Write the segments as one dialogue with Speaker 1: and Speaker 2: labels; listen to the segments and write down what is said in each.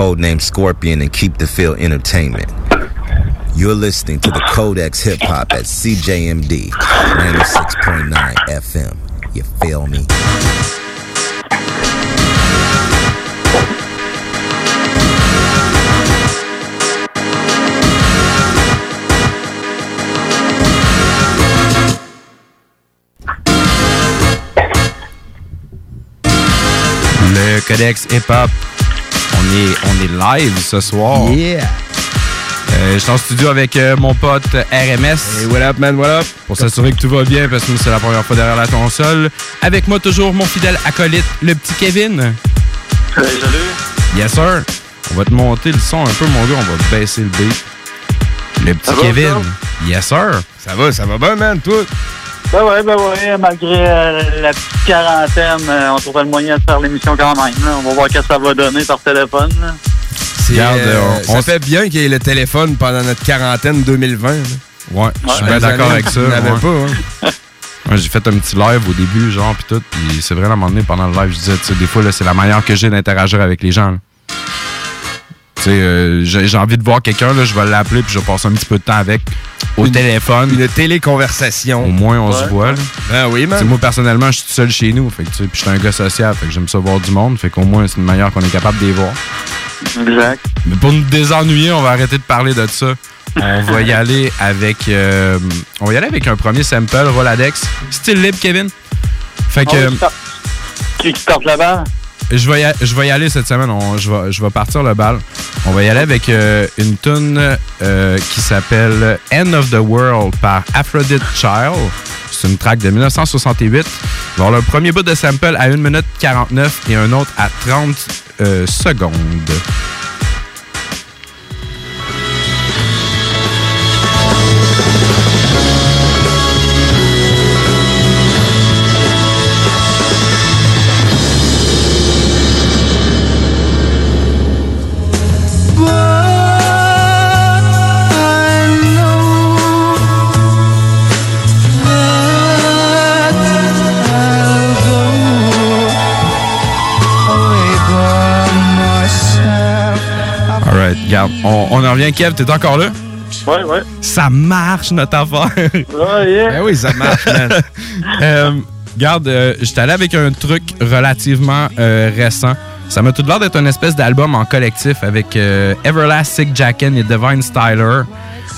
Speaker 1: codename Scorpion and Keep the Feel Entertainment. You're listening to the Codex Hip Hop at CJMD 96.9 FM. You feel me?
Speaker 2: Codex Hip Hop. On est, on est live ce soir.
Speaker 3: Yeah!
Speaker 2: Euh, je suis en studio avec euh, mon pote RMS.
Speaker 3: Hey, what up, man, what up?
Speaker 2: Pour s'assurer que tout va bien parce que nous, c'est la première fois derrière la console. Avec moi, toujours mon fidèle acolyte, le petit Kevin.
Speaker 4: Salut, salut.
Speaker 2: Yes, sir. On va te monter le son un peu, mon gars. On va baisser le beat. Le petit
Speaker 4: Ça
Speaker 2: Kevin. Yes, sir.
Speaker 3: Ça va, ça va bien, man, tout?
Speaker 4: Ben ouais, ben ouais, malgré euh, la petite quarantaine, euh, on trouvait le moyen de faire l'émission quand même. là. On va voir ce que ça va donner par téléphone. là.
Speaker 2: Regarde,
Speaker 3: euh,
Speaker 2: on-
Speaker 3: fait bien qu'il y ait le téléphone pendant notre quarantaine 2020. là.
Speaker 2: Ouais, je suis
Speaker 4: Ouais.
Speaker 2: bien
Speaker 3: Les
Speaker 2: d'accord
Speaker 3: années,
Speaker 2: avec ça.
Speaker 3: on n'avait
Speaker 2: ouais.
Speaker 3: pas, hein.
Speaker 2: Ouais, j'ai fait un petit live au début, genre, puis tout. Puis c'est vrai, à un moment donné, pendant le live, je disais, tu sais, des fois, là, c'est la manière que j'ai d'interagir avec les gens. là. Tu sais, euh, j'ai envie de voir quelqu'un, là, je vais l'appeler, puis je vais passer un petit peu de temps avec au
Speaker 3: Une-
Speaker 2: téléphone.
Speaker 3: Une téléconversation.
Speaker 2: Au moins, on se
Speaker 4: Ouais.
Speaker 2: voit. là.
Speaker 3: Ah oui, man.
Speaker 2: moi, personnellement, je suis tout seul chez nous. Fait que, puis je suis un gars social. Fait que j'aime ça voir du monde. Fait qu'au moins, c'est une manière qu'on est capable de les voir.
Speaker 4: Exact.
Speaker 2: Mais pour nous désennuyer, on va arrêter de parler de ça. On va y aller avec. euh, on va y aller avec un premier sample, Roladex. Style libre, Kevin. Fait que.
Speaker 4: Qui qui starte la balle?
Speaker 2: Je vais, je vais y aller cette semaine. Je, vais, je vais partir le bal. On va y aller avec euh, une tune euh, qui s'appelle End of the World par Aphrodite Child. C'est une track de 1968. Il va y avoir le premier bout de sample à 1 minute 49 et un autre à 30 euh, secondes. Regarde. On, on en revient, Kev. T'es encore là?
Speaker 4: Ouais, ouais.
Speaker 2: Ça marche, notre affaire.
Speaker 4: Ouais, yeah.
Speaker 3: Ben oui, ça marche, man.
Speaker 2: Euh, Regarde, euh, j'étais allé avec un truc relativement euh, récent. Ça m'a tout l'air d'être une espèce d'album en collectif avec euh, Everlasting Jacken et Divine Styler,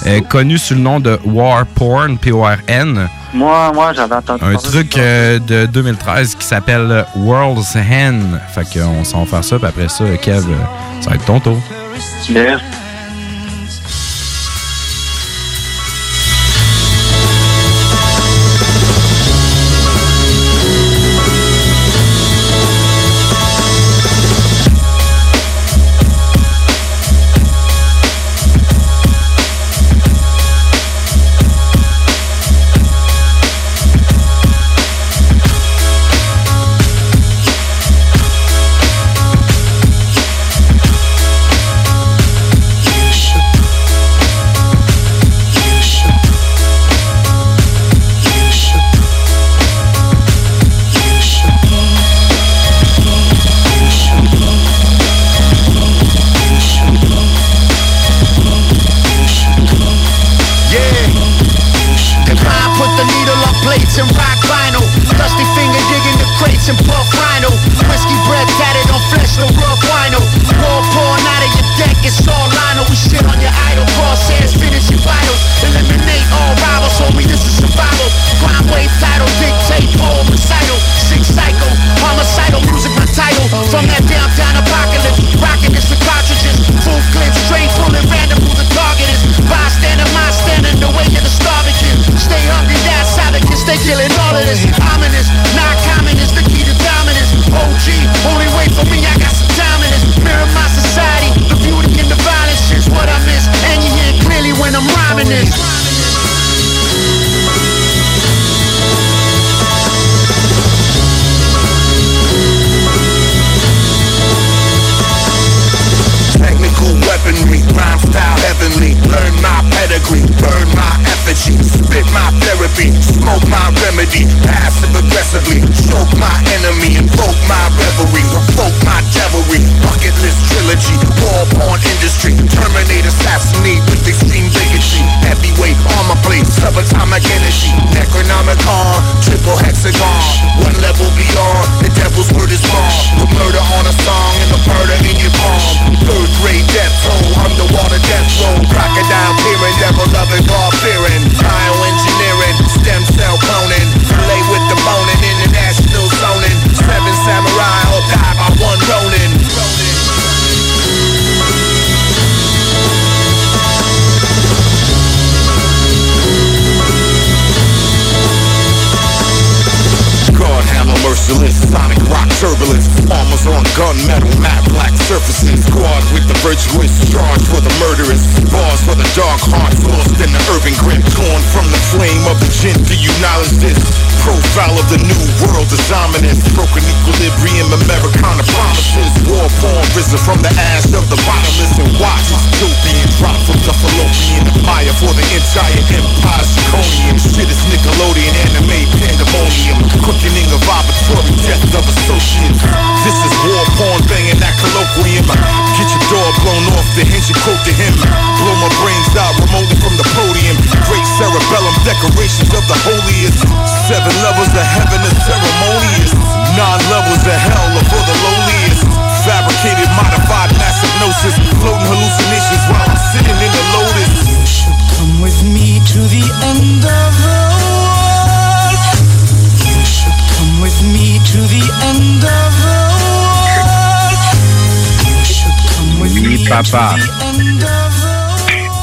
Speaker 2: euh, connu sous le nom de War Porn, P-O-R-N.
Speaker 4: Moi, moi, j'avais entendu
Speaker 2: Un truc
Speaker 4: de ça.
Speaker 2: euh, de 2013 qui s'appelle World's Hen. Fait qu'on s'en va faire ça, puis après ça, Kev, euh, ça va être ton tour.
Speaker 4: Yes.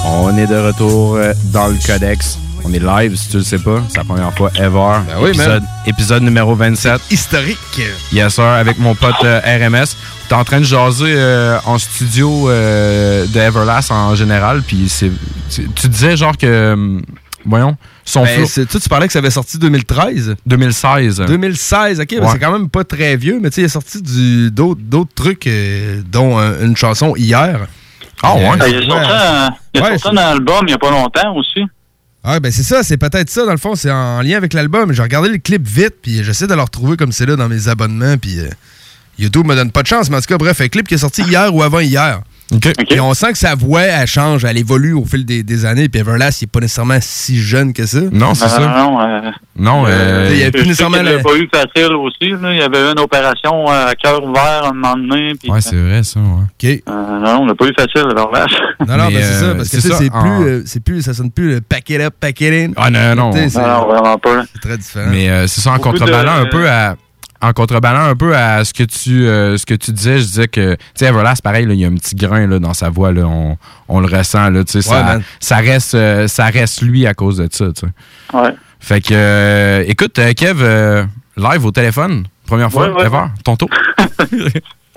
Speaker 5: On
Speaker 2: est de retour euh, dans le codex. On est live, si tu le sais pas. C'est la première fois ever.
Speaker 3: Ben oui,
Speaker 2: épisode, épisode numéro 27.
Speaker 3: Historique.
Speaker 2: Yes, sir, avec mon pote euh, RMS. T'es en train de jaser euh, en studio euh, de Everlast en général, puis tu disais genre que, hum, voyons, son
Speaker 3: Ben, tu parlais que ça avait sorti 2013.
Speaker 2: 2016.
Speaker 3: 2016, ok, ben, c'est quand même pas très vieux, mais tu sais, il est sorti d'autres trucs, dont une chanson hier.
Speaker 2: Ah ouais?
Speaker 3: Euh,
Speaker 6: il a sorti, un, il a
Speaker 3: Ouais,
Speaker 6: sorti un album il n'y a pas longtemps aussi.
Speaker 3: Ah, ben c'est ça, c'est peut-être ça, dans le fond, c'est en lien avec l'album. J'ai regardé le clip vite, puis j'essaie de le retrouver comme c'est là dans mes abonnements, puis euh, YouTube me donne pas de chance, mais en tout cas, bref, un clip qui est sorti hier ou avant hier. Et on sent que sa voix, elle change, elle évolue au fil des, des années, puis Everlast, il est pas nécessairement si jeune que ça.
Speaker 2: Non, c'est ça.
Speaker 6: non, non, euh,
Speaker 2: Non, euh,
Speaker 3: il y a
Speaker 6: je
Speaker 3: plus nécessairement le-
Speaker 6: l'avait pas eu facile aussi. Là. Il y avait eu une opération euh, à cœur ouvert un moment donné. Puis,
Speaker 2: Ouais, c'est vrai, ça, ouais.
Speaker 3: OK.
Speaker 6: euh, non, on l'a pas eu facile là.
Speaker 3: Non, non,
Speaker 2: Mais,
Speaker 3: ben, c'est
Speaker 2: euh,
Speaker 3: ça, parce que
Speaker 2: ça,
Speaker 3: c'est
Speaker 2: en-
Speaker 3: plus, c'est plus, ça sonne plus le pack it up, pack it in.
Speaker 2: Ah, non, non.
Speaker 6: Non, non, vraiment pas.
Speaker 3: C'est très différent.
Speaker 2: Mais euh, c'est ça, en
Speaker 6: de-
Speaker 2: un peu à. En contreballant un peu à ce que tu euh, ce que tu disais, je disais que tu sais Everlast pareil là, il y a un petit grain là dans sa voix là, on, on le ressent là, tu sais ça,
Speaker 3: man.
Speaker 2: ça reste euh, ça reste lui à cause de ça, tu sais.
Speaker 6: Ouais.
Speaker 2: Fait que euh, écoute euh, Kev euh, live au téléphone, première fois
Speaker 6: Ouais, ouais.
Speaker 2: ever, ton tour.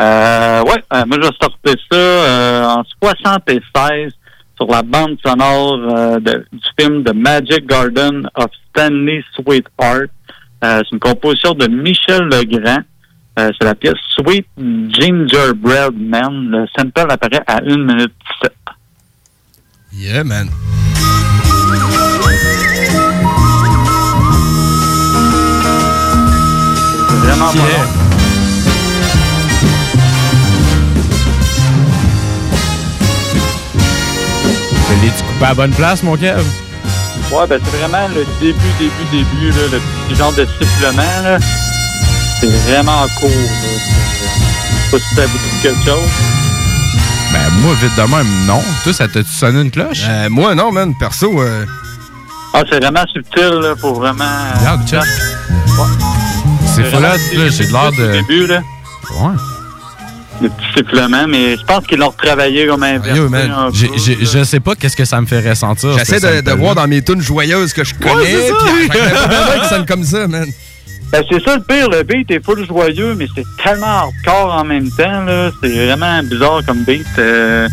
Speaker 6: Euh, ouais, euh, moi, j'ai sorti ça euh, en 76 sur la bande sonore euh, de- du film The Magic Garden of Stanley Sweetheart. Euh, c'est une composition de Michel Legrand. Euh, c'est la pièce Sweet Gingerbread Man. Le sample apparaît à 1 minute 17.
Speaker 3: Yeah, man.
Speaker 6: C'est vraiment pas long.
Speaker 2: Je l'ai-tu coupé à la bonne place, mon Kev?
Speaker 6: Ouais, ben c'est vraiment le début, début, début, là, le petit genre de sifflement. là. C'est vraiment court. là. C'est- Je sais pas si ça vous dit quelque chose.
Speaker 2: Ben moi vite de même, non. Toi, ça t'a-tu sonné une cloche?
Speaker 3: Euh, moi, non, man. Perso, euh,
Speaker 6: Ah, c'est vraiment subtil, là. Faut vraiment.
Speaker 2: Regarde, check. C'est flat, là, j'ai de l'air de.
Speaker 6: début, là.
Speaker 2: Ouais.
Speaker 6: Le petit sifflement, mais je pense qu'ils l'ont retravaillé comme inversé.
Speaker 3: yo, man.
Speaker 6: un.
Speaker 2: Je sais pas qu'est-ce que ça me fait ressentir.
Speaker 3: j'essaie de, voir dans mes tunes joyeuses que je connais, puis que ça comme ça, man.
Speaker 6: Ben, c'est ça le pire, le beat est full joyeux, mais c'est tellement hardcore en même temps, là. C'est vraiment bizarre comme beat. Euh,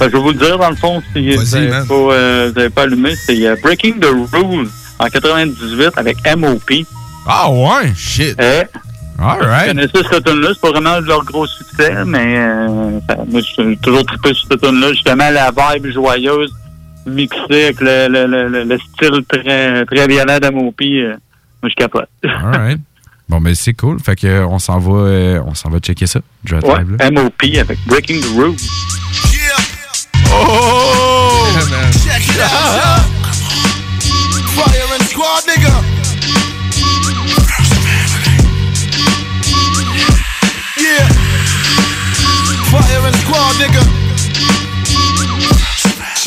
Speaker 6: ben, je vais vous le dire, dans le fond, si vous n'avez pas, euh, pas allumé, c'est euh, Breaking the Rules en 98 avec M.O.P.
Speaker 2: Ah ouais?
Speaker 3: Shit.
Speaker 6: Euh, Vous
Speaker 2: Alright.
Speaker 6: connaissez cette tune là c'est pas vraiment leur gros succès, mais euh, ça- moi, je suis toujours trippé sur cette tune là Justement, la vibe joyeuse mixée avec le, le, le, le- le style très, très violent d'Amopi, euh, moi, je capote.
Speaker 2: Alright. Bon, ben c'est cool. Fait que on s'en va, euh, on s'en va checker ça. Dread
Speaker 6: Ouais,
Speaker 2: Live, là.
Speaker 6: M.O.P. avec Breaking the Rules.
Speaker 7: Yeah.
Speaker 2: Oh!
Speaker 8: Check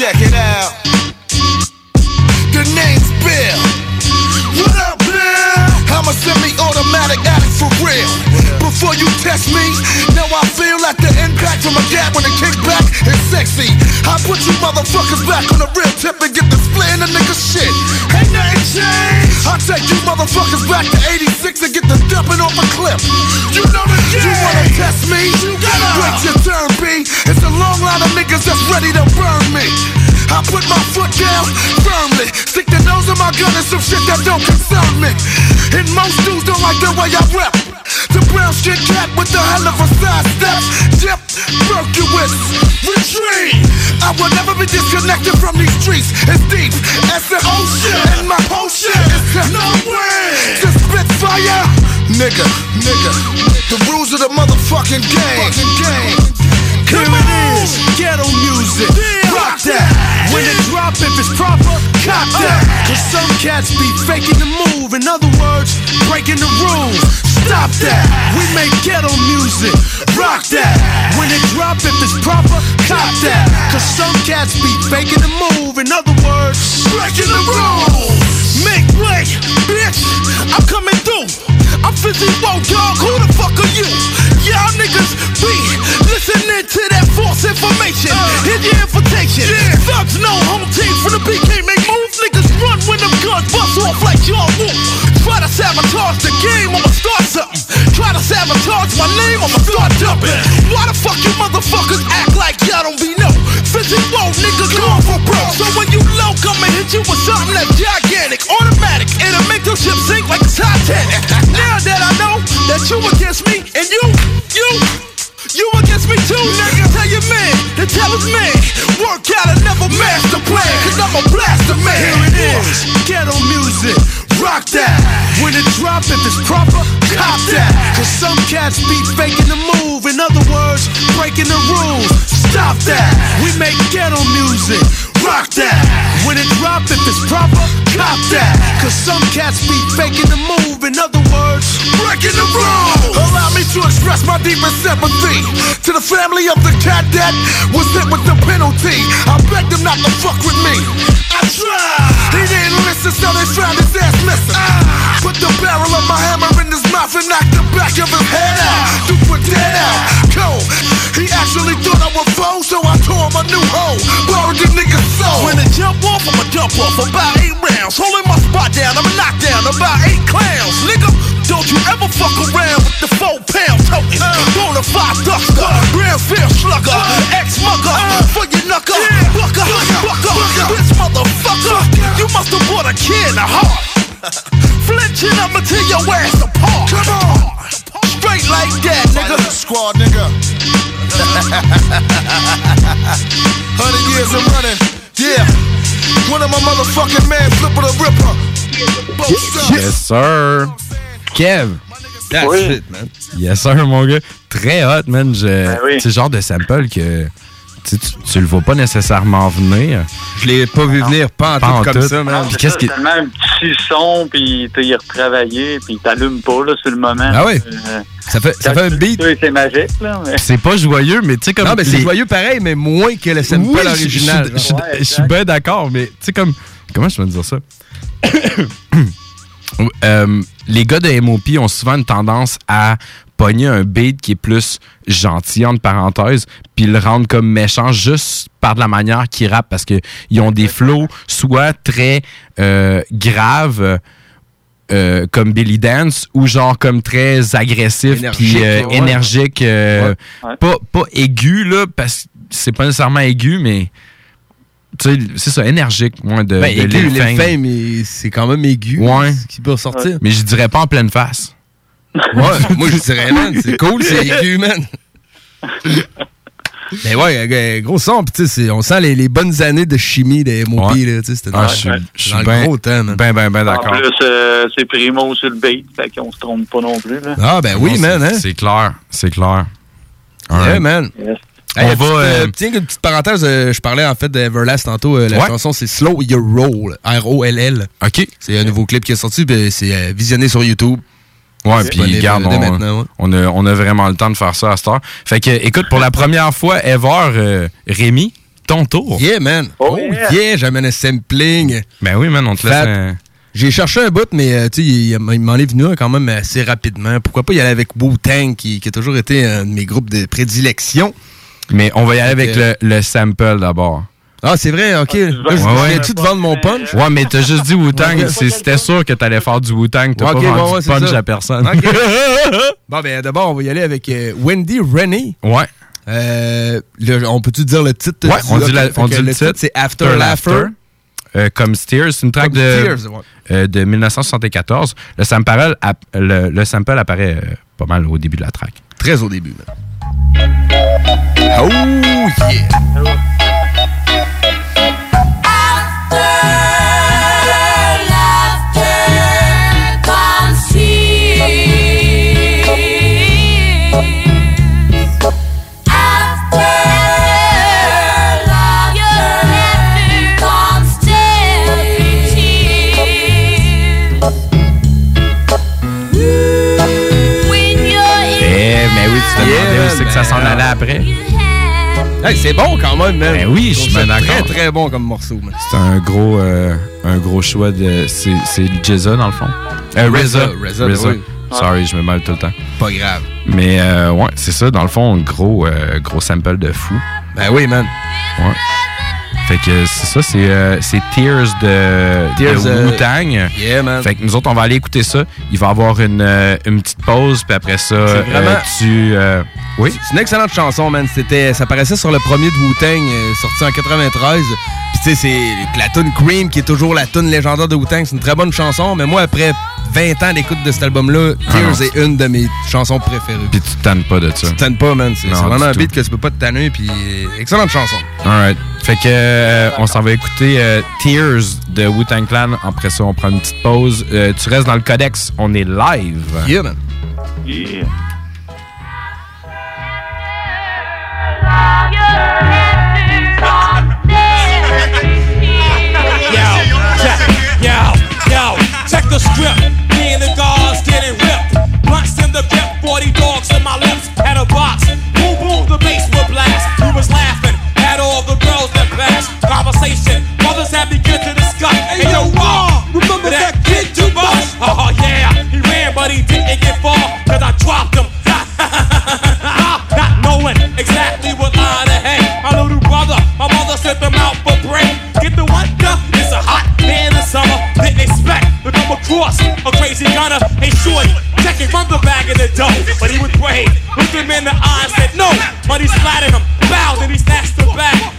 Speaker 8: Check it out. The name's Bill. What up, Bill? I'm a semi-automatic addict for real. Before you test me, now I feel like the impact from a gap when it kick back is sexy. I put you motherfuckers back on the real tip and get the split in the nigga shit. Ain't nothing changed. I take you motherfuckers back to 86 and get the dumping off a clip. You know the game. You wanna test me? You gotta wait your turn, B. It's a long line of niggas that's ready to burn me. I put my foot down firmly. Stick the nose of my gun in some shit that don't concern me. And most dudes don't like the way I rep. The brown skin cat with the hell of a side step. Jip, virtuous, retreat. I will never be disconnected from these streets. It's deep as the ocean. And my potion is to no way. To spit fire. Nigga, nigga. The rules of the motherfucking game. Here it is, ghetto music. Rock that. When it drop, if it's proper, cop that. Cause some cats be faking the move. In other words, breaking the rules. Stop that. We make ghetto music. Rock that. When it drop, if it's proper, cop that. Cause some cats be faking the move. In other words, breaking the rules. Make way, bitch. I'm coming through. I'm fizzy woe, dog. Who the fuck are you? Y'all niggas be listening to that false information. Uh, Here's your invitation. Thugs know home team from the BK make moves. Run when them guns bust off like John Woo. Try to sabotage the game, I'ma start something. Try to sabotage my name, I'ma start jumping. Why the fuck you motherfuckers act like y'all don't be no? Fizzy woe, nigga, going for broke. So when you low, I'ma hit you with something that's gigantic, automatic. It'll make your ship sink like the Titanic. now that I know that you against me and you, you. You against me too, nigga. Tell your man to tell his man. Work out and never master plan. Cause I'm a blaster man. Here it is. Ghetto music. Rock that. When it drop, if it's proper, cop that. Cause some cats be faking the move. In other words, breaking the rules. Stop that. We make ghetto music. Rock that. When it drop, if it's proper, cop that. Cause some cats be faking the move. In other words, breaking the rules. Allow me to express my deepest sympathy to the family of the cat that was hit with the penalty. I begged him not to fuck with me. I tried. He didn't listen, so they found his ass missing. Put the barrel of my hammer in his mouth and knocked the back of his head out. Duke were dead out. Cold. He actually thought I was foe, so I tore him a new hole. Borrowed the nigga's soul. When it jump off, I'ma dump off about eight rounds. Holding my spot down, I'ma knock down about eight clowns. Nigga, don't you ever fuck around with the four pound toting. Bonafide uh. duster, grand fair slugger, uh. ex mugger, uh. for your knucker, bucker, bucker, bitch motherfucker. You must have bought a kid a heart. Flinching, I'ma tear your ass apart. Come on. Straight like that, nigga. Squad, nigga. Hundred years of running. Yeah. One of my motherfucking man, Flipper the Ripper. Both sides.
Speaker 2: Yes, sir. Kev.
Speaker 3: That's
Speaker 6: Oui.
Speaker 3: it, man.
Speaker 2: Yes, sir, mon gars. Très hot, man. Je...
Speaker 6: Ben oui.
Speaker 2: C'est le genre de sample que tu, sais, tu, tu le vois pas nécessairement venir.
Speaker 3: Je l'ai pas vu venir, pas en
Speaker 2: Pas en
Speaker 3: tout comme
Speaker 2: tout.
Speaker 3: ça, man.
Speaker 2: Puis qu'est-ce qui-
Speaker 6: C'est tellement un petit son, puis tu y retravaillé, puis il t'allume pas, là, sur le moment.
Speaker 3: Ah oui.
Speaker 6: Euh,
Speaker 3: Ça fait, ça fait un beat.
Speaker 6: oui, c'est magique, là. Mais...
Speaker 2: C'est pas joyeux, mais tu sais, comme.
Speaker 3: Non, mais c'est
Speaker 2: les-
Speaker 3: joyeux pareil, mais moins que le sample
Speaker 2: Oui, je-
Speaker 3: original.
Speaker 2: Je suis bien d'accord, mais tu sais, comme. Comment je peux dire ça? Euh, les gars de MOP ont souvent une tendance à pogner un beat qui est plus gentil, entre parenthèses, puis le rendre comme méchant juste par de la manière qu'ils rappent, parce qu'ils ont des flows soit très euh, graves, euh, comme Billy Dance, ou genre comme très agressif, puis euh,
Speaker 3: ouais.
Speaker 2: énergique, euh,
Speaker 6: Ouais.
Speaker 2: Pas, pas aigu, là, parce que c'est pas nécessairement aigu, mais tu sais, c'est ça, énergique, moi, de,
Speaker 3: Ben,
Speaker 2: de
Speaker 3: aigu, c'est quand même aigu.
Speaker 2: Ouais.
Speaker 3: Ce qui peut ressortir.
Speaker 2: Mais je dirais pas en pleine face.
Speaker 3: Ouais, moi je dirais, man, c'est cool, c'est aigu, man. Mais ouais, euh, gros son, pis tu sais, c'est- on sent les, les bonnes années de chimie des MOP,
Speaker 2: Ouais.
Speaker 3: là, tu sais, c'était
Speaker 2: Ah,
Speaker 3: dans,
Speaker 6: ouais.
Speaker 3: le
Speaker 2: ben-
Speaker 3: gros temps, man.
Speaker 2: Ben, ben, ben
Speaker 6: En
Speaker 2: d'accord.
Speaker 6: plus, euh, c'est Primo sur le beat, fait qu'on se trompe pas non plus, là.
Speaker 3: Ah, ben oui,
Speaker 2: Non,
Speaker 3: man,
Speaker 2: c'est-
Speaker 3: hein.
Speaker 2: C'est clair, c'est clair.
Speaker 3: Yeah,
Speaker 2: Alright.
Speaker 3: man.
Speaker 6: Yes.
Speaker 3: Hey,
Speaker 2: on
Speaker 3: petite,
Speaker 2: va.
Speaker 3: euh,
Speaker 2: euh,
Speaker 3: tiens, une petite parenthèse, euh, je parlais en fait d'Everlast tantôt. euh, la
Speaker 2: Ouais.
Speaker 3: chanson, c'est Slow Your Roll. R-O-L-L.
Speaker 2: OK.
Speaker 3: C'est un nouveau clip qui est sorti, puis c'est euh, visionné sur YouTube.
Speaker 2: Ouais, puis
Speaker 3: dès
Speaker 2: on,
Speaker 3: ouais.
Speaker 2: on a, on a vraiment le temps de faire ça à cette heure. Fait que, écoute, pour la première fois ever, euh, Rémi, ton tour.
Speaker 3: Yeah, man.
Speaker 6: Oh,
Speaker 3: Oh,
Speaker 6: yeah.
Speaker 3: yeah, j'amène un sampling.
Speaker 2: Ben oui, man, on te laisse un-
Speaker 3: J'ai cherché un bout, mais euh, tu sais, il, il m'en est venu un quand même assez rapidement. Pourquoi pas y aller avec Wu-Tang, qui, qui a toujours été un de mes groupes de prédilection.
Speaker 2: Mais on va y aller avec le, le sample d'abord.
Speaker 3: Ah, c'est vrai, ok. Là, je
Speaker 2: Ouais, ouais.
Speaker 3: viens-tu de vendre mon punch?
Speaker 2: Ouais, mais t'as juste dit Wu-Tang. C'était sûr que t'allais faire du Wu-Tang. T'as
Speaker 3: Ok,
Speaker 2: pas
Speaker 3: ouais,
Speaker 2: vendu
Speaker 3: ouais,
Speaker 2: punch
Speaker 3: ça.
Speaker 2: à personne.
Speaker 3: Bon, ben d'abord, on va y aller avec euh, Wendy Rennie.
Speaker 2: ouais.
Speaker 3: Euh, le- on peut-tu dire le titre?
Speaker 2: Ouais, on dit, la-
Speaker 3: fait
Speaker 2: on
Speaker 3: que
Speaker 2: dit le titre.
Speaker 3: C'est After Laughter.
Speaker 2: Euh, comme Steers. C'est une track de,
Speaker 3: ouais.
Speaker 2: euh, de 1974. Le sample, app- le, le sample apparaît euh, pas mal au début de la track.
Speaker 3: Très au début. man. Oh yeah!
Speaker 2: Ça
Speaker 3: ben,
Speaker 2: s'en allait après.
Speaker 3: Hey, c'est bon quand même, man.
Speaker 2: Ben oui, je suis d'accord.
Speaker 3: Très, très bon comme morceau, man.
Speaker 2: C'est un gros, euh, un gros choix de. C'est c'est Jizza, dans le fond. Euh.
Speaker 3: RZA, oui.
Speaker 2: Sorry, je me mal tout le temps.
Speaker 3: Pas grave.
Speaker 2: Mais euh, ouais, c'est ça, dans le fond, gros, euh, gros sample de fou.
Speaker 3: Ben oui, man.
Speaker 2: Ouais. Fait que c'est ça, c'est euh, Tears de,
Speaker 3: Tears,
Speaker 2: de
Speaker 3: euh,
Speaker 2: Wu-Tang.
Speaker 3: Yeah, man.
Speaker 2: Fait que nous autres, on va aller écouter ça. Il va y avoir une, euh, une petite pause, puis après ça,
Speaker 3: vraiment-
Speaker 2: euh, tu. euh, oui?
Speaker 3: C'est une excellente chanson, man. C'était, ça paraissait sur le premier de Wu-Tang, euh, sorti en 93. Puis tu sais, c'est la tune Cream, qui est toujours la tune légendaire de Wu-Tang. C'est une très bonne chanson, mais moi, après 20 ans d'écoute de cet album-là,
Speaker 2: Ah
Speaker 3: Tears est une de mes chansons préférées.
Speaker 2: Puis tu tannes pas de ça.
Speaker 3: Tu tannes pas, man. C'est vraiment un beat que tu peux pas te tanner, puis euh, excellente chanson.
Speaker 2: Alright. Fait que euh, on s'en va écouter euh, Tears de Wu-Tang Clan. Après ça, on prend une petite pause. Euh, tu restes dans le codex. On est live.
Speaker 3: Yeah, man.
Speaker 6: Yeah.
Speaker 9: Yo, check, yo, yo, check the script. Not knowing exactly what line to hang. My little brother, my mother sent them out for break. Get the wonder, it's a hot day in the summer. Didn't expect to come across a crazy gunner. Hey, shorty, check it from the bag of the dough. But he was brave, looked him in the eye and said no. Money splattered him, bowed, and he snatched the bag.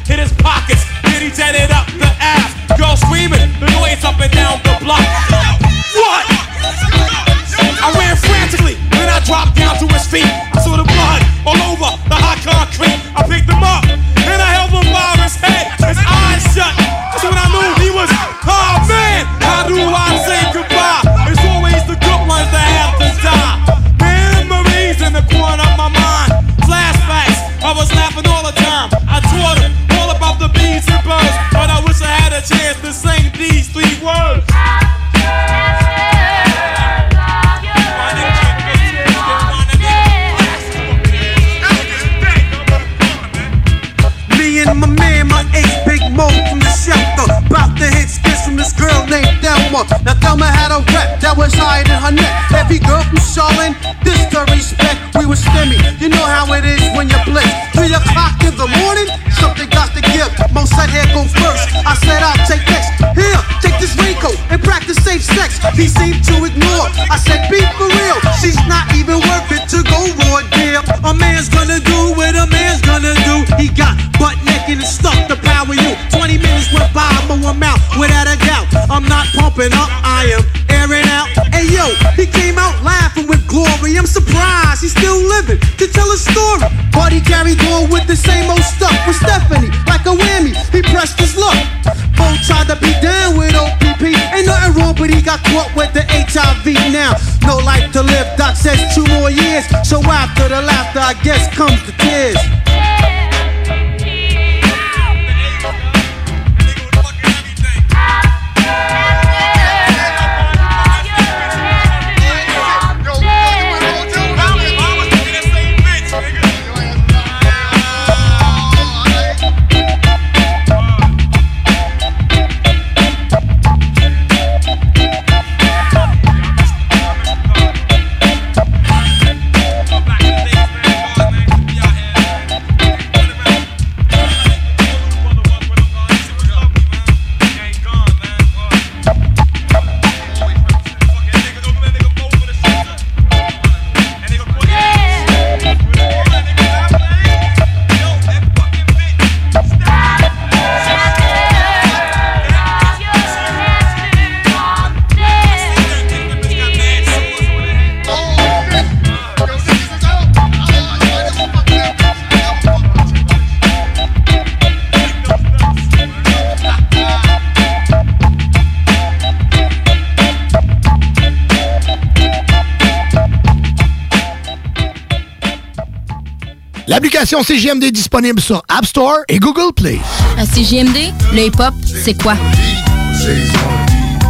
Speaker 10: L'application CGMD est disponible sur App Store et Google Play.
Speaker 11: À CJMD, le hip-hop, c'est quoi?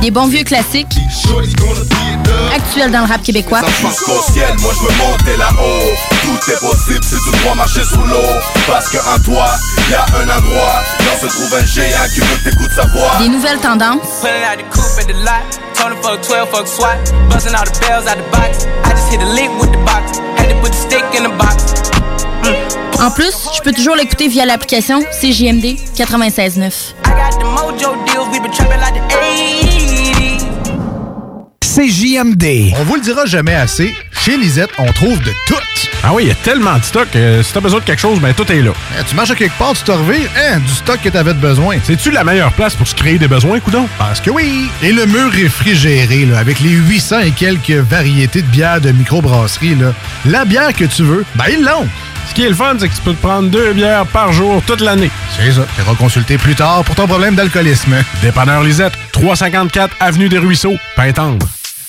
Speaker 11: Des bons vieux classiques, actuels dans le rap québécois?
Speaker 12: Ça jusqu'au ciel, moi je veux monter là-haut Tout est possible si tu dois marcher sous l'eau Parce qu'en toi, y a un endroit Là se trouve un géant qui veut t'écouter sa voix
Speaker 11: Des nouvelles tendances,
Speaker 13: Pulling out the coupe at the lot. Tony fuck 12, fuck SWAT. Buzzing all the bells out the box. I just hit a lick with the box. Had to put the stick in the box.
Speaker 11: En plus, je peux toujours l'écouter via l'application CJMD 96.9.
Speaker 13: I got the mojo deals. We been trapping like the 80s.
Speaker 14: CJMD. On vous le dira jamais assez, chez Lisette, on trouve de tout.
Speaker 2: Ah oui, il y a tellement de stock. euh, si t'as besoin de quelque chose, ben tout est là.
Speaker 14: Eh, tu marches à quelque part, tu te revires, hein, du stock que t'avais de besoin.
Speaker 2: C'est-tu la meilleure place pour se créer des besoins, coudon?
Speaker 14: Parce que oui! Et le mur réfrigéré, là, avec les 800 et quelques variétés de bières de microbrasserie, là, la bière que tu veux, ben ils l'ont!
Speaker 2: Ce qui est le fun, c'est que tu peux te prendre deux bières par jour toute l'année.
Speaker 14: C'est ça. Tu consulter plus tard pour ton problème d'alcoolisme.
Speaker 2: Dépanneur Lisette, 354 Avenue des Ruisseaux, Pintendre.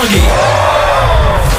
Speaker 15: Tanguay.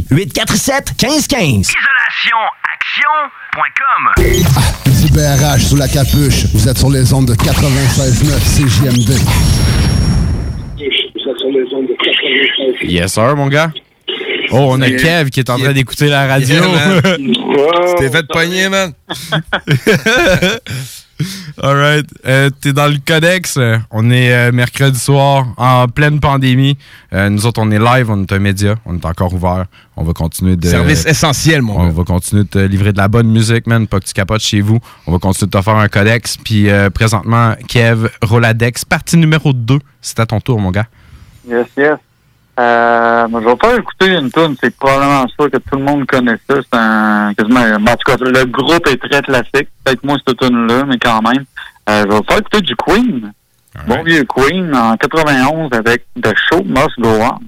Speaker 16: 847 1515.
Speaker 17: IsolationAction.com Du BRH sous la capuche. Vous êtes sur les ondes de 96.9 CJMD.
Speaker 2: Yes, sir, mon gars. Oh, on a Kev qui est en train d'écouter la radio.
Speaker 3: Yeah, man. Tu t'es fait pogner, man.
Speaker 2: Alright. Euh, T'es dans le codex. On est euh, mercredi soir, en pleine pandémie. Euh, nous autres, on est live, on est un média. On est encore ouvert. On va continuer de.
Speaker 3: Service essentiel, mon
Speaker 2: On
Speaker 3: gars.
Speaker 2: va continuer de te livrer de la bonne musique, man. Pas que tu capotes chez vous. On va continuer de te faire un codex. Puis euh, présentement, Kev, Roladex, partie numéro 2. C'est à ton tour, mon gars.
Speaker 6: Yes, yes. Euh, je vais pas écouter une tune, c'est probablement sûr que tout le monde connaît ça. C'est un quasiment. ben, en tout cas, le groupe est très classique. Peut-être moins cette tune-là, mais quand même. Euh, je vais pas écouter du Queen. Bon vieux Queen en 91 avec The Show Must Go On.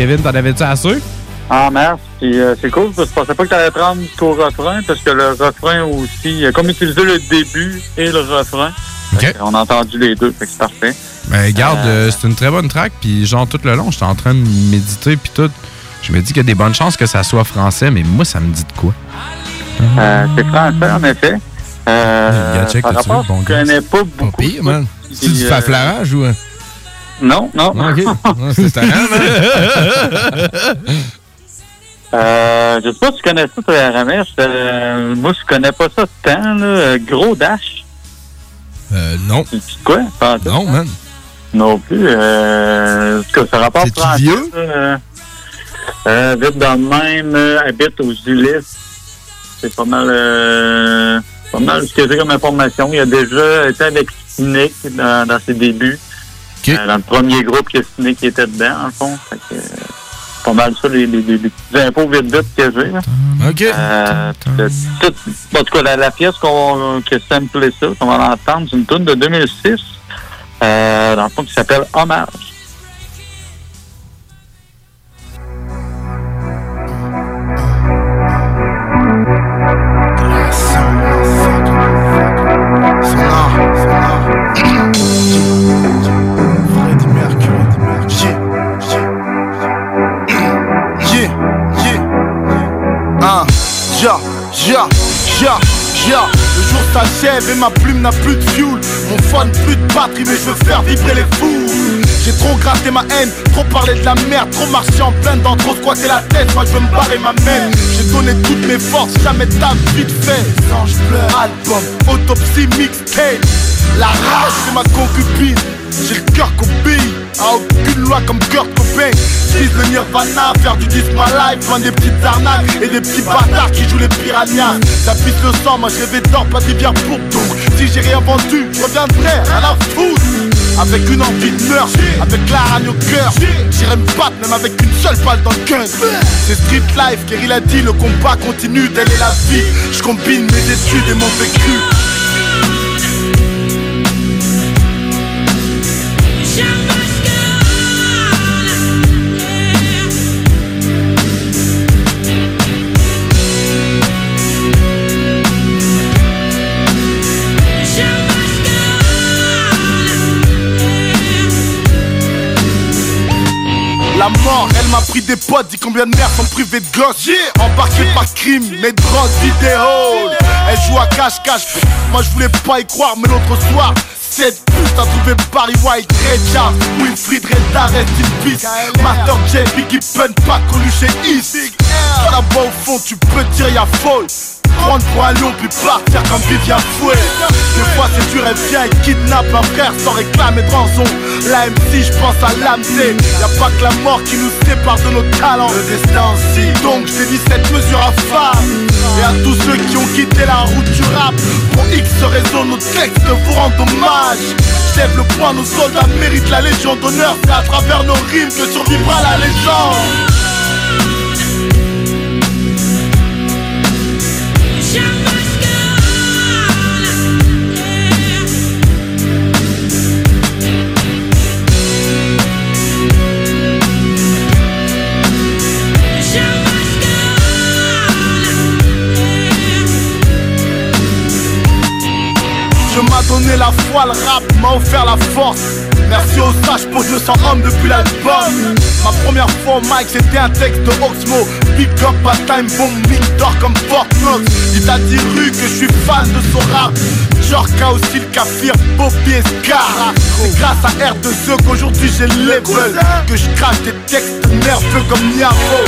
Speaker 2: Kevin, t'en avais-tu assez?
Speaker 6: En mars. Puis euh, c'est cool, parce que je pensais pas que t'allais te rendre jusqu'au refrain, parce que le refrain aussi, a comme utilisé le début et le refrain. Fait qu'on a entendu les deux, fait que c'est parfait.
Speaker 2: Ben, garde, euh, c'est une très bonne track, puis genre tout le long, j'étais en train de méditer, puis tout. Je me dis qu'il y a des bonnes chances que ça soit français, mais moi, ça me dit de quoi?
Speaker 6: Euh, c'est français, en effet. Euh,
Speaker 2: Gars, check
Speaker 6: par
Speaker 2: là-dessus,
Speaker 6: rapport,
Speaker 2: bon
Speaker 6: je connais pas beaucoup.
Speaker 3: pire, man. C'est du
Speaker 6: euh,
Speaker 3: faflarage ou...
Speaker 6: Non, non.
Speaker 3: Ok. C'est man.
Speaker 6: Euh, je sais pas si tu connais ça, toi, RMS. Euh, moi, je connais pas ça tant, là. Euh, Gros Dash.
Speaker 3: Euh, non.
Speaker 6: C'est quoi? Pas?
Speaker 3: Non, man.
Speaker 6: Non plus. Euh, en tout cas, ça rapporte
Speaker 3: C'est-tu
Speaker 6: français,
Speaker 3: vieux?
Speaker 6: Euh, euh, vite dans le même, euh, habite aux Ulysses. C'est pas mal, euh, pas mal ce que j'ai comme information. Il a déjà été avec Cynic dans, dans ses débuts. Euh, dans le premier groupe que Cynic était dedans, en fond. Fait que, euh, pas mal ça, les, les, les, les petits infos vite vite que j'ai.
Speaker 3: OK.
Speaker 6: Euh, tout- en tout cas, la, la pièce qu'on qui a samplé ça, qu'on va entendre, c'est une tune de 2006, euh, dans le fond, qui s'appelle Hommage.
Speaker 12: Ja, ja, ja. Le jour s'achève et ma plume n'a plus de fuel. Mon phone plus de batterie, mais je veux faire vibrer les fous. J'ai trop gratté ma haine, trop parlé de la merde, trop marché en pleine dents, trop squatté la tête. Moi je veux me barrer ma mère. J'ai donné toutes mes forces, jamais table vite fait. Sans je pleure, album, autopsie, mixtape. La rage, c'est ma concubine. J'ai le cœur qu'obéit à aucune loi comme Kurt Cobain. Vise le Nirvana, faire du disque my life, loin des petites arnaques et des petits bâtards qui jouent les piranhas. Ça pisse le sang, moi je rêvais d'or, pas d'hiver pour donc. Si j'ai rien vendu, je reviendrai à la foutre. Avec une envie de meurtre, avec la rage au cœur. J'irai me battre même avec une seule balle dans le cœur. C'est street life, car il a dit le combat continue, telle est la vie. Je combine mes études et mon vécu. Elle m'a pris des potes, dit combien de mères sont privées de gosses. Embarqué par crime, mes drogues vidéo. Elle joue à cache-cache, moi je voulais pas y croire, mais l'autre soir, cette pute a trouvé Barry White, Red Charles, Wilfried Reda, Rest in Peace. Master J, Biggie Pun, pas connu chez East. Là-bas au fond, tu peux tirer à folle. Prendre pour un lion puis partir comme Vivian Fouet. Des fois c'est dur, elle vient et kidnappe un frère sans réclamer de rançon. La MC, je pense à l'AMC Y'a pas que la mort qui nous sépare de nos talents Le destin aussi. Donc j'ai dit cette mesure à femme Et à tous ceux qui ont quitté la route du Pour X raison nos textes vous rendent hommage. J'lève le poing, nos soldats méritent la légion d'honneur. C'est à travers nos rimes que survivra la légende la foi, le rap m'a offert la force. Merci aux sages pour 200 hommes depuis l'album. Ma première fois au mic, c'était un texte de Oxmo. Big up, pas time bomb, mine d'or comme Fort Knox. Il a dit rue que je suis fan de son rap. Jorka aussi le Kafir, Bobby et Scar. C'est grâce à R2E qu'aujourd'hui j'ai le level. Que je crache des textes nerveux comme Niaro.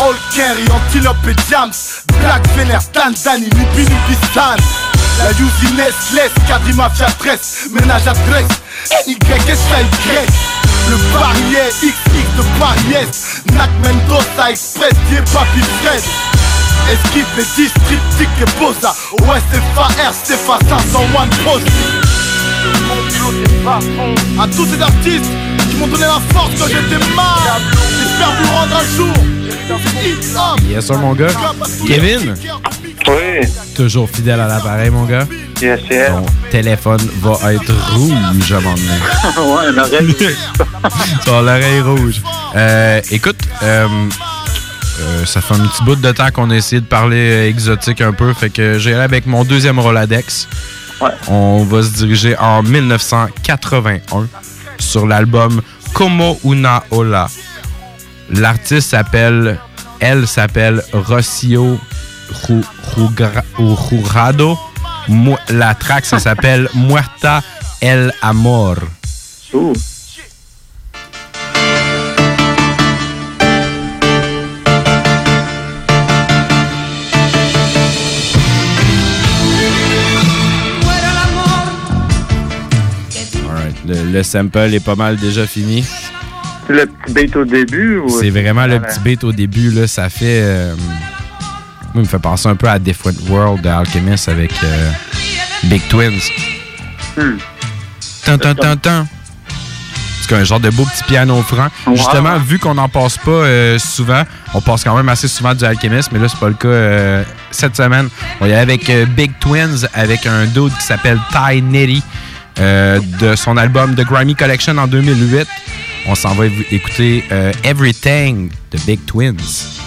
Speaker 12: All Kerry, Antilope et Jams Black Vener, Tanzani, Nubi Nubi La Usiness, Les, Cadri Mafia 13 Ménage à 13, NY, SAY Le Parier, XX de Paris Est Nac Mendoza, Express, Die Papi Fred Esquive les districts, Tic et Boza. OS, FAR, CFA 501 Post. À tous ces artistes qui m'ont donné la force quand j'étais mal J'espère vous rendre un jour C'est hip-hop
Speaker 2: Yes, sir, mon gars. Kevin?
Speaker 6: Oui.
Speaker 2: Toujours fidèle à l'appareil, mon gars.
Speaker 6: Yes, yes.
Speaker 2: Ton téléphone va être rouge à un moment donné.
Speaker 6: ouais, l'oreille.
Speaker 2: Sur l'oreille rouge. Euh, écoute, euh, euh, ça fait un petit bout de temps qu'on a essayé de parler exotique un peu, fait que j'irai avec mon deuxième Roladex. On va se diriger en 1981 sur l'album Como Una Ola. L'artiste s'appelle, elle s'appelle Jugra- Jurado. La track, ça s'appelle Muerta el Amor. Le sample est pas mal déjà fini.
Speaker 6: C'est le petit bait au début ou.
Speaker 2: C'est vraiment le petit beat au début, là. Ça fait. euh, moi, il me fait penser un peu à Different World de Alchemist avec euh, Big Twins.
Speaker 6: Hmm.
Speaker 2: Tan, tan, tan, tan. C'est un genre de beau petit piano franc.
Speaker 6: Ouais,
Speaker 2: Justement, vu qu'on n'en passe pas euh, souvent, on passe quand même assez souvent du Alchemist, mais là, c'est pas le cas euh, cette semaine. On est avec euh, Big Twins, avec un dude qui s'appelle Ty Nitty, euh, de son album The Grimy Collection en 2008. On s'en va écouter euh, Everything de Big Twins.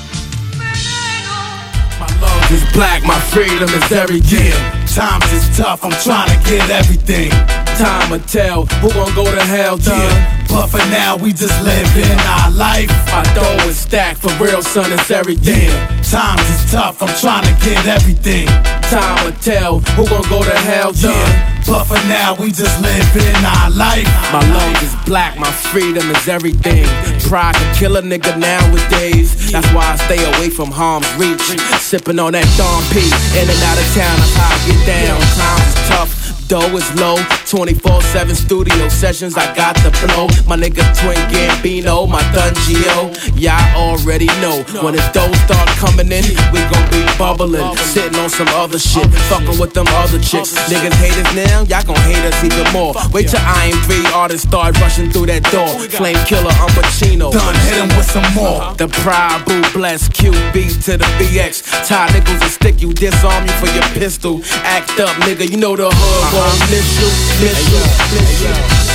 Speaker 18: is black, my freedom is everything. Times is tough, I'm trying to get everything. Time will tell who gon' go to hell, yeah. But for now, we just living our life. My dough is stacked for real, son, it's everything. Times is tough, I'm trying to get everything. Time will tell who gon' go to hell, yeah. But for now, we just living our life. My lungs is black, my freedom is everything. Pride can kill a nigga nowadays. That's why I stay away from harm's reach. Sipping on that Don P. In and out of town, that's how I get down. Times is tough. Dough is low, 24-7 studio sessions, I got the flow. My nigga Twin Gambino, my Dungio. Y'all already know, when the dough start coming in, we gon' be bubbling. Sitting on some other shit, fucking with them other chicks. Niggas hate us now, y'all gon' hate us even more. Wait till I am three artists start rushing through that door. Flame killer, I'm Pacino. Done, hit him with some more. The Pride, Boo, Bless, QB to the BX. Tie nickels and stick you, disarm you for your pistol. Act up, nigga, you know the hood uh-huh.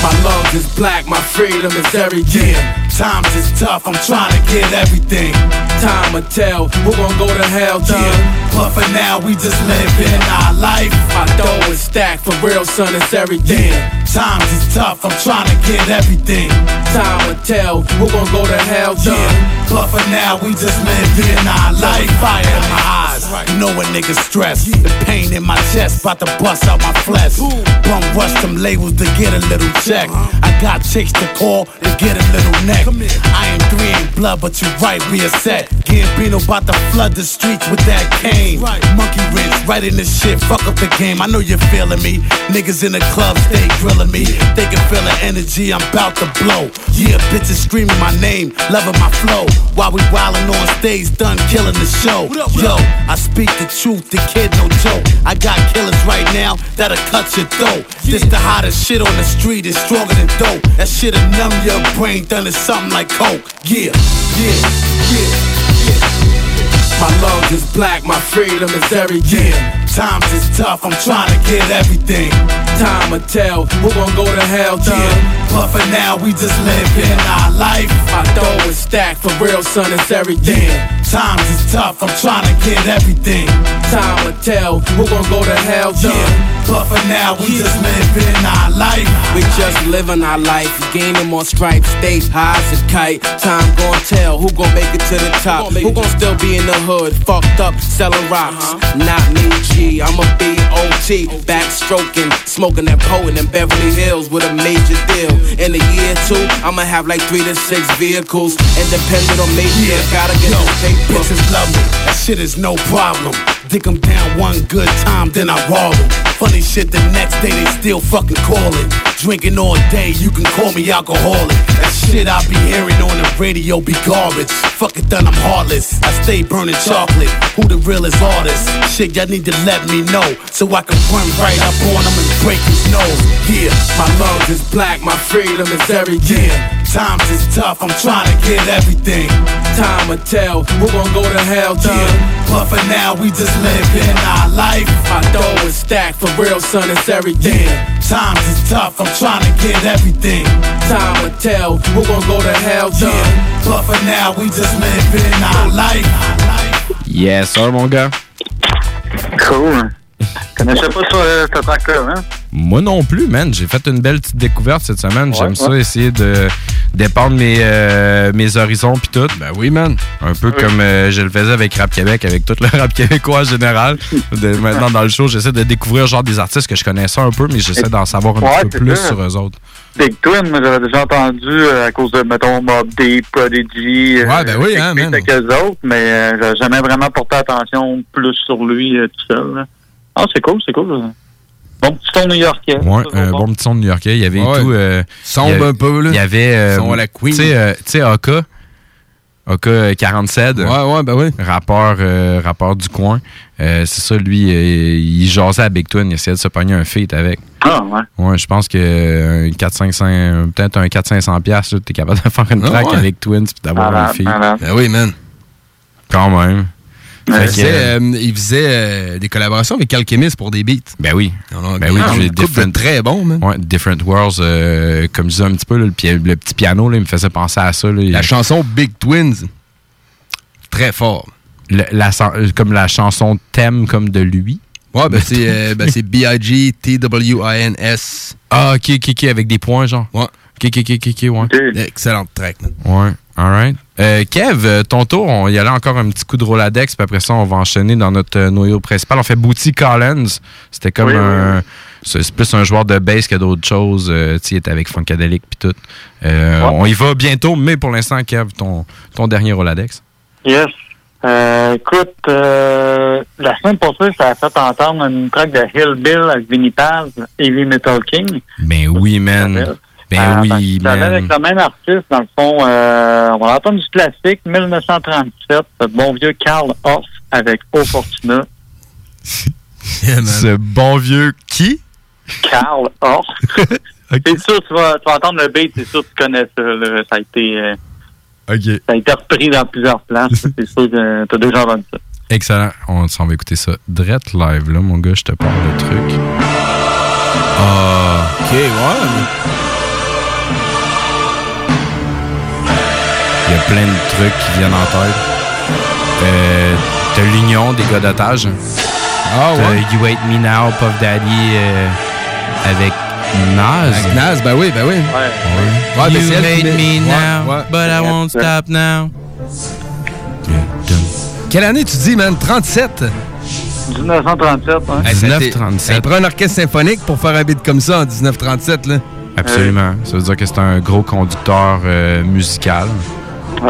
Speaker 18: My lungs is black, my freedom is every everything. Times is tough, I'm trying to get everything. Time will tell who gon' go to hell, yeah. But for now, we just living our life. My dough is stacked for real, son, it's everything. Times is tough, I'm trying to get everything. Time will tell who gon' go to hell, yeah. But for now, we just living our life. Fire in my eyes, you know when niggas stress. The pain in my chest, about to bust out my flesh. Bum rush some labels to get a little check. I got chicks to call to get a little neck. I am three ain't blood, but you right, we are set. Gambino about to flood the streets with that cane. Monkey wrench, right in the shit, fuck up the game. I know you're feeling me. Niggas in the club stay grilling me. They can feel the energy, I'm about to blow. Yeah, bitches screaming my name, loving my flow. While we wildin' on stage, done killing the show. Yo, I speak the truth, the kid no joke. I got killers right now that'll cut your throat. This the hottest shit on the street, it's stronger than dope. That shit'll numb your brain, done it something like coke. Yeah, yeah, yeah. My lungs is black, my freedom is everything. Times is tough, I'm trying to get everything. Time will tell who gon' go to hell, yeah. But for now, we just living our life. My dough is stacked for real, son, it's everything. Times is tough, I'm trying to get everything. Time will tell who gon' go to hell, yeah. But for now, we just living our life. We just living our life, gaining more stripes, stays high as a kite. Time gon' tell who gon' make it to the top. Who gon' still be in the hood, fucked up, selling rocks. Uh-huh. Not me, G, I'm a B.O.T. Backstroking, smoking that poet in Beverly Hills with a major deal. In a year or two, I'ma have like three to six vehicles. Independent or maybe Yeah. gotta get this paper.
Speaker 19: bitches love me. That shit is no problem. Dick them down one good time, then I roll them. Funny shit, the next day they still fucking calling. Drinking all day, you can call me alcoholic. That shit I be hearing on the radio be garbage. Fuck it done, I'm heartless. I stay burning chocolate. Who the realest artist? Shit, y'all need to let me know so I can run right up on him and break his nose. Yeah,
Speaker 18: My lungs is black, my freedom is everything.
Speaker 19: Times is tough, I'm trying to get everything.
Speaker 20: Time will tell, who gon' go to hell, yeah. But for now, we just living our life. My dough is stacked, for real, son, it's everything. Times is tough, I'm trying to get everything. Time will tell, who gon' go to hell, yeah. But for now, we just living our life.
Speaker 2: Yes, sir, mon gars.
Speaker 6: Cool. Je connaissais pas ça, ce track-là, hein?
Speaker 2: Moi non plus, man. J'ai fait une belle petite découverte cette semaine. J'aime
Speaker 6: Ouais,
Speaker 2: ça, essayer de dépendre mes, euh, mes horizons puis tout. Ben oui, man. Un peu comme euh, je le faisais avec Rap Québec, avec tout le rap québécois en général. De- maintenant, dans le show, j'essaie de découvrir genre des artistes que je connaissais un peu, mais j'essaie d'en savoir un
Speaker 6: Ouais,
Speaker 2: petit peu plus
Speaker 6: ça.
Speaker 2: sur eux autres.
Speaker 6: Big Twin, moi, j'avais déjà entendu euh, à cause de, mettons, Mob Deep, Prodigy.
Speaker 3: Ouais, ben oui, hein, man.
Speaker 6: Avec eux autres, mais j'avais jamais vraiment porté attention plus sur lui tout seul. Ah, c'est cool, c'est cool. Bon petit ton new-yorkais.
Speaker 2: Ouais, un bon petit son de New-Yorkais. Il y avait
Speaker 3: Ouais.
Speaker 2: tout. euh,
Speaker 3: Sombre
Speaker 2: il y avait-
Speaker 3: un peu, là.
Speaker 2: Il y avait. euh,
Speaker 3: Son à la Queen.
Speaker 2: Tu sais, euh, AK. AK 47.
Speaker 3: Ouais, ouais, ben oui.
Speaker 2: Rappeur, euh, rappeur du coin. Euh, c'est ça, lui, euh, il jasait à Big Twin. Il essayait de se pogner un feat avec.
Speaker 6: Ah, ouais.
Speaker 2: Ouais, je pense que un 4-500, peut-être un 400-500$, piastres, là, t'es capable de faire une
Speaker 3: Ah,
Speaker 2: track
Speaker 3: ouais.
Speaker 2: avec Twins puis d'avoir un
Speaker 3: Malade,
Speaker 2: feat.
Speaker 3: malade. Ben oui, man.
Speaker 2: Quand même.
Speaker 3: Faisait, euh, il faisait, euh, des collaborations avec Alchemist pour des beats.
Speaker 2: Ben oui.
Speaker 3: Ben
Speaker 2: Ben oui, j'ai
Speaker 3: different... très bon, man.
Speaker 2: Ouais, Different Worlds, euh, comme je disais un petit peu, là, le, petit piano, là, il me faisait penser à ça. là.
Speaker 3: La chanson Big Twins, très fort.
Speaker 2: Le- la, euh, comme la chanson thème comme de lui.
Speaker 3: Ouais, ben c'est euh, ben c'est B-I-G-T-W-I-N-S.
Speaker 2: Ah, ok, ok, ok, avec des points, genre.
Speaker 3: Ouais.
Speaker 2: Ok, ok, ok, ok, ok, ouais.
Speaker 3: Excellente track, man.
Speaker 2: Ouais, alright. Euh, Kev, euh, ton tour, on y allait encore un petit coup de Roladex, puis après ça, on va enchaîner dans notre euh, noyau principal. On fait Booty Collins. C'était comme
Speaker 6: Oui,
Speaker 2: un. C'est c'est plus un joueur de bass que d'autres choses. Euh, tu était avec Funkadelic puis tout. Euh,
Speaker 6: Ouais.
Speaker 2: On y va bientôt, mais pour l'instant, Kev, ton, ton dernier Roladex.
Speaker 6: Yes. Euh, écoute, euh, la semaine passée, ça a fait entendre une track de Hillbill avec Vinnie Paz, Heavy Metal King.
Speaker 2: Ben oui, man. Ben
Speaker 6: Euh,
Speaker 2: oui,
Speaker 6: Ça avait avec le même artiste, dans le fond, euh, on va entendre du classique, 1937, le bon vieux Carl Hoff avec O Fortuna.
Speaker 2: Ce bon vieux qui?
Speaker 6: Carl Hoff. C'est sûr, tu vas, tu vas entendre le beat, c'est sûr que tu connais ça. là. Ça a été, euh, ça a été repris dans plusieurs places. c'est sûr que tu as déjà entendu ça.
Speaker 2: Excellent. On s'en va écouter ça. Drette live, là, mon gars, je te parle de truc. Ah.
Speaker 3: Ok, ouais.
Speaker 2: Il y a plein de trucs qui viennent en tête. Euh, T'as l'union des gars d'otage.
Speaker 3: Ah
Speaker 2: ouais? You Hate Me Now, Puff Daddy euh, avec Nas.
Speaker 3: Avec Nas, ben oui, ben oui.
Speaker 2: Ouais.
Speaker 3: Ouais, ben
Speaker 2: you
Speaker 3: met-
Speaker 2: me
Speaker 3: Ouais,
Speaker 2: now,
Speaker 3: ouais.
Speaker 2: but I won't stop now.
Speaker 3: Quelle année tu dis, man? 37?
Speaker 6: 1937, hein?
Speaker 3: Hey, ça a été-
Speaker 2: 1937.
Speaker 3: Ça prend un orchestre symphonique pour faire un beat comme ça en 1937, là.
Speaker 2: Absolument. Ça veut dire que c'est un gros conducteur euh, musical.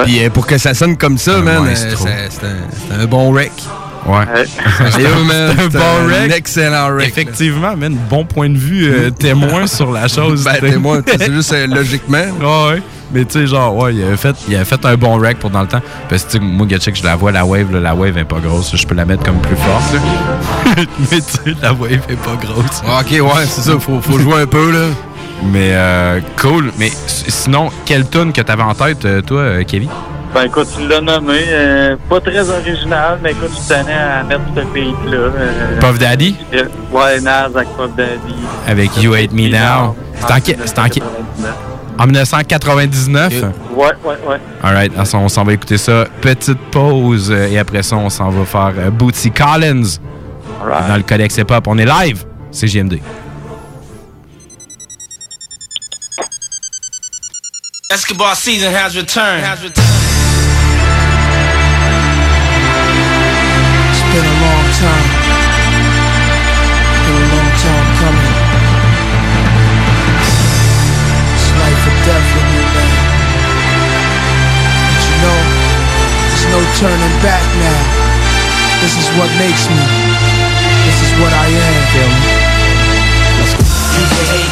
Speaker 3: Puis euh, pour que ça sonne comme ça,
Speaker 2: Un
Speaker 3: man, euh, c'est c'est un, bon rec.
Speaker 2: Ouais.
Speaker 3: C'est eux, man.
Speaker 2: C'est un bon
Speaker 3: un
Speaker 2: rec?
Speaker 3: excellent rec.
Speaker 2: Effectivement, man, bon point de vue euh, témoin sur la chose.
Speaker 3: Ben, témoin, c'est juste euh, logiquement.
Speaker 2: Ouais, ouais. Mais tu sais, genre, ouais, il a, fait, il a fait un bon rec pour dans le temps. Parce que, tu sais, moi, Gatchik, je la vois, la wave, là, la wave est pas grosse. Je peux la mettre comme plus forte, là. Mais tu sais, la wave est pas grosse.
Speaker 3: Ok, ouais, c'est ça, faut, faut jouer un peu, là.
Speaker 2: Mais, euh, cool. Mais sinon, quelle tune que t'avais en tête, euh, toi, euh, Kevin?
Speaker 6: Ben écoute, tu l'as nommé. euh, pas très original, mais écoute, tu tenais à mettre ce beat-là. euh,
Speaker 2: Puff Daddy?
Speaker 6: Ouais, Nas avec Puff Daddy.
Speaker 2: Avec You Hate Me Now. C'est en, en, en 1999?
Speaker 6: Ouais, ouais, ouais.
Speaker 2: Alright, on s'en va écouter ça. Petite pause et après ça, on s'en va faire Bootsy Collins dans le Codex Hip Hop. On est live, c'est JMD.
Speaker 21: Escobar season has returned. Has returned.
Speaker 22: It's been a long time. Been a long time coming. It's life or death with me, man. But you know, there's no turning back now. This is what makes me. This is what I am. Feel me? Let's go.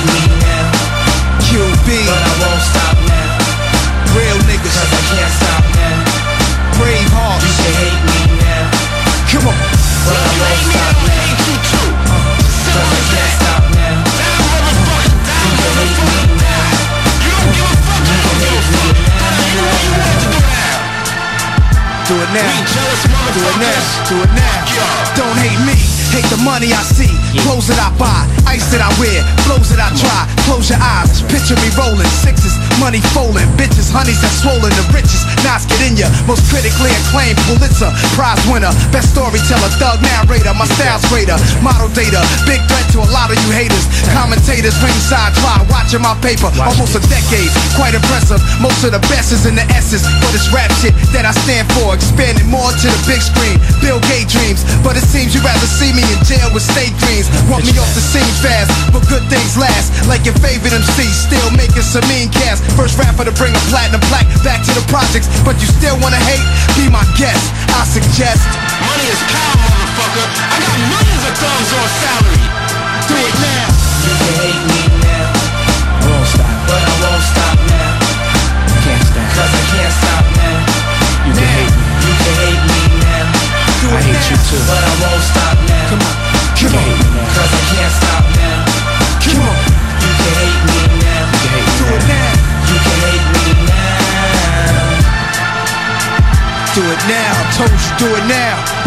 Speaker 22: Come on.
Speaker 21: I won't stop now. Cause I can't stop now. You can hate me now. You can hate me now.
Speaker 20: Do it now. Do it now. Do it now. Don't hate me. Hate the money I see. Clothes that I buy. Ice that I wear. Flows that I try. Close your eyes. Picture me rolling. Sixes. Money folding. Bitches. Honeys that swollen. The richest. Knots get in ya. Most critically acclaimed Pulitzer. Prize winner. Best storyteller. Thug narrator. My style's greater. Model data. Big threat to a lot of you haters. Commentators. Ringside. Try watching my paper. Almost a decade. Quite impressive. Most of the best is in the S's. But it's rap shit that I stand for. Expanding more to the big screen. Bill Gates dreams. But it seems you'd rather see me in jail with state dreams. Want me off the scene fast. But good things last. Like your favorite MC. Still making some mean cast. First rapper to bring a platinum plaque back to the projects. But you still wanna hate? Be my guest. I suggest.
Speaker 12: Money is power, motherfucker. I got millions of thumbs on salary.
Speaker 20: Do it now.
Speaker 21: You can hate me now. I won't stop, but I won't stop now. Can't stop, cause I can't stop now. You can hate me, you can hate me now. I hate you too, but I won't stop now. Come on, you can hate me now, cause I can't stop now.
Speaker 20: Do it now. I told you, do it now.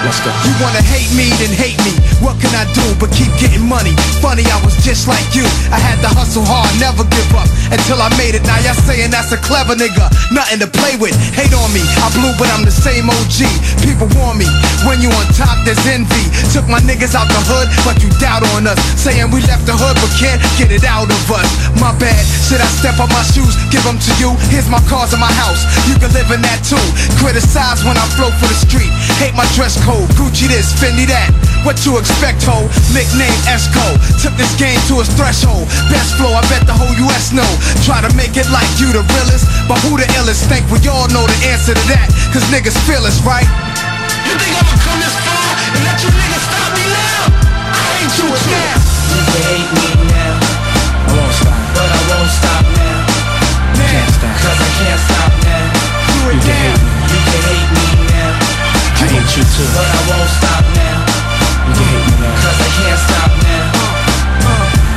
Speaker 21: Let's go.
Speaker 20: You wanna hate me, then hate me. What can I do but keep getting money? Funny, I was just like you. I had to hustle hard, never give up until I made it. Now y'all saying that's a clever nigga, nothing to play with. Hate on me, I blew, but I'm the same OG. People warn me when you on top, there's envy. Took my niggas out the hood, but you doubt on us. Saying we left the hood, but can't get it out of us. My bad, should I step on my shoes, give them to you? Here's my cars in my house, you can live in that too. Criticize when I flow for the street. Hate my dress code, Gucci this, Fendi that. What you expect, ho? Nickname Esco. Took this game to its threshold. Best flow, I bet the whole US know. Try to make it like you the realest, but who the illest? Think we all know the answer to that, cause niggas feel us, right?
Speaker 12: You think I'ma come this far and let you niggas stop me now? I ain't you it now.
Speaker 21: You can hate me now. I won't stop, but I won't stop now. Can't stop, cause I can't stop now. You can hate I you too, but I won't stop now. You can hate me now, cause I can't stop now.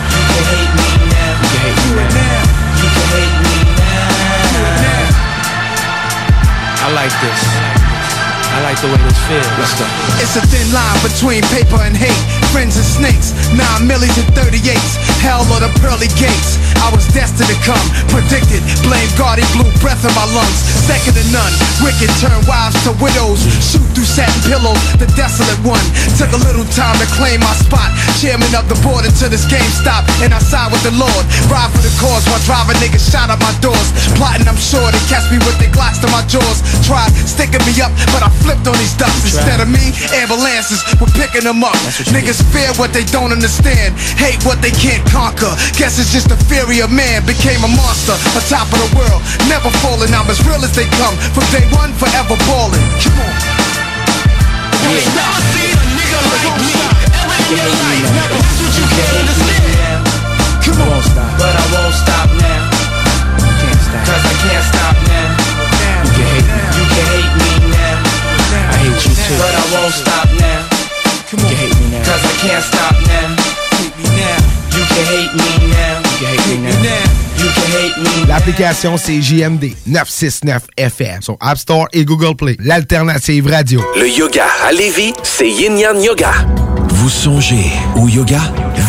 Speaker 21: You can hate me now. You can hate me now. You can hate me now.
Speaker 3: I like this. I like the way this feels. Let's go.
Speaker 20: It's a thin line between paper and hate. Friends and snakes, nine millies and 38s. Hell or the pearly gates. I was destined to come, predicted. Blame God, he blew breath in my lungs. Second to none. Wicked turn wives to widows. Shoot through satin pillows, the desolate one. Took a little time to claim my spot. Chairman of the board until this game stopped. And I side with the Lord. Ride for the cause while driving niggas shot at my doors. Plotting, I'm sure they catch me with their glocks to my jaws. Tried sticking me up, but I flipped on these ducks. Instead of me, ambulances were picking them up. Niggas fear what they don't understand. Hate what they can't conquer. Guess it's just the fury of man. Became a monster, on top of the world. Never falling, I'm as real as they come. From day one, forever balling. Come on.
Speaker 12: You ain't never seen a nigga like me. Ever in your life. That's what you can't understand.
Speaker 21: Come on. Won't stop, but I won't stop now. Can't stop, cause I can't stop now. You can hate me, you can hate me now. I hate you too, but I won't stop now. You can hate me now, cause I can't stop now.
Speaker 3: L'application, c'est JMD 969 FM sur App Store et Google Play. L'alternative radio.
Speaker 23: Le yoga à Lévis, c'est Yin Yang Yoga. Vous songez au yoga?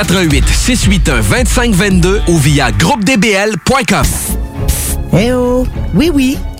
Speaker 23: 88 681 2522 ou via groupedbl.com.
Speaker 24: Eh oh, Oui, oui,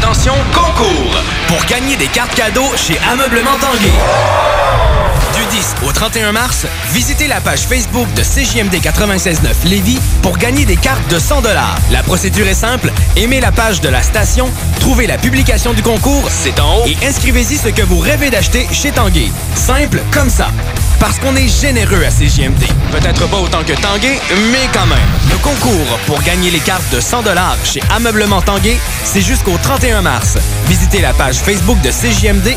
Speaker 15: Attention, concours! Pour gagner des cartes cadeaux chez Ameublement Tanguay. Du 10 au 31 mars, visitez la page Facebook de CJMD 96.9 Lévis pour gagner des cartes de 100 La procédure est simple. Aimez la page de la station, trouvez la publication du concours, c'est en haut, et inscrivez-y ce que vous rêvez d'acheter chez Tanguay. Simple comme ça. Parce qu'on est généreux à CJMD. Peut-être pas autant que Tanguay, mais quand même. Le concours pour gagner les cartes de 100 chez Ameublement Tanguay, c'est jusqu'au 31 mars. Visitez la page Facebook de CJMD,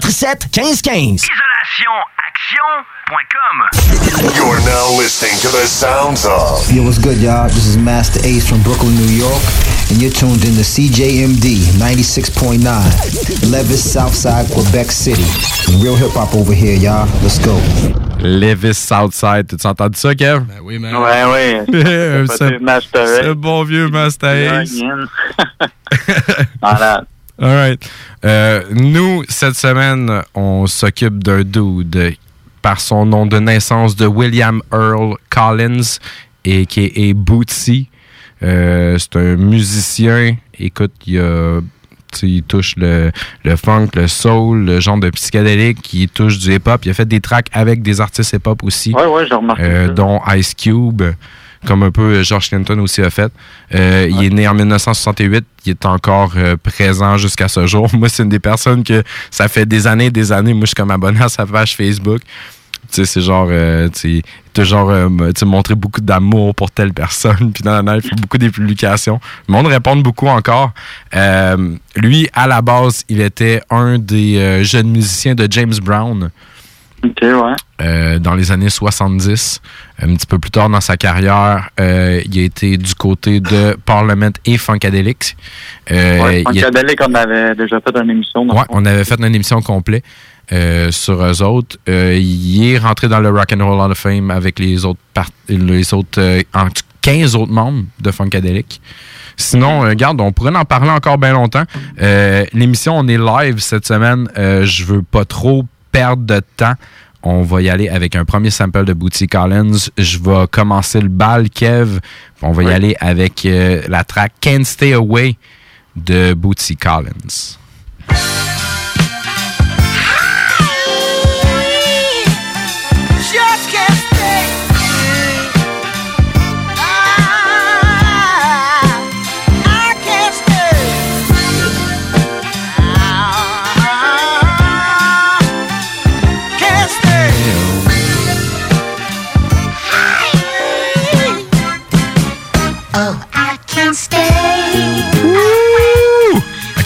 Speaker 16: 847 1515.
Speaker 7: You're now listening to the sounds of
Speaker 1: Yo, what's good, y'all? This is Master Ace from Brooklyn, New York, and you're tuned in to CJMD 96.9, Levis, Southside, Quebec City. Real hip hop over here, y'all. Let's go.
Speaker 2: Levis Southside. T'as entendu ça, Kev? Ben
Speaker 3: oui, man.
Speaker 6: Ouais, ouais.
Speaker 2: Euh,
Speaker 6: C'est Master Ace.
Speaker 2: bon vieux Master Ace.
Speaker 6: Again.
Speaker 2: All right. Euh, nous, cette semaine, on s'occupe d'un dude par son nom de naissance de William Earl Collins et qui est Bootsy. Euh, c'est un musicien. Écoute, il, a- touche le, le funk, le soul, le genre de psychédélique, il touche du hip-hop. Il a fait des tracks avec des artistes hip-hop aussi.
Speaker 6: Ouais, ouais, j'ai remarqué
Speaker 2: Euh, dont Ice Cube, comme un peu George Clinton aussi a fait. Euh, Il est né en 1968, il est encore euh, présent jusqu'à ce jour. Moi, c'est une des personnes que ça fait des années et des années. Moi, je suis comme abonné à sa page Facebook. Tu sais, c'est genre, euh, tu toujours euh, montrer beaucoup d'amour pour telle personne. Puis dans la il fait beaucoup des publications. Le monde répond beaucoup encore. Euh, lui, à la base, il était un des euh, jeunes musiciens de James Brown. Euh, dans les années 70. Un petit peu plus tard dans sa carrière, euh, il a été du côté de Parliament et Funkadelic. Euh,
Speaker 6: Ouais,
Speaker 2: il a-
Speaker 6: Funkadelic, on avait déjà fait une émission.
Speaker 2: Ouais, on avait fait une émission complète euh, sur eux autres. Il est rentré dans le Rock and Roll Hall of Fame avec les autres, part- les autres en tout- 15 autres membres de Funkadelic. Sinon, regarde, on pourrait en parler encore bien longtemps. L'émission, on est live cette semaine. Je veux pas trop perdre de temps. On va y aller avec un premier sample de Bootsy Collins. Je vais commencer le bal, Kev. On va y aller avec euh, la track Can't Stay Away de Bootsy Collins.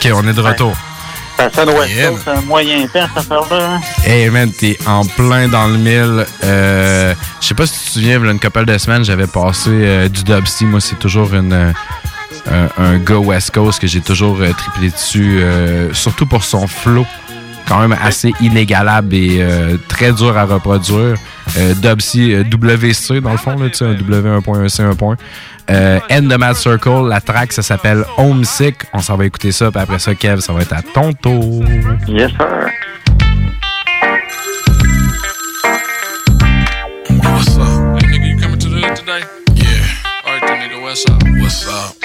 Speaker 2: OK, on est de retour.
Speaker 6: Ça sonne West Coast, un moyen temps, cette affaire-là. hein?
Speaker 2: Hey man, t'es en plein dans le mille. Euh, Je sais pas si tu te souviens, il y a une couple de semaines, j'avais passé euh, du dubstep. Moi, c'est toujours une, euh, un, gars West Coast que j'ai toujours triplé dessus, surtout pour son flow, quand même assez inégalable et euh, très dur à reproduire. euh, Dub C, euh, WC dans le fond, là, tu sais, un W1.1 C 1. Euh, End the Mad Circle, la track, ça s'appelle Homesick. On s'en va écouter ça, puis après ça, Kev, ça va être à ton tour.
Speaker 6: Yes, sir.
Speaker 25: What's up? Hey, nigga, you coming to the hood today? Yeah. Alright, then, nigga, what's up? What's up?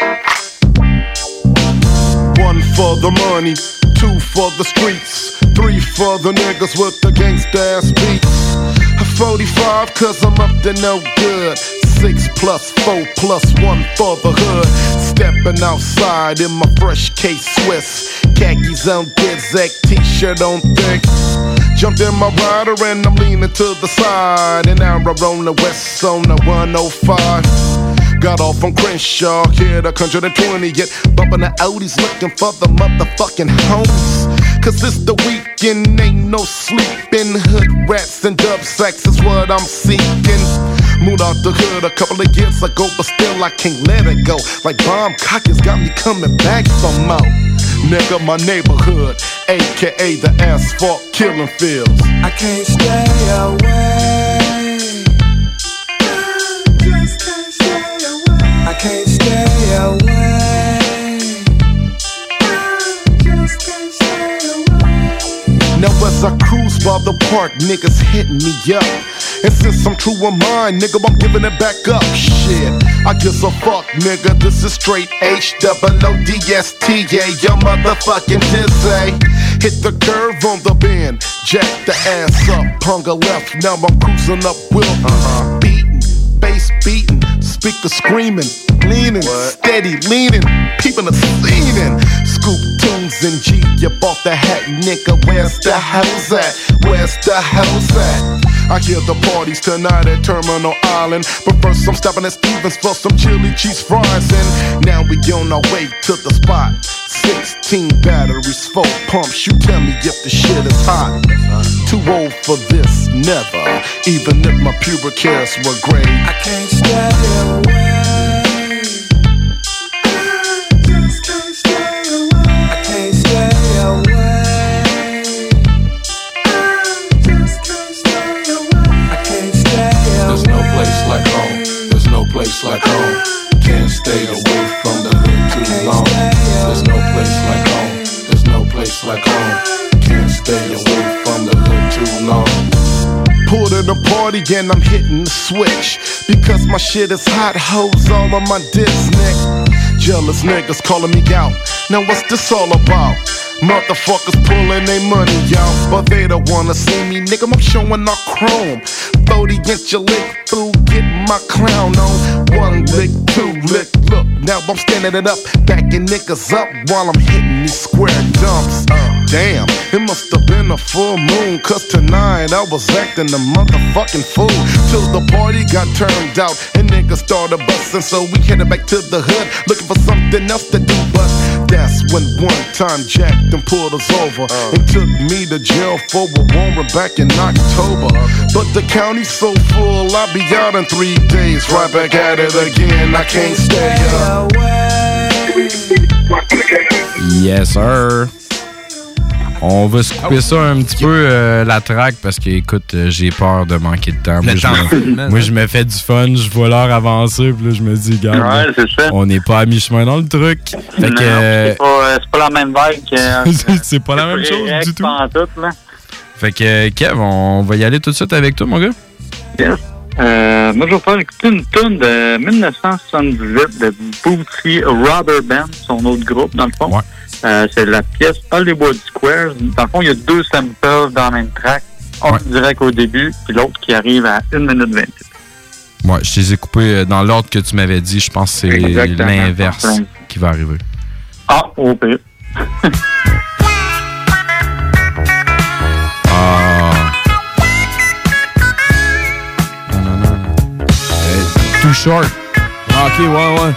Speaker 26: One for the money, two for the streets, three for the niggas with the gangsta ass beats. 45 cause I'm up to no good. Six plus four plus one for the hood. Stepping outside in my fresh case Swiss. Khakis on Dizek, t-shirt on thick. Jumped in my rider and I'm leaning to the side. And now I roll the west on the 105. Got off on Crenshaw, hit a hundred and twenty, yet bumping the Audis looking for the motherfucking homies. Cause it's the weekend, ain't no sleeping. Hood rats and dub sacks is what I'm seeking. Moved out the hood a couple of years ago, but still I can't let it go. Like bomb cockers got me coming back some more. Nigga, my neighborhood, aka the asphalt killing fields.
Speaker 20: I can't stay away.
Speaker 26: As I cruise by the park, niggas hitting me up. And since I'm true of mine, nigga, I'm giving it back up. Shit, I give a fuck, nigga. This is straight H double O D S T A, your motherfucking dizzy. Hit the curve on the bend, jack the ass up, punga left. Now I'm cruising up, will uh-huh. beating, bass beating, speaker screaming, leaning, steady leaning, peeping the scene Scoop tunes and G, you bought the hat, nigga. Where's the house at? Where's the house at? I hear the parties tonight at Terminal Island. But first, I'm stopping at Stevens for some chili cheese fries. And now we on our way to the spot. 16 batteries, 4 pumps. You tell me if the shit is hot. Too old for this, never. Even if my pubic hairs were gray.
Speaker 20: I can't stand away.
Speaker 25: Like home. Can't stay away from the hood too long.
Speaker 26: Pulled in the party and I'm hitting the switch. Because my shit is hot hoes all on my diss neck. Jealous niggas calling me out. Now what's this all about? Motherfuckers pulling their money out, but they don't wanna see me, nigga. I'm showing our chrome. 40 inch your lick through, get my clown on. One lick, two lick, look. Now I'm standing it up, backing niggas up while I'm hitting these square dumps. Damn, it must have been a full moon, cause tonight I was acting a motherfucking fool. Till the party got turned out and niggas started busting, so we headed back to the hood looking for something else to do. But that's when one time Jack then pulled us over uh. and took me to jail for a warrant back in October. But the county's so full, I'll be out in three days. Right back at it again, I can't stay up.
Speaker 2: Yes, sir. On va se couper ça un petit peu, euh, la track, parce que, écoute, euh, j'ai peur de manquer de temps. Moi, je, me, moi, je me fais du fun, je vois l'heure avancer, puis là, je me dis,
Speaker 6: Ouais, ça.
Speaker 2: on n'est pas à mi-chemin dans le truc. Fait
Speaker 6: Non,
Speaker 2: que, euh,
Speaker 6: c'est pas, euh, c'est pas la même vibe que.
Speaker 2: c'est pas la même chose
Speaker 6: Rex
Speaker 2: du tout.
Speaker 6: là.
Speaker 2: Fait que, euh, Kev, on va y aller tout de suite avec toi, mon gars.
Speaker 6: Yes. Euh, moi, je vais faire écouter une tune de 1978 de Bootsy Rubber Band, son autre groupe, dans le fond. Euh, c'est la pièce Hollywood Squares. Dans le fond, il y a deux samples dans la même track. Un direct au début, puis l'autre qui arrive à 1 minute 28.
Speaker 2: Ouais, je les ai coupés euh, dans l'ordre que tu m'avais dit. Je pense que c'est l'inverse qui va arriver.
Speaker 6: Ah, au pire.
Speaker 2: too short.
Speaker 3: Ok, ouais, ouais.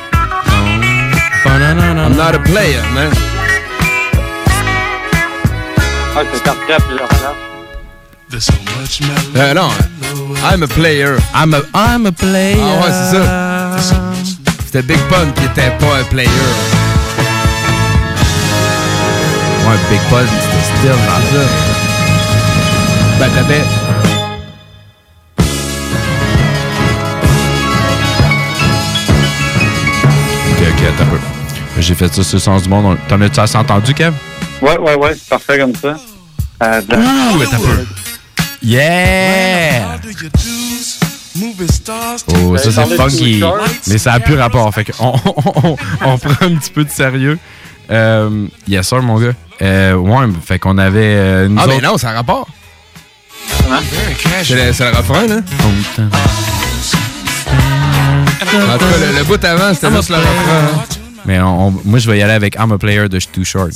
Speaker 3: I'm not a player, man.
Speaker 6: Ah, c'est parti à plusieurs places.
Speaker 3: Euh, non, I'm a player.
Speaker 2: I'm a, I'm a player.
Speaker 3: Ah ouais, c'est ça. C'était Big Pun qui était pas un player.
Speaker 2: Ouais, Big Pun, c'était still dans
Speaker 3: ça. Ben, t'avais...
Speaker 2: ok, attends un peu. J'ai fait ça sur le sens du monde. On- T'en as-tu assez entendu, Kev?
Speaker 6: Ouais, ouais, ouais, c'est parfait comme ça. Euh,
Speaker 2: Ouh, attends un peu. Yeah! Oh, ça c'est funky. Mais ça a plus rapport. Fait qu'on on, on prend un petit peu de sérieux. Euh, yes, sir, mon gars. Euh, ouais, fait qu'on avait. euh, nous
Speaker 3: Ah, mais non, ça a rapport. C'est le, c'est le refrain, là. En tout cas, le, le bout avant, c'était juste le refrain.
Speaker 2: Mais on- on- moi, je vais y aller avec I'm a player de Too Short.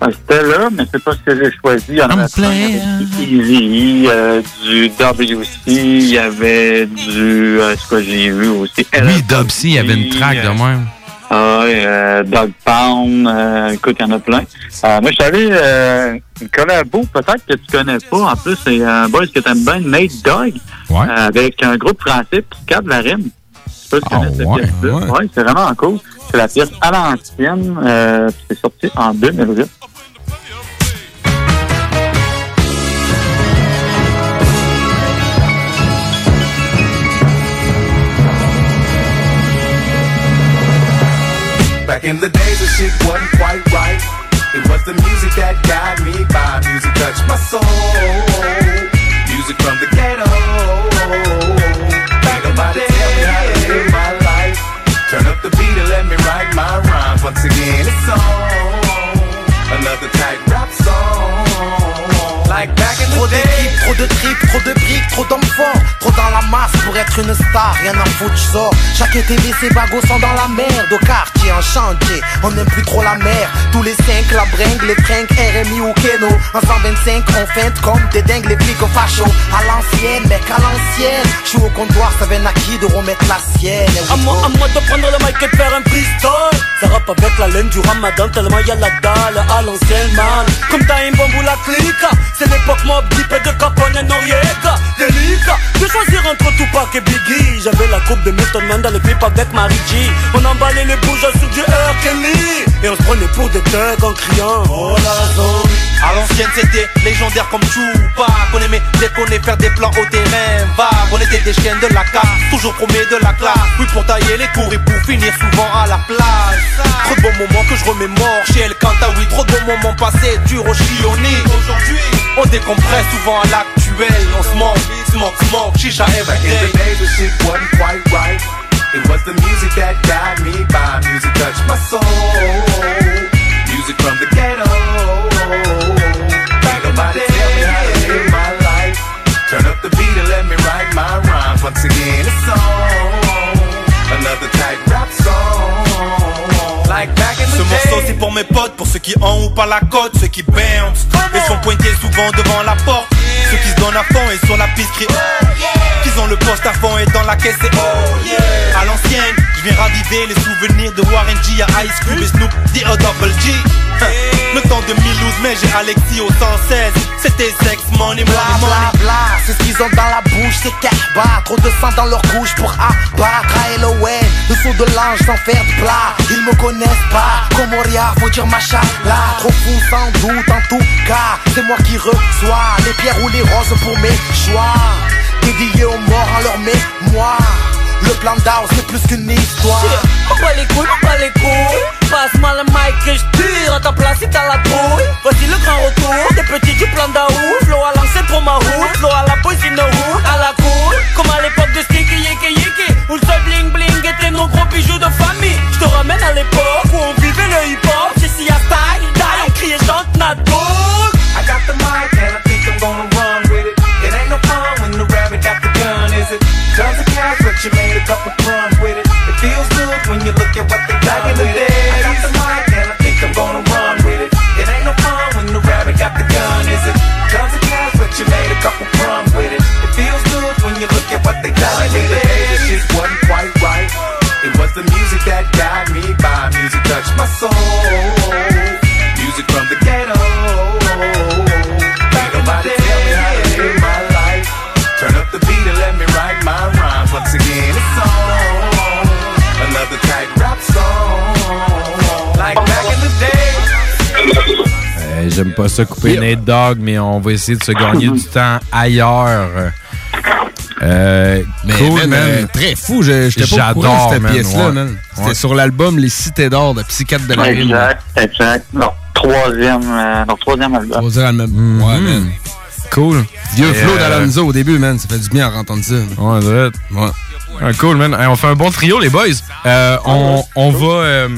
Speaker 6: Ah, C'était là, mais c'est pas ce que j'ai choisi. Il y en avait plein. Il y avait du Easy, euh, du WC, il y avait du... Euh, c'est quoi j'ai eu aussi?
Speaker 2: Oui, Dub C, il y avait une track de même.
Speaker 6: Ah ouais, euh, Dog Pound, euh, écoute, il y en a plein. Euh, moi, je suis allé, euh, une collabo, peut-être que tu connais pas. En plus, c'est un boy que t'aimes bien, Nate Dog, euh, avec un groupe français, Picard de la Rime. Je sais pas si tu connais cette
Speaker 2: ouais,
Speaker 6: pièce-là.
Speaker 2: ouais.
Speaker 6: Ouais, c'est vraiment cool. C'est la pièce à l'ancienne, euh, c'est sorti en 2008.
Speaker 20: Back in the days, the shit wasn't quite right. It was the music that got me by. Music touched my soul. Music from the ghetto. Ain't nobody tell me live my life. Turn up the beat and let me write my rhymes. Once again, it's on. Another type rap song. Like back in the day.
Speaker 4: Trop de tripes, trop de briques, trop d'enfants, trop dans la masse pour être une star, rien à foutre, j'sors. Chaque été, c'est bagos sont dans la merde, au quartier, en chantier, on n'aime plus trop la mer. Tous les cinq, la bringue, les trinques, RMI ou Keno. En 125, on feinte comme des dingues, les flics au facho. À l'ancienne, mec, à l'ancienne. J'suis au comptoir, ça vient acquis de remettre la sienne?
Speaker 27: À moi, à moi de prendre le mic et de faire un freestyle Ça rappe avec la laine du ramadan Tellement y a la dalle à l'ancienne man Comme t'as une bombe ou la clique C'est l'époque mob deep et de Capone et Noriega choisir entre Tupac et Biggie. J'avais la coupe de Milton Man dans le clip avec Marie G. On emballait les bouges sur du R. Kelly. Et on se prenait pour des thugs en criant. Oh la zone.
Speaker 28: À l'ancienne c'était légendaire comme Tupac. On aimait déconner, faire des plans au terrain. Vague. On était des chiens de la casse, toujours promet de la classe. Oui pour tailler les cours et pour finir souvent à la plage Trop de bons moments que je remémore. Chez El Kanta Oui trop de bons moments passés, dur au Aujourd'hui on décompresse souvent à l'actuel On se manque, smoke, smoke, chicha
Speaker 20: Back in the
Speaker 28: everyday
Speaker 20: days, the shit wasn't quite right. It was the music that got me by. Music touched my soul. Music from the ghetto. Ain't nobody tell me how to live my life. Turn up the beat and let me write my rhymes. Once again, it's on.
Speaker 28: C'est pour mes potes, pour ceux qui ont ou pas la cote, ceux qui bounce et sont pointés souvent devant la porte. Ceux qui se donnent à fond et sur la piste crient Qu'ils ont le poste à fond et dans la caisse et oh À l'ancienne, je viens raviver les souvenirs de Warren G à Ice Cube et Snoop D.O. Le temps de 2012, mais j'ai Alexis au 116. C'était sex, money, money,
Speaker 4: Bla bla bla, c'est ce qu'ils ont dans la bouche, c'est Kerba Trop de sang dans leur couche pour abattre. L.O.N. Le saut de l'ange sans faire de plat. Ils me connaissent pas, comme Moria, faut dire machallah. Trop fou sans doute, en tout cas. C'est moi qui reçois les pierres ou les roses pour mes choix. Dédiés aux morts en leur mémoire Le plan d'Ao c'est plus qu'une histoire.
Speaker 27: On bat les couilles, bat les couilles. Passe-moi le mic que je tire à ta place si t'as la trouille Voici le grand retour des petits du plan d'Aou Flow à lancer pour ma route, flow à la poésie de route À la cool, comme à l'époque de Sticky Yiki Yiki Où le seul bling bling était nos gros bijoux de famille. Je te ramène à l'époque où on vivait le hip hop C'est si à style, die, on criait chante notre
Speaker 20: I got the mic couple crumbs with it. It feels good when you look at what they got in the day. I got the mic and I think I'm gonna run with it. It ain't no fun when the rabbit got the gun, is it? Tons of cash, but you made a couple crumbs with it. It feels good when you look at what they got in the day. This shit wasn't quite right. It was the music that got me by. Music touched my soul.
Speaker 2: J'aime pas ça couper Nate Dogg, mais on va essayer de se gagner du temps ailleurs. Euh,
Speaker 3: Mais
Speaker 2: cool,
Speaker 3: man,
Speaker 2: man.
Speaker 3: euh, très fou. Je- J'étais pas au courant
Speaker 2: J'adore,
Speaker 3: de cette pièce-là,
Speaker 2: ouais.
Speaker 3: man. C'était
Speaker 2: Ouais.
Speaker 3: sur l'album Les Cités d'or de Psychiatre de la Rime.
Speaker 6: Exact, exact. Non, troisième, euh, non, troisième album.
Speaker 3: Troisième album. Ouais, man.
Speaker 2: Cool.
Speaker 3: Vieux
Speaker 2: Et,
Speaker 3: flow
Speaker 2: euh,
Speaker 3: d'Alonso au début, man. Ça fait du bien à entendre ça.
Speaker 2: Ouais, direct.
Speaker 3: Ouais.
Speaker 2: Ah, cool, man. Hey, on fait un bon trio, les boys. Euh, on, on va...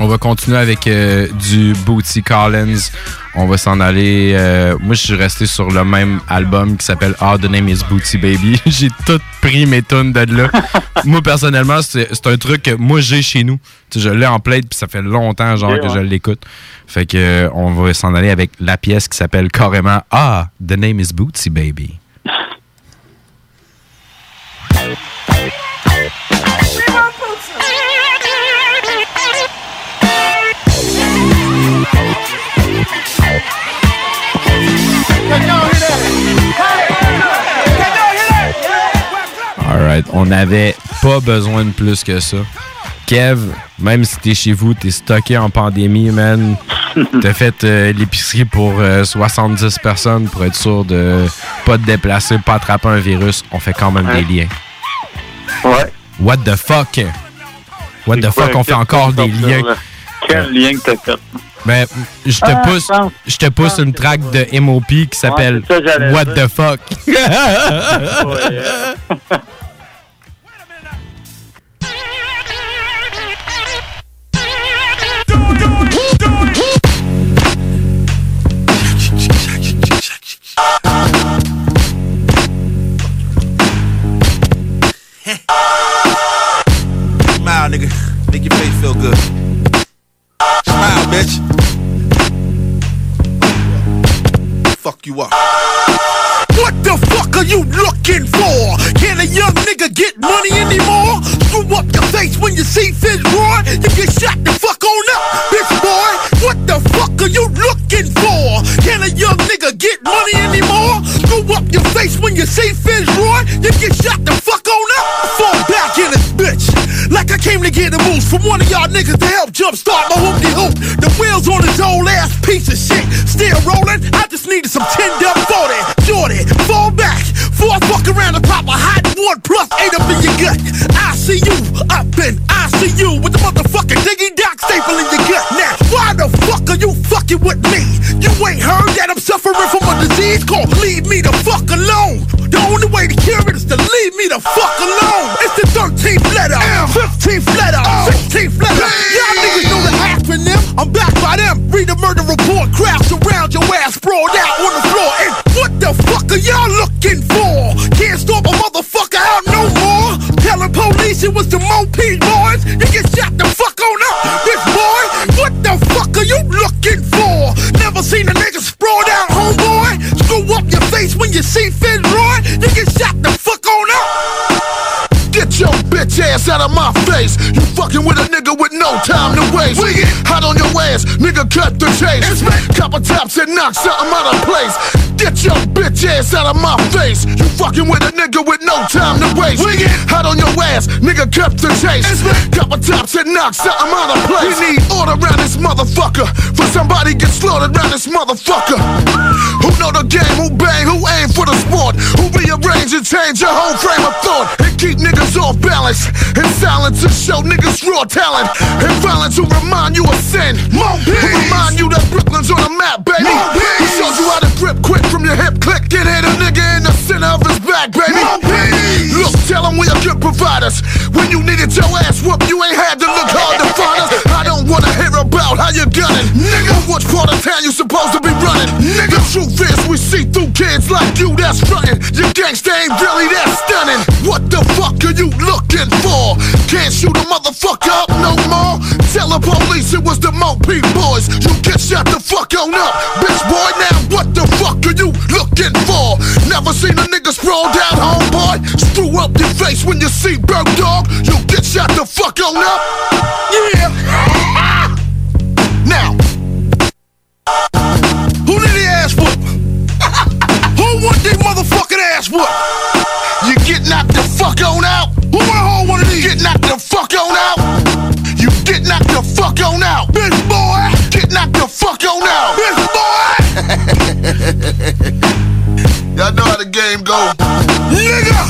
Speaker 2: on va continuer avec euh, du Bootsy Collins. On va s'en aller. euh, moi, je suis resté sur le même album qui s'appelle Ah, The Name is Bootsy Baby. j'ai tout pris mes tunes de là. moi, personnellement, c'est un truc que moi, j'ai chez nous. Je l'ai en plate, puis ça fait longtemps genre que je l'écoute. Fait que euh, on va s'en aller avec la pièce qui s'appelle carrément Ah, The Name is Bootsy Baby. Alright, on n'avait pas besoin de plus que ça. Kev, même si t'es chez vous, t'es stocké en pandémie, man. T'as fait euh, l'épicerie pour euh, 70 personnes pour être sûr de pas te déplacer, pas attraper un virus. On fait quand même
Speaker 6: Ouais.
Speaker 2: des liens.
Speaker 6: Ouais.
Speaker 2: What the fuck? What the fuck? On fait encore des liens.
Speaker 6: là? Quel lien que t'as fait?
Speaker 2: Ben, je te
Speaker 6: Ah,
Speaker 2: pousse,
Speaker 6: je
Speaker 2: te pousse une track de MOP qui s'appelle What
Speaker 6: dire.
Speaker 2: the fuck?
Speaker 29: you up.
Speaker 30: What the fuck are you looking for? Can a young nigga get money anymore? Screw up your face when you see Fizz Roy. You get shot the fuck on up, bitch boy. What the fuck are you looking for? Can a young nigga get money anymore? Screw up your face when you see Fizz Roy. You get shot the from one of y'all niggas to help jumpstart my hoopty hoop. The wheels on his old ass piece of shit. Still rolling. I just needed some 10 up 40. Jordy, fall back. I fuck around and pop a hot one plus eight up in your gut. I see you up in ICU with the motherfucking diggy doc staple in your gut. Now, why the fuck are you fucking with me? You ain't heard that I'm suffering from a disease called leave me the fuck alone. The only way to cure it is to leave me the fuck alone. It's the 13th letter, 15th letter, 16th letter. Y'all niggas know the acronym. I'm back by them. Read the murder report, crowds around your ass, sprawled out on the floor. And what the fuck are y'all looking for? Can't stop a motherfucker out no more. Telling police it was the Moped boys. You get shot the fuck on up, bitch boy. What the fuck are you looking for? Never seen a nigga sprawled out, homeboy. Screw up your face when you see Finn Roy. You get shot the fuck on up.
Speaker 26: Get your bitch ass out of my face. You fucking with a nigga with no time to waste. Hot on your ass, nigga, cut the chase. Couple taps and knock something out of place. Get your bitch ass out of my face. You fucking with a nigga with no time to waste. Hot on your ass, nigga, cut the chase. Couple taps and knock something out of place. We need order around this motherfucker. For somebody get slaughtered around this motherfucker. Who know the game, who bang, who aim for the sport, who rearrange and change your whole frame of thought, and keep niggas off balance, and silent to show niggas raw talent, and violence to remind you of sin. Who remind you that Brooklyn's on the map, baby. Who shows you how to grip quick from your hip click, get hit a nigga in the center of his back, baby. Look, tell him we are good providers. When you needed your ass whooped, you ain't had to look hard to how you gunning, nigga. Which part of town you supposed to be running, nigga? Truth is, we see through kids like you that's frontin'. Your gangsta ain't really that stunning. What the fuck are you looking for? Can't shoot a motherfucker up no more. Tell the police it was the Mope boys. You get shot the fuck on up, bitch boy. Now what the fuck are you looking for? Never seen a nigga sprawl down, homeboy. Screw up your face when you see Berg Dog. You get shot the fuck on up. Yeah.
Speaker 30: Whoop?
Speaker 26: You get knocked the fuck on out.
Speaker 30: Who wanna hold one of these?
Speaker 26: Get knocked the fuck on out. You get knocked the fuck on out.
Speaker 30: Bitch boy.
Speaker 26: Get knocked the fuck on out.
Speaker 30: Bitch boy.
Speaker 26: Y'all know how the game go.
Speaker 30: Yeah.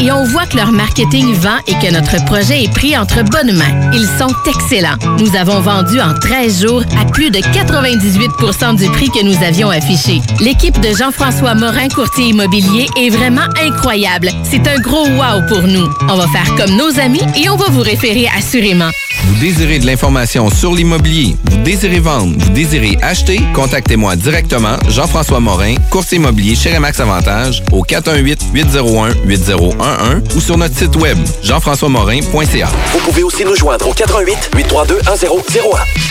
Speaker 11: et on voit que leur marketing vend et que notre projet est pris entre bonnes mains. Ils sont excellents. Nous avons vendu en 13 jours à plus de 98% du prix que nous avions affiché. L'équipe de Jean-François Morin, courtier immobilier, est vraiment incroyable. C'est un gros wow pour nous. On va faire comme nos amis et on va vous référer assurément.
Speaker 31: Vous désirez de l'information sur l'immobilier, vous désirez vendre, vous désirez acheter, contactez-moi directement, Jean-François Morin, courtier immobilier chez Remax Avantage, au 418-801-8011 ou sur notre site web, jean-françois-morin.ca.
Speaker 32: Vous pouvez aussi nous joindre au 88 832 1001.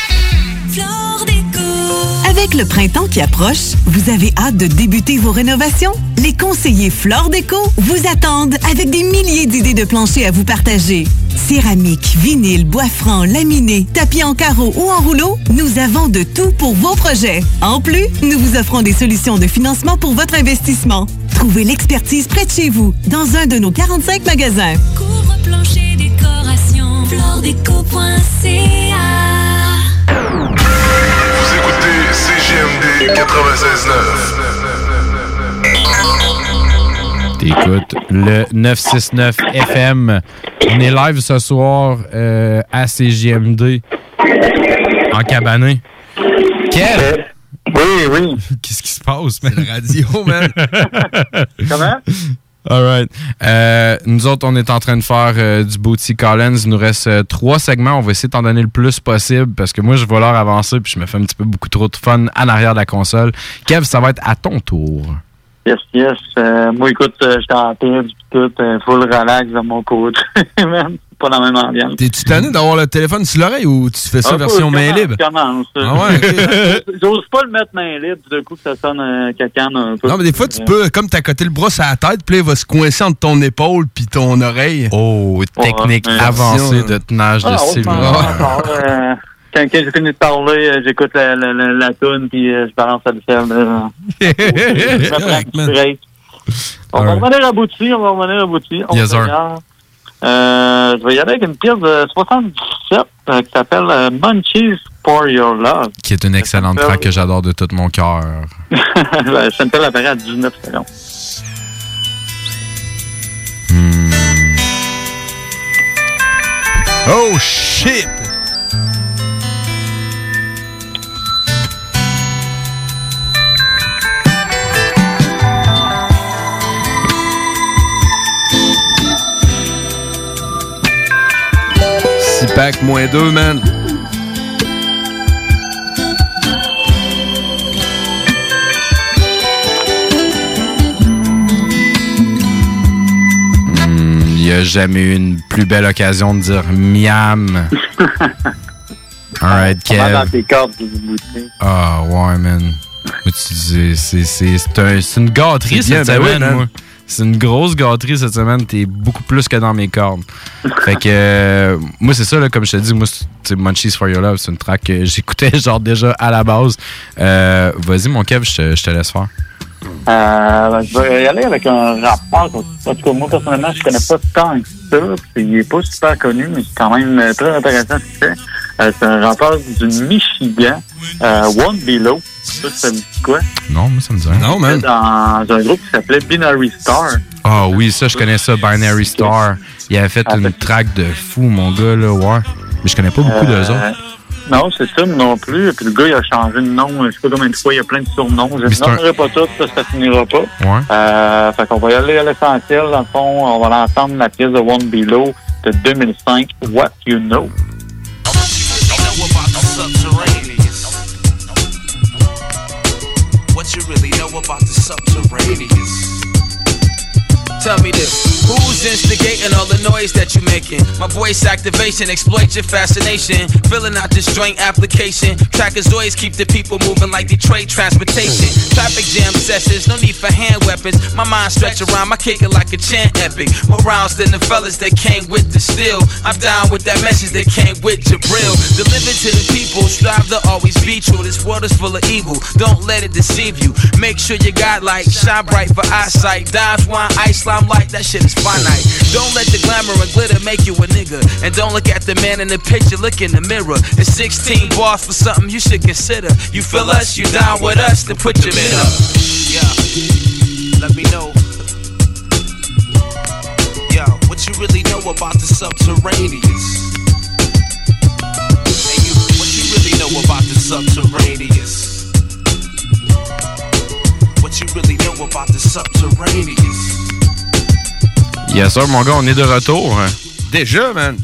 Speaker 33: Avec le printemps qui approche, vous avez hâte de débuter vos rénovations? Les conseillers Flore Déco vous attendent avec des milliers d'idées de plancher à vous partager. Céramique, vinyle, bois franc, laminé, tapis en carreau ou en rouleau, nous avons de tout pour vos projets. En plus, nous vous offrons des solutions de financement pour votre investissement. Trouvez l'expertise près de chez vous, dans un de nos 45 magasins.
Speaker 22: Couvre-plancher, décoration, floredeco.ca
Speaker 25: Vous écoutez CGMD 96.9.
Speaker 2: T'écoutes le 969 FM. On est live ce soir euh, à CGMD en cabané. Quel?
Speaker 6: Oui, oui.
Speaker 2: Qu'est-ce qui se passe, man?
Speaker 3: radio, man.
Speaker 6: Comment?
Speaker 2: All right. Euh, nous autres, on est en train de faire euh, du Booty Collins. Il nous reste euh, trois segments. On va essayer d'en donner le plus possible parce que moi, je vois l'heure avancer puis je me fais un petit peu beaucoup trop de fun en arrière de la console. Kev, ça va être à ton tour.
Speaker 6: Yes, yes. Euh, moi, écoute, euh, en tête, puis tout, euh, full relax de mon côté. Man, pas la même ambiance.
Speaker 3: T'es-tu tanné d'avoir le téléphone sur l'oreille ou tu fais ça
Speaker 6: Ah,
Speaker 3: version main libre?
Speaker 6: je commence.
Speaker 3: Ah ouais,
Speaker 6: J'ose pas le mettre main libre, du coup que ça sonne euh, cacane un peu.
Speaker 3: Non, mais des fois, tu peux, comme t'as coté le bras sur la tête, puis il va se coincer entre ton épaule puis ton oreille.
Speaker 2: Oh, technique
Speaker 6: Ouais.
Speaker 2: avancée de tenage de
Speaker 6: Ah,
Speaker 2: cellulaire.
Speaker 6: euh, quand, j'ai fini de parler, euh, j'écoute la, la, la, la toune, puis euh, je balance à le faire. là. Je me prends un petit break. On va revenir à Bouti, on va revenir à Bouti.
Speaker 2: Yes, sir.
Speaker 6: Euh, je vais y aller avec une pièce de 77 euh, qui s'appelle euh, Munchies for Your Love.
Speaker 2: Qui est une excellente track que j'adore de tout mon cœur.
Speaker 6: Ben, Ça me fait apparaît à 19 secondes.
Speaker 3: Oh shit! Six pack moins deux, man.
Speaker 2: Il n'y a jamais eu une plus belle occasion de dire miam. Alright,
Speaker 6: On va dans
Speaker 2: Kev.
Speaker 6: tes cordes.
Speaker 2: Ah, ouais, man. C'est c'est- c'est un- c'est une gâterie cette
Speaker 3: ben
Speaker 2: semaine,
Speaker 3: man.
Speaker 2: moi. C'est une grosse gâterie cette semaine. T'es beaucoup plus que dans mes cordes. fait que, euh, moi, c'est ça, là, comme je te dis, moi, Munchies for Your Love, c'est une track que j'écoutais, genre, déjà à la base. Euh, Vas-y, mon Kev, je te- laisse faire.
Speaker 6: Euh, ben, je vais y aller avec un rapport. En tout cas, moi, personnellement, je connais pas tant que ça. Il est pas super connu, mais c'est quand même euh, très intéressant ce qu'il fait. Euh, c'est un rappeur du Michigan, euh, One Below. Ça, ça me dit quoi?
Speaker 2: Non, moi, ça me dit rien.
Speaker 6: Il était dans un groupe qui s'appelait Binary Star.
Speaker 2: Ah oui, ça, je connais ça, Binary Star. Il avait fait une track de fou, mon gars, là, ouais. Mais je connais pas beaucoup d'eux
Speaker 6: Euh,
Speaker 2: autres.
Speaker 6: Non, c'est ça, non plus. Puis le gars, il a changé de nom. Je sais pas combien de fois, il y a plein de surnoms. Je ne nommerai pas tout, ça, ça finira pas.
Speaker 2: Ouais.
Speaker 6: Euh, fait qu'on va y aller à l'essentiel. Dans le fond, on va l'entendre la pièce de One Below de 2005, What You Know.
Speaker 29: What you really know about the subterraneans? Tell me this, who's instigating all the noise that you're making? My voice activation exploits your fascination. Filling out this joint application. Trackers always keep the people moving like Detroit transportation. Traffic jam sessions, no need for hand weapons. My mind stretch around, I kick it like a chant epic. More rounds than the fellas that came with the steel. I'm down with that message that came with Jabril. Delivered to the people, strive to always be true. This world is full of evil, don't let it deceive you. Make sure you got light, shine bright for eyesight. Dimes, wine, ice, light, that shit is finite. Don't let the glamour and glitter make you a nigga. And don't look at the man in the picture, look in the mirror. It's 16 bars for something you should consider. You feel us, you down with us, then put your mid up. Yeah, let me know. Yo, what you really know about the subterraneans? Hey, you, what you really know about the subterraneans? What you really know about the subterraneans?
Speaker 2: Yes, sir, mon gars, on est de retour.
Speaker 3: Déjà, man.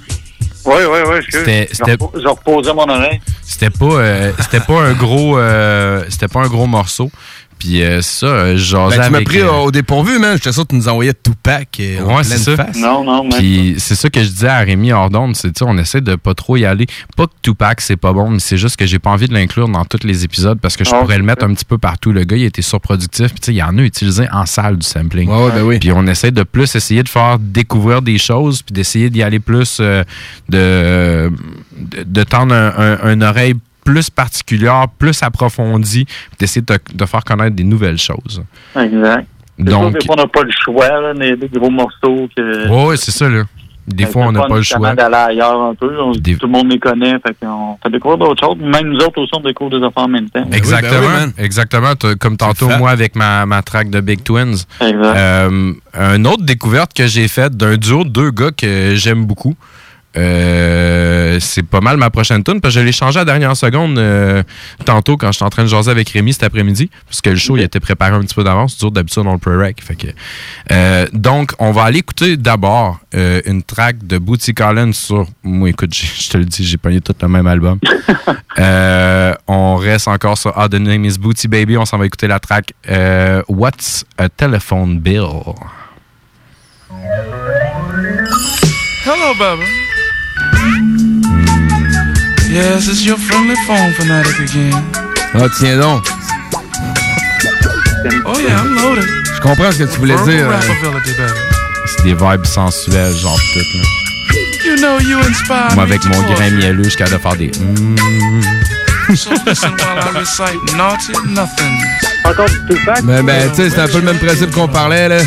Speaker 6: Oui, oui, oui.
Speaker 2: C'était-
Speaker 6: je reposais mon oreille.
Speaker 2: C'était pas, euh, c'était pas un gros, euh, c'était pas un gros morceau. Puis euh, ça, euh, je jasais
Speaker 3: Ben, tu m'as
Speaker 2: avec,
Speaker 3: pris
Speaker 2: euh,
Speaker 3: au dépourvu, man. J'étais sûr que tu nous envoyais Tupac euh, en
Speaker 2: Ouais, c'est ça.
Speaker 3: face.
Speaker 6: Non, non.
Speaker 2: Puis c'est ça que je disais à Rémi Ordonne, c'est on essaie de pas trop y aller. Pas que Tupac c'est pas bon, mais c'est juste que j'ai pas envie de l'inclure dans tous les épisodes parce que je
Speaker 3: Ah,
Speaker 2: pourrais le mettre un petit peu partout. Le gars, il était surproductif, puis tu sais, il y en a utilisé en salle du sampling.
Speaker 3: Ouais, ouais, ben oui.
Speaker 2: Puis on essaie de plus essayer de faire découvrir des choses, puis d'essayer d'y aller plus euh, de, de de tendre un, un- une oreille plus particulière, plus approfondie, puis d'essayer de, de faire connaître des nouvelles choses.
Speaker 6: Exact.
Speaker 2: Donc,
Speaker 6: des fois, on n'a pas le choix, là, des, des gros morceaux. Que,
Speaker 2: ouais, c'est ça, là. Des fois, on n'a pas le choix.
Speaker 6: d'aller ailleurs un peu. On- Tout le monde les connaît. Fait qu'on fait découvrir d'autres choses. Même nous autres aussi, on découvre des affaires en même temps.
Speaker 2: Exactement. exactement. T'as- Comme tantôt, moi, avec ma, ma track de Big Twins.
Speaker 6: Exact.
Speaker 2: Euh, une autre découverte que j'ai faite d'un duo de deux gars que j'aime beaucoup. Euh, c'est pas mal ma prochaine tune parce que je l'ai changé à la dernière seconde euh, tantôt quand j'étais en train de jaser avec Rémi cet après-midi parce que le show il était préparé un petit peu d'avance toujours d'habitude on le pre-rec fait que euh, donc on va aller écouter d'abord euh, une track de Bootsy Collins sur moi écoute je te le dis j'ai pogné tout le même album Euh, on reste encore sur Ah, the name is Booty Baby. On s'en va écouter la track euh, What's a Telephone Bill?
Speaker 20: Hello, Bubba. Yes, it's your friendly phone fanatic again.
Speaker 3: Ah, tiens donc.
Speaker 20: Oh yeah, I'm loaded.
Speaker 3: Je comprends ce que tu voulais
Speaker 20: Verbal
Speaker 3: dire. euh,
Speaker 20: baby.
Speaker 2: C'est des vibes sensuelles, genre tout. Là.
Speaker 20: You know you inspire
Speaker 2: Moi,
Speaker 20: me
Speaker 2: avec mon grain mielleux, je suis capable de faire des. mm.
Speaker 20: So listen while I recite naughty nothing.
Speaker 6: Encore du Tupac?
Speaker 3: Mais ben, tu sais, c'est un peu le même principe qu'on parlait, là.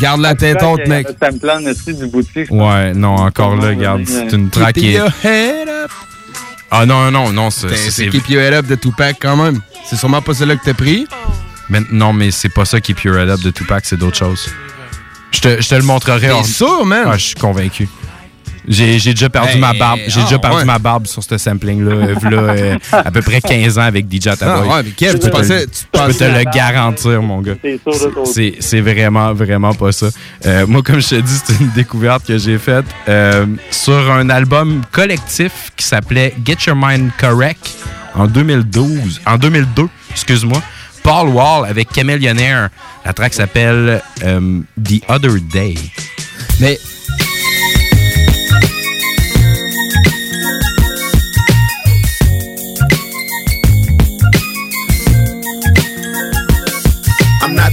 Speaker 3: Garde la tête haute, mec.
Speaker 6: Ça me plane aussi du boutique.
Speaker 2: Ouais, non, encore là, regarde, c'est une qui est.
Speaker 3: your.
Speaker 2: Ah non, non, non, c'est.
Speaker 3: C'est Keep Your Head Up de Tupac quand même. C'est sûrement pas celle-là que t'as pris.
Speaker 2: Mais non, mais c'est pas ça qui est Pure Head Up de Tupac, c'est d'autres choses. Je te, je te le montrerai.
Speaker 3: T'es
Speaker 2: hors-
Speaker 3: sûr, man?
Speaker 2: Ah, je suis convaincu. J'ai j'ai déjà perdu
Speaker 3: Hey,
Speaker 2: ma barbe. J'ai
Speaker 3: ah,
Speaker 2: déjà perdu
Speaker 3: ouais.
Speaker 2: ma barbe sur ce sampling-là. euh, euh, à peu près 15 ans avec DJ Ataboy.
Speaker 3: Ah, ouais, mais Kev,
Speaker 2: Je
Speaker 3: tu
Speaker 2: peux te
Speaker 3: pensais-
Speaker 2: le-
Speaker 3: tu
Speaker 2: Je peux te le garantir, mon gars.
Speaker 6: C'est
Speaker 2: vraiment, vraiment pas ça. Euh, moi, comme je te dis, c'est une découverte que j'ai faite euh, sur un album collectif qui s'appelait Get Your Mind Correct en 2012. En 2002, excuse-moi. Paul Wall avec Chameleonaire. La track s'appelle euh, The Other Day.
Speaker 3: Mais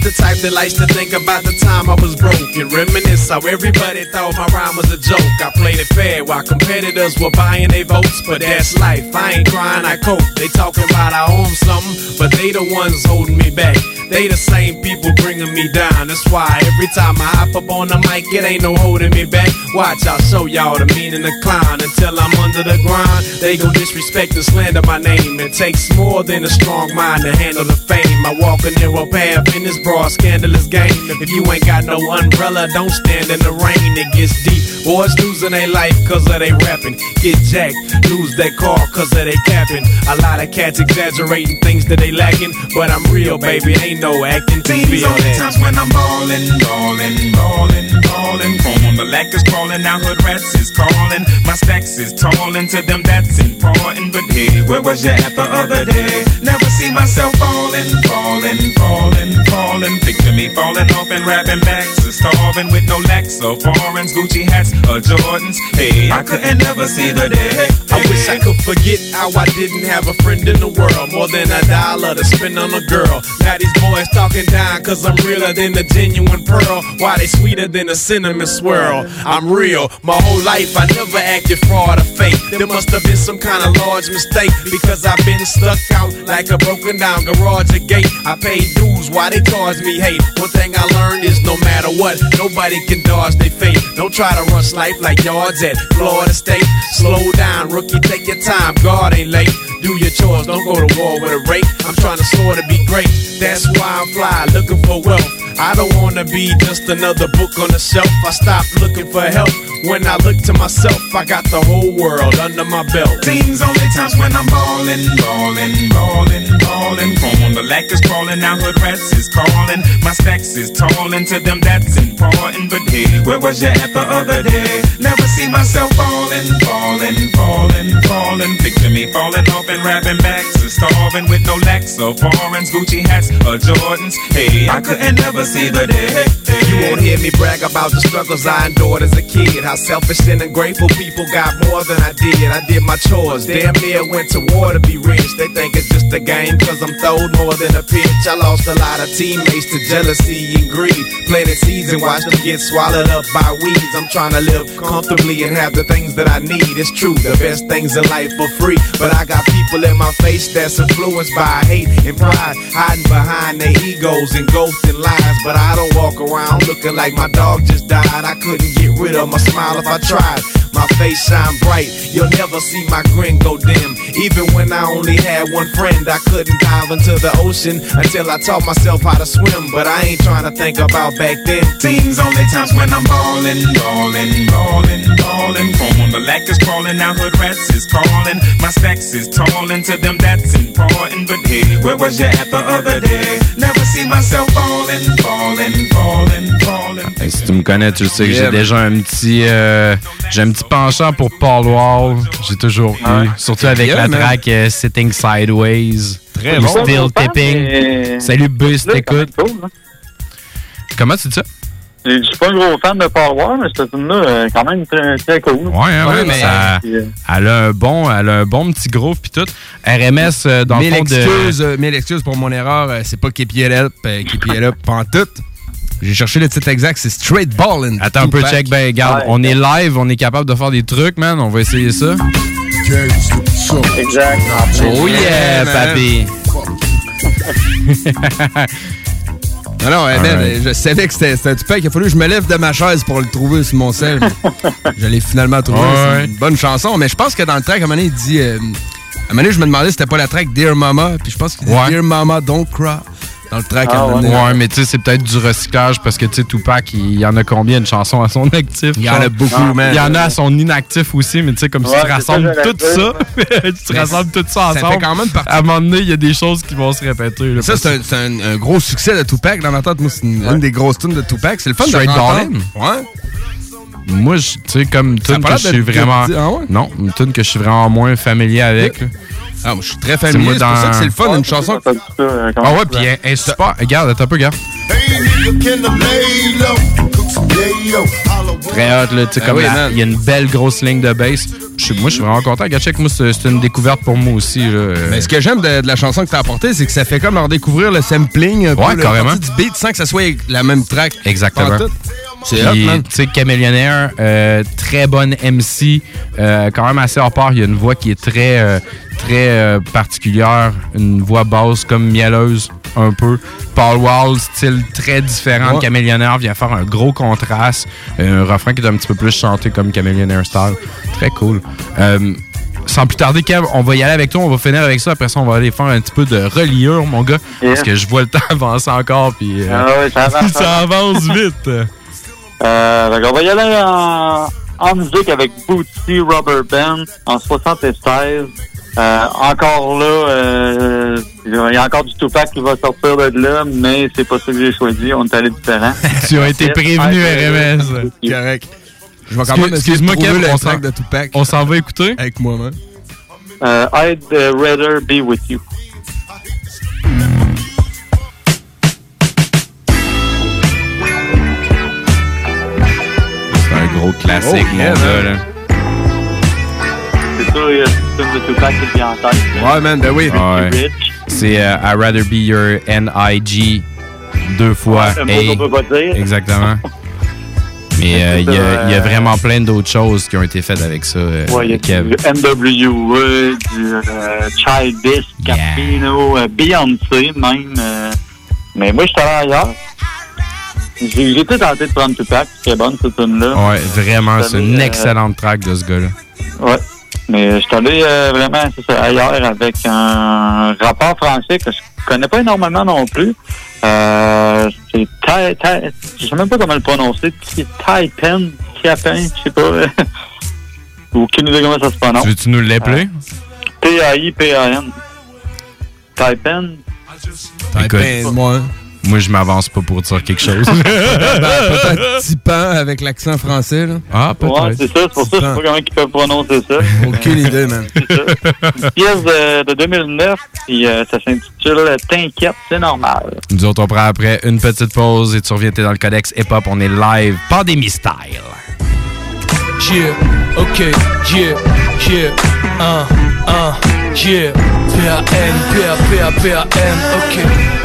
Speaker 18: the type that likes to think about the time I was broke and reminisce how everybody thought my rhyme was a joke. I played it fair while competitors were buying their votes, but that's life. I ain't crying, I cope. They talking about I own something, but they the ones holding me back. They the same people bringing me down. That's why every time I hop up on the mic, it ain't no holding me back. Watch, I'll show y'all the meaning of clown until I'm under the grind, They gon' disrespect and slander my name. It takes more than a strong mind to handle the fame. I walk a narrow path in this scandalous game. If you ain't got no umbrella, don't stand in the rain. It gets deep. Boys losing their life cause of they rapping. Get jacked, lose their car cause of they capping. A lot of cats exaggerating things that they lacking, but I'm real, baby. Ain't no acting feel
Speaker 34: only times when I'm ballin', ballin', ballin', ballin'. Chrome on the lack is crawling, now hood rats is calling. My stacks is tallin' to them, that's important. But hey, where was you at the other day? Never see myself fallin', fallin', fallin', fallin'. Picture me falling off and rapping back to starving with no lacks or foreigns, Gucci hats or Jordans. Hey, I couldn't never see the day.
Speaker 18: I wish I could forget how I didn't have a friend in the world. More than a dollar to spend on a girl. Now these boys talking down cause I'm realer than the genuine pearl. Why they sweeter than a cinnamon swirl? I'm real. My whole life I never acted fraud or fake. There must have been some kind of large mistake because I've been stuck out like a broken down garage or gate. I paid dues why they charge me hate. One thing I learned is no matter what, nobody can dodge their fate. Don't try to rush life like yards at Florida State. Slow down, rookie, take your time. God ain't late. Do your chores, don't go to war with a rake. I'm trying to soar to be great. That's why I'm fly, looking for wealth. I don't wanna be just another book on the shelf. I stopped looking for help. When I look to myself, I got the whole world under my belt.
Speaker 34: Seems only times when I'm ballin', ballin', ballin', ballin'. Chrome on the lack is crawling, now hood rats is calling. My stacks is tallin' to them, that's important. But hey, where was you at the other day? Never see myself fallin', fallin', fallin', fallin'. Picture me falling off and rapping back to starving with no lacks or foreigns, Gucci hats or Jordans. Hey, I couldn't never see the day.
Speaker 18: You won't hear me brag about the struggles I endured as a kid. How selfish and ungrateful people got more than I did. I did my chores, damn near went to war to be rich. They think it's just a game, cause I'm throwed more than a pitch. I lost a lot of teammates to jealousy and greed. Planted seeds and watch them get swallowed up by weeds. I'm trying to live comfortably and have the things that I need. It's true, the best things in life are free. But I got people in my face that's influenced by hate and pride, hiding behind their egos and ghosts and lies. But I don't walk around looking like my dog just died. I couldn't get rid of my smile if I tried. My face shine bright, you'll never see my grin go dim. Even when I only had one friend, I couldn't dive into the ocean until I taught myself how to swim. But I ain't trying to think about back then.
Speaker 34: Seems only times when I'm ballin', ballin', ballin', ballin'. Chrome on the lack is crawling, now hood rats is calling. My stacks is tallin' to them, that's important. But hey, where was you at the other day? Never see myself fallin', fallin', fallin', fallin'.
Speaker 2: Hey, si tu me connais, tu le sais que
Speaker 34: Yeah,
Speaker 2: j'ai déjà un petit, euh, j'ai un petit penchant pour Paul Wall. J'ai toujours eu, surtout avec
Speaker 3: bien,
Speaker 2: la track euh, Sitting Sideways.
Speaker 3: Très
Speaker 2: ou
Speaker 3: bon.
Speaker 2: Still Tipping.
Speaker 6: mais-
Speaker 2: Salut Bus, t'écoutes.
Speaker 6: cool, hein.
Speaker 2: Comment tu dis ça?
Speaker 6: Je suis pas un gros fan de Power War, mais cette tune-là, euh, quand même très, très cool.
Speaker 2: Ouais, hein, ouais, mais ça-
Speaker 6: euh,
Speaker 2: elle a un bon, elle a un bon petit groove puis tout. RMS euh, dans
Speaker 3: mille
Speaker 2: le fond de.
Speaker 3: excuses, euh, mille excuses pour mon erreur. c'est pas Keep It Up, euh, Keep It Up pantoute. J'ai cherché le titre exact, c'est Straight Ballin'.
Speaker 2: Attends un peu, check, ben regarde, on est live, on est capable de faire des trucs, man. On va essayer ça.
Speaker 6: Exact.
Speaker 2: Oh yeah, papy.
Speaker 3: Non, non, eh, ben, je savais que c'était un Tupac. Il a fallu que je me lève de ma chaise pour le trouver sur mon sel. je l'ai finalement trouvé.
Speaker 2: Ouais.
Speaker 3: C'est une bonne chanson. Mais je pense que dans le track, à un moment donné, il dit. euh, à un moment donné, je me demandais si c'était pas la track Dear Mama. Puis je pense qu'il dit
Speaker 2: Ouais.
Speaker 3: Dear Mama, don't cry. Dans le track, moment donné.
Speaker 2: ouais, mais tu sais, c'est peut-être du recyclage parce que tu sais, Tupac, il y en a combien de chansons à son actif?
Speaker 3: Il y en a beaucoup, man.
Speaker 2: Il y en a à son inactif aussi, mais tu sais, comme si
Speaker 3: Ouais,
Speaker 2: tu
Speaker 3: ça,
Speaker 2: rassembles tout ça, tu
Speaker 3: Mais
Speaker 2: rassembles tout ça
Speaker 3: ça
Speaker 2: ensemble.
Speaker 3: fait quand même partie-
Speaker 2: À un moment donné, il y a des choses qui vont se répéter. là,
Speaker 3: Ça, c'est un, c'est un- un gros succès de Tupac. Dans ma tête, moi, c'est une, une des grosses tunes de Tupac. C'est le fun
Speaker 2: Straight
Speaker 3: de.
Speaker 2: Ballin'?
Speaker 3: Ouais.
Speaker 2: Moi, je- tu sais, comme
Speaker 3: Ça a
Speaker 2: tune que je suis vraiment.
Speaker 3: Ah ouais?
Speaker 2: Non, une tune que je suis vraiment moins familier avec.
Speaker 3: Ah, moi, je suis très familier.
Speaker 2: moi
Speaker 3: C'est pour ça
Speaker 2: dans-
Speaker 3: que c'est le fun d'une chanson.
Speaker 2: Ah ouais, puis elle est super. Regarde, attends un peu, regarde. Très hot, là, tu sais,
Speaker 3: Ah
Speaker 2: comme il y a une belle grosse ligne de bass. Moi, je suis vraiment content. Gachek, moi, c'est une découverte pour moi aussi. là.
Speaker 3: Mais ce que j'aime de, de la chanson que t'as apportée, c'est que ça fait comme leur découvrir le sampling, un peu
Speaker 2: Ouais,
Speaker 3: le
Speaker 2: carrément.
Speaker 3: parti du beat sans que ça soit la même track.
Speaker 2: Exactement.
Speaker 3: C'est.
Speaker 2: Tu sais, Caméléonnaire, euh, très bonne MC, euh, quand même assez hors part. Il y a une voix qui est très, euh, très particulière, une voix basse comme mielleuse un peu. Paul Wall, style très différent de
Speaker 3: Ouais.
Speaker 2: Caméléonnaire, vient faire un gros contraste. Un refrain qui est un petit peu plus chanté comme Caméléonnaire style. Très cool. Sans plus tarder, Kev, on va y aller avec toi. On va finir avec ça. Après ça, on va aller faire un petit peu de reliure, mon gars. Parce que je vois le temps avancer encore. Puis,
Speaker 6: Ah ouais, ça avance.
Speaker 2: ça avance vite.
Speaker 6: Euh, qu'on va y aller en, en musique avec Bootsy Rubber Band en 76. Euh, encore là, euh, il y a encore du Tupac qui va sortir de là, mais c'est pas ça que j'ai choisi. On est allé différent.
Speaker 2: Tu as été prévenu, RMS.
Speaker 3: Correct. Je vais quand même
Speaker 2: Excuse-moi, Kev,
Speaker 3: le
Speaker 2: on s'en-
Speaker 3: de Tupac.
Speaker 2: On s'en va écouter?
Speaker 3: Avec moi-même.
Speaker 6: Euh, I'd rather be with you.
Speaker 2: Gros classique,
Speaker 3: Oh,
Speaker 2: mon
Speaker 3: yeah,
Speaker 2: gars. là.
Speaker 6: C'est sûr, il y a le film de Tupac qui vient en tête.
Speaker 3: Ouais, man, ben oui.
Speaker 2: Ouais. C'est euh, I'd rather be your N-I-G deux fois
Speaker 6: Un mot qu'on peut pas dire.
Speaker 2: Exactement. Mais euh, il y, a- il y a vraiment plein d'autres choses qui ont été faites avec ça, euh,
Speaker 6: Ouais, il y a
Speaker 2: Kev.
Speaker 6: du NWA, du euh, Childish, Capino, euh, Beyoncé même. euh, mais moi, je suis allé ailleurs. J'ai été tenté de prendre Tupac, c'est bonne cette tune-là.
Speaker 2: Ouais, vraiment, c'est une
Speaker 6: Euh,
Speaker 2: excellente track de ce gars-là.
Speaker 6: Ouais. Mais je suis allé euh, vraiment ça, ailleurs avec un rapport français que je connais pas énormément non plus. Euh, c'est Tai, Tai, je sais même pas comment le prononcer. C'est Taipen, Tiapen, je sais pas. Aucune idée comment ça se prononce.
Speaker 2: Tu veux-tu nous l'appeler?
Speaker 6: P-A-I-P-A-N. Taipen.
Speaker 2: Écoute,
Speaker 3: moi.
Speaker 2: Moi, je m'avance pas pour dire quelque chose.
Speaker 3: Ben, peut-être Tipan avec l'accent français, là.
Speaker 2: Ah,
Speaker 6: Ouais, c'est ça, c'est pour ça que je sais pas comment ils peuvent prononcer ça.
Speaker 3: Aucune idée, man.
Speaker 6: Une pièce de, de 2009, puis euh, ça s'intitule T'inquiète, c'est normal.
Speaker 2: Nous autres, on prend après une petite pause et tu reviens, t'es dans le codex hip-hop. On est live, Pandémie style.
Speaker 35: Yeah, ok, yeah, yeah, un, un, yeah, P-A-N, P-A, P-A, P-A-N, ok.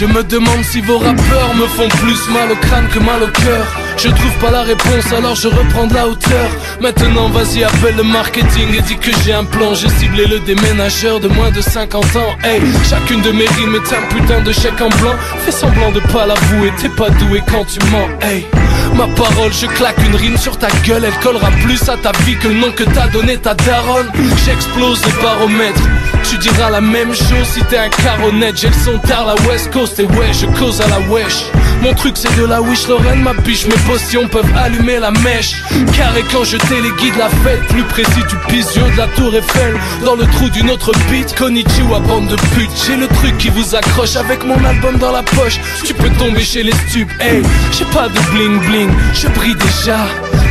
Speaker 35: Je me demande si vos rappeurs me font plus mal au crâne que mal au cœur. Je trouve pas la réponse, alors je reprends de la hauteur. Maintenant, vas-y, appelle le marketing et dis que j'ai un plan. J'ai ciblé le déménageur de moins de 50 ans. Hey, chacune de mes rimes est un putain de chèque en blanc. Fais semblant de pas l'avouer, t'es pas doué quand tu mens. Hey, ma parole, je claque une rime sur ta gueule. Elle collera plus à ta vie que le nom que t'as donné ta daronne. J'explose le baromètre. Tu diras la même chose si t'es un caronet. J'ai le son tard la West Coast et ouais, je cause à la wesh. Mon truc c'est de la wish Lorraine, ma biche, mes potions peuvent allumer la mèche. Carré quand je téléguide la fête, plus précis du pisio de la tour Eiffel. Dans le trou d'une autre beat, Konnichiwa bande de putes. J'ai le truc qui vous accroche avec mon album dans la poche. Tu peux tomber chez les stupes, hey, j'ai pas de bling bling, je brille déjà.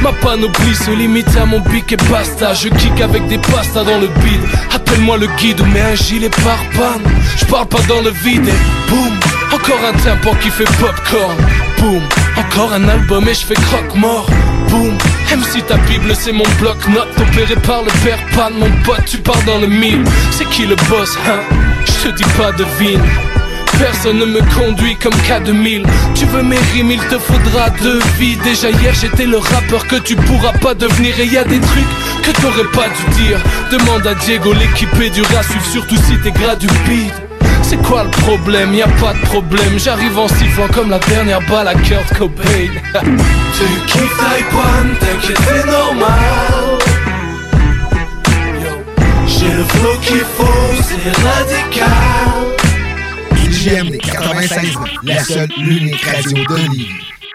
Speaker 35: Ma panoplie se limite à mon bic et basta. Je kick avec des pastas dans le bide. Appelle-moi le guide mets un gilet par panne. Je parle pas dans le vide et boum. Encore un tympan qui fait popcorn. Boum. Encore un album et je fais croque-mort. Boum. MC ta Bible, c'est mon bloc-notes. Opéré par le père Pan, mon pote, tu pars dans le mille. C'est qui le boss, hein? Je te dis pas devine. Personne ne me conduit comme K2000 Tu veux mes rimes, il te faudra deux vies Déjà hier j'étais le rappeur que tu pourras pas devenir Et y des trucs que t'aurais pas dû dire Demande à Diego l'équipé du rat surtout si t'es gras du bide c'est quoi le problème? Y a pas de problème. J'arrive en sifflant comme la dernière balle à Kurt Cobain. Tu kiffes Taïwan, t'inquiète c'est normal. J'ai le flow qu'il faut, c'est radical.
Speaker 36: IGM 96, la seule, l'unique radio de Lévis.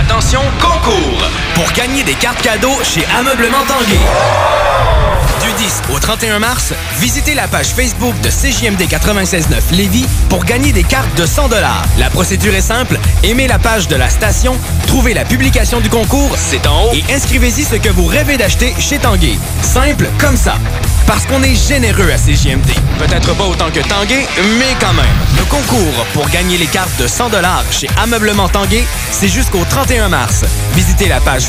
Speaker 15: Attention, concours! Pour gagner des cartes cadeaux chez Ameublement Tanguay. Du 10 au 31 mars, visitez la page Facebook de CJMD 96.9 Lévis pour gagner des cartes de 100 La procédure est simple. Aimez la page de la station, trouvez la publication du concours, c'est en haut, et inscrivez-y ce que vous rêvez d'acheter chez Tanguay. Simple comme ça. Parce qu'on est généreux à CJMD. Peut-être pas autant que Tanguay, mais quand même. Le concours pour gagner les cartes de 100 chez Ameublement Tanguay, c'est jusqu'au 31 mars. Visitez la page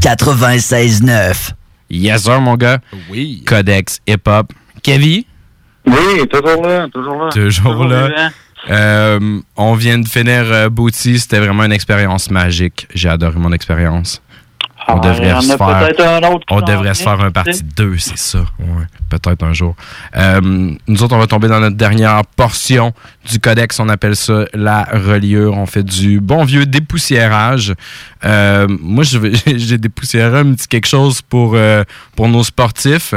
Speaker 2: 96.9. Yes, sir, mon gars. Oui. Codex hip-hop. Kevin?
Speaker 6: Oui, toujours là, toujours là.
Speaker 2: Toujours là. Euh, on vient de finir euh, Booty. C'était vraiment une expérience magique. J'ai adoré mon expérience. On devrait se faire,
Speaker 6: un autre
Speaker 2: on devrait se faire un
Speaker 6: sais.
Speaker 2: 2, c'est ça. Ouais, peut-être un jour. Euh, nous autres, on va tomber dans notre dernière portion du codex. On appelle ça la reliure. On fait du bon vieux dépoussiérage. Euh, moi, j'ai dépoussiéré un petit quelque chose pour, euh, pour nos sportifs.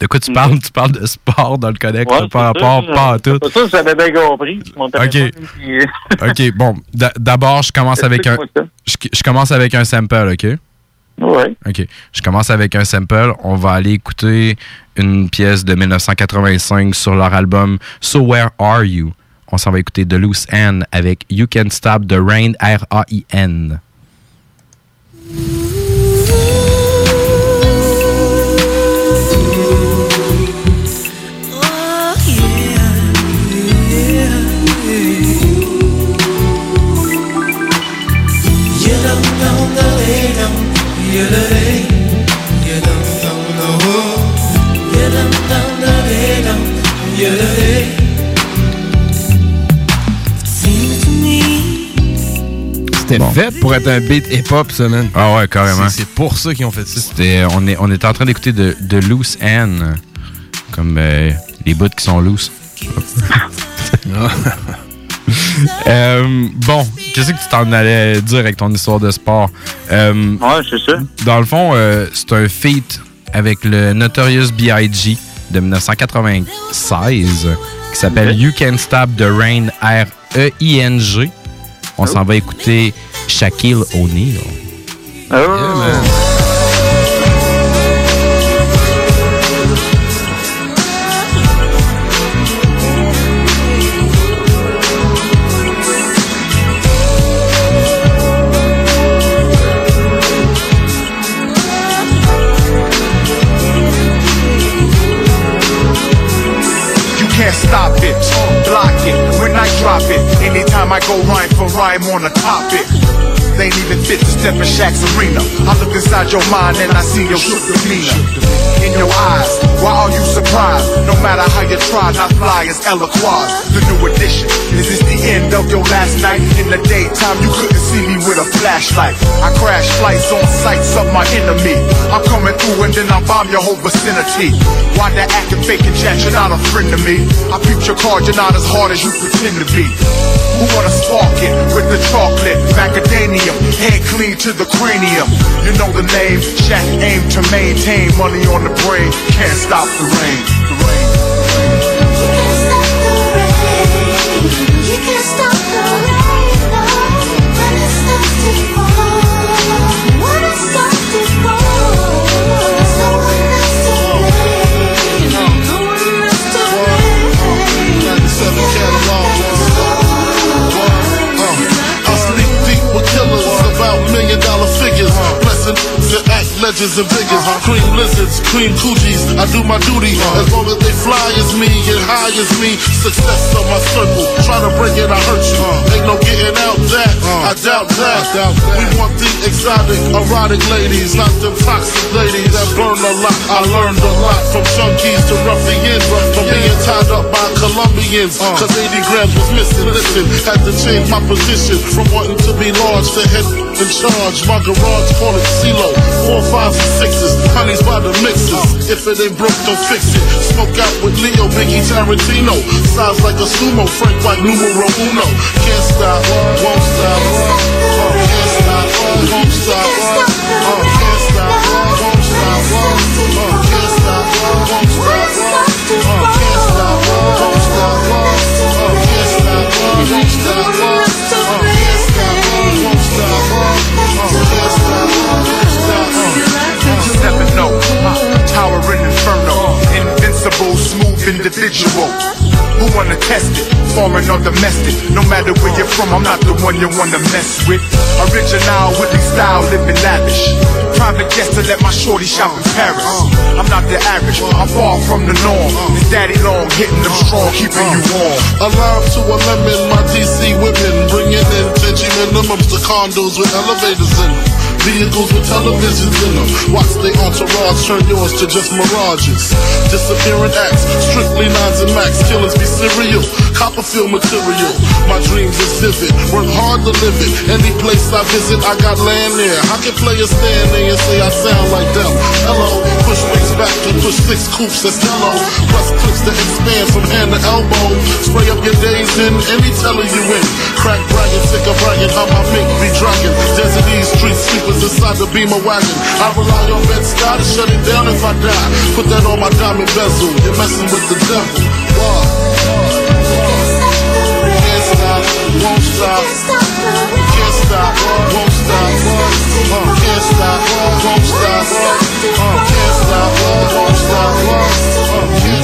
Speaker 2: De quoi tu parles? Tu parles de sport dans le codex,
Speaker 6: Ouais,
Speaker 2: ça, rapport, pas à tout.
Speaker 6: C'est ça, j'avais bien compris. Puis-
Speaker 2: OK, bon. D'abord, je commence avec un. Je, je commence avec un sample, OK?
Speaker 6: Ouais.
Speaker 2: OK. Je commence avec un sample. On va aller écouter une pièce de 1985 sur leur album So Where Are You? On s'en va écouter The Loose End avec You Can Stop the Rain, R-A-I-N.
Speaker 3: C'était fait pour être un beat hip-hop, ça, man.
Speaker 2: Ah ouais, carrément.
Speaker 3: C'est pour ça qu'ils ont fait ça.
Speaker 2: C'était, on, est, on était en train d'écouter de, de Loose End, comme euh, les bouts qui sont loose. Euh, bon, qu'est-ce que tu t'en allais dire avec ton histoire de sport? Euh,
Speaker 6: ouais, c'est ça.
Speaker 2: Dans le fond, euh, c'est un feat avec le Notorious B.I.G. de 1996 qui s'appelle You Can Stop the Rain, R-E-I-N-G. On s'en va écouter Shaquille O'Neal.
Speaker 37: Anytime I go rhyme for rhyme on a topic. Ain't even fit to step in Shaq's arena. I look inside your mind and I see your shook demeanor. In your eyes, why are you surprised? No matter how you try, not fly as Eloquaz. The new edition. Is this the end of your last night? In the daytime, you couldn't see me with a flashlight. I crash flights on sights of my enemy. I'm coming through and then I bomb your whole vicinity. Why the acting fake and chat? You're not a friend to me. I peep your card, you're not as hard as you pretend to be. Who wanna spark it with the chocolate? Macadamium, head clean to the cranium. You know the name, Shaq aim to maintain money on the brain. Can't stop the rain. The rain.
Speaker 26: I legends and figures. Cream lizards, cream coochies. I do my duty as long as they fly as me and high as me. Success on my circle. Try to break it, I hurt you. Ain't no getting out that. I doubt that. We want the exotic, erotic ladies, not them toxic ladies that burn a lot. I learned a lot from junkies to ruffians, from being tied up by Colombians. Cause 80 grams was missing. Listen, had to change my position from wanting to be large to head in charge. My garage call it CeeLo. Four, fives, and sixes. Honey's by the mixes. If it ain't broke, don't fix it. Smoke out with Leo, Biggie, Tarantino. Size like a sumo, Frank White, numero uno. Can't stop, won't stop. Uh, can't stop, won't stop. Uh, can't stop, won't stop. Uh, can't stop, won't stop. Uh, can't stop, won't stop. Uh, can't stop, won't stop. Uh,
Speaker 37: Towering inferno, invincible, smooth individual. Who wanna test it? Foreign or domestic? No matter where you're from, I'm not the one you wanna mess with. Original, Whitney style, living lavish. Private guest to let my shorty shop in Paris. I'm not the average, I'm far from the norm. It's daddy long, hitting them strong, keeping you warm.
Speaker 26: Alive to a lemon, my DC women bringing in Tenchi minimums to condos with elevators in them. Vehicles with televisions in them. Watch the entourage turn yours to just mirages. Disappearing acts, strictly nines and max, killings be serial. Copperfield material. My dreams is vivid, work hard to live it. Any place I visit, I got land there. How can players stand there and say I sound like them? Hello, push wings back to push six coops, that's hello. Plus clips to expand from hand to elbow. Spray up your days in any teller you in. Crack bragging, sick of bragging, how my mink be dragging. Desert East street inside the beamer wagon. I rely on Bed Scott to shut it down if I die. Put that on my diamond bezel. You're messing with the devil. Uh,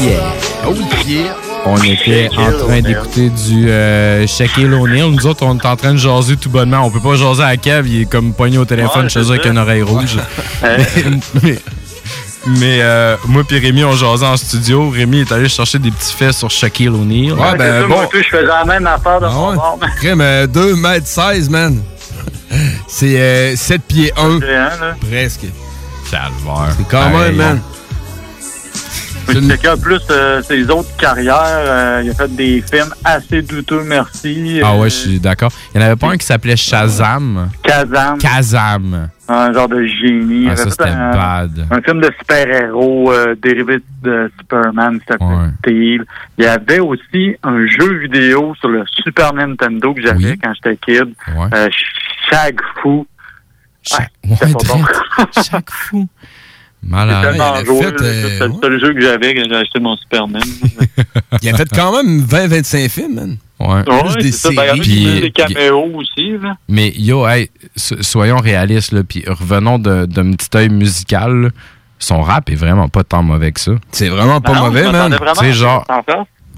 Speaker 2: Yeah. Oh yeah. On était en train d'écouter du euh, Shaquille O'Neal. Nous autres, on est en train de jaser tout bonnement. On peut pas jaser à la cave. Il est comme poigné au téléphone
Speaker 6: Ouais,
Speaker 2: chez eux avec une oreille rouge.
Speaker 6: Ouais.
Speaker 2: mais mais, euh, moi et Rémi, on jasait en studio. Rémi est allé chercher des petits faits sur Shaquille O'Neal.
Speaker 3: Ouais, ben,
Speaker 6: C'est ça, moi, je faisais la même affaire de mon bord.
Speaker 3: Euh, 2 mètres 16, man. C'est euh, 7 pieds 1. Presque.
Speaker 2: Calvaire.
Speaker 3: C'est quand même, man.
Speaker 6: Quelqu'un plus euh, ses autres carrières, euh, il a fait des films assez douteux, merci.
Speaker 2: Ah
Speaker 6: Euh,
Speaker 2: ouais, je suis d'accord. Il n'y en avait pas un qui s'appelait Shazam?
Speaker 6: Kazam.
Speaker 2: Kazam.
Speaker 6: Un genre de génie.
Speaker 2: Ah, ça, c'était
Speaker 6: un,
Speaker 2: bad.
Speaker 6: un film de super-héros euh, dérivé de Superman s'appelait Steel. Il y avait aussi un jeu vidéo sur le Super Nintendo que j'avais quand j'étais kid. Euh, Shag Fu. Ouais, c'était pas bon.
Speaker 2: Chaque fou.
Speaker 6: C'est
Speaker 2: Malade.
Speaker 6: tellement joué. là, C'était le seul jeu que j'avais quand j'ai acheté mon Superman.
Speaker 3: Il a fait quand même 20-25 films, man.
Speaker 2: Ouais.
Speaker 6: Ouais, c'est ça. Ben, eu des
Speaker 2: Puis-
Speaker 6: caméos aussi. Là.
Speaker 2: Mais yo, hey, so- soyons réalistes, là, puis revenons de- d'un petit œil musical. là. Son rap est vraiment pas tant mauvais que ça.
Speaker 3: C'est vraiment
Speaker 6: pas non, mauvais, man. à
Speaker 2: genre.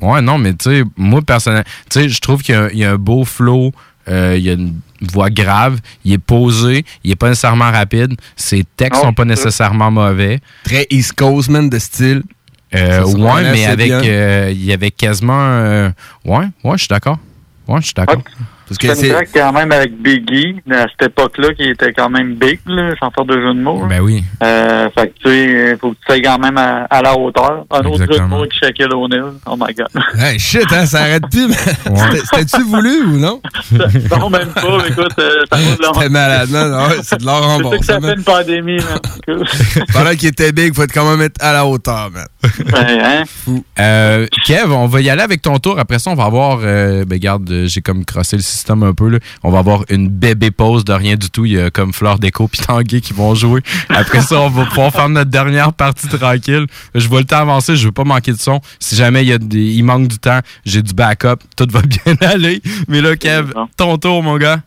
Speaker 2: Ouais, non, mais tu sais, moi, personnellement, tu sais, je trouve qu'il y, a un beau flow, euh, il y a une voix grave, il est posé, il est pas nécessairement rapide, ses textes
Speaker 3: Non,
Speaker 2: sont pas nécessairement mauvais.
Speaker 3: Très East Coast, man, de style.
Speaker 2: Euh, ouais, mais avec, euh, il y avait quasiment. euh, ouais, ouais, je suis d'accord. Ouais, je suis d'accord.
Speaker 3: Parce que
Speaker 6: C'est quand même avec Biggie, à cette époque-là, qui était quand même big, là, sans faire de jeu de mots.
Speaker 2: Ben oui.
Speaker 6: Euh, fait que, tu sais, faut que tu sois quand même à, à la hauteur. Un autre jeu de mots avec Shaquille O'Neal. Oh my God.
Speaker 3: Hey, shit, hein, ça arrête plus. C'était-tu voulu ou non?
Speaker 6: non, même pas. mais Écoute, euh, ça va de l'or.
Speaker 3: C'était malade, non? non, ouais, c'est de l'or en
Speaker 6: C'est
Speaker 3: bon.
Speaker 6: que ça fait une pandémie, man.
Speaker 3: Pendant qu'il était big, faut être quand même être à la hauteur, man.
Speaker 6: Ouais, hein?
Speaker 2: Euh, Kev, on va y aller avec ton tour. Après ça, on va avoir. euh, ben, garde, j'ai comme crossé le système un peu. Là. On va avoir une bébé pause de rien du tout. Il y a comme Fleur Déco puis Tanguy qui vont jouer. Après ça, on va pouvoir faire notre dernière partie tranquille. Je vois le temps avancer. Je veux pas manquer de son. Si jamais il, y a des- il manque du temps, j'ai du backup. Tout va bien aller. Mais là, Kev, ton tour, mon gars.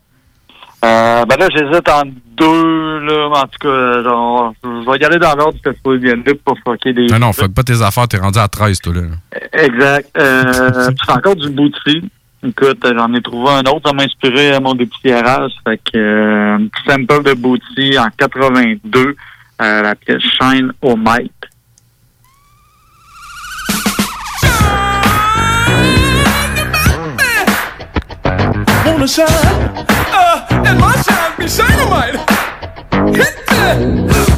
Speaker 6: Euh, ben là, j'hésite en deux, là. En tout cas, genre, je vais y aller dans l'ordre que je bien là pour fucker des.
Speaker 2: Non, non, fuck pas tes affaires. T'es rendu à 13, toi, là.
Speaker 6: Exact. Euh, c'est encore du Bootsy. Écoute, j'en ai trouvé un autre. Ça m'a inspiré à mon dépoussiérage. Fait que, euh, un petit sample de Bootsy en 82, euh, la pièce Shine au Mic.
Speaker 22: Wanna shine? Uh, and my shine be dynamite. Hit that.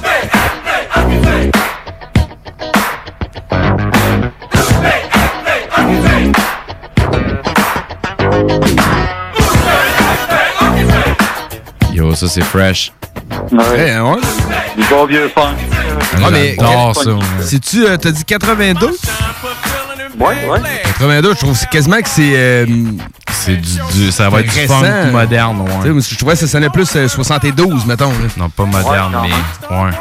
Speaker 2: Yo, ça, c'est fresh.
Speaker 3: Ouais, hein, ouais.
Speaker 6: Du bon vieux funk.
Speaker 3: Ah, mais
Speaker 2: J'adore ça, ouais.
Speaker 3: Si-tu, euh, t'as dit 82?
Speaker 6: Ouais, ouais.
Speaker 3: 82, je trouve quasiment que c'est. euh,
Speaker 2: c'est du, du- ça va être du funk moderne, ouais.
Speaker 3: Je trouvais que ça sonnait plus euh, 72, mettons. là.
Speaker 2: Non, pas moderne, mais ouais.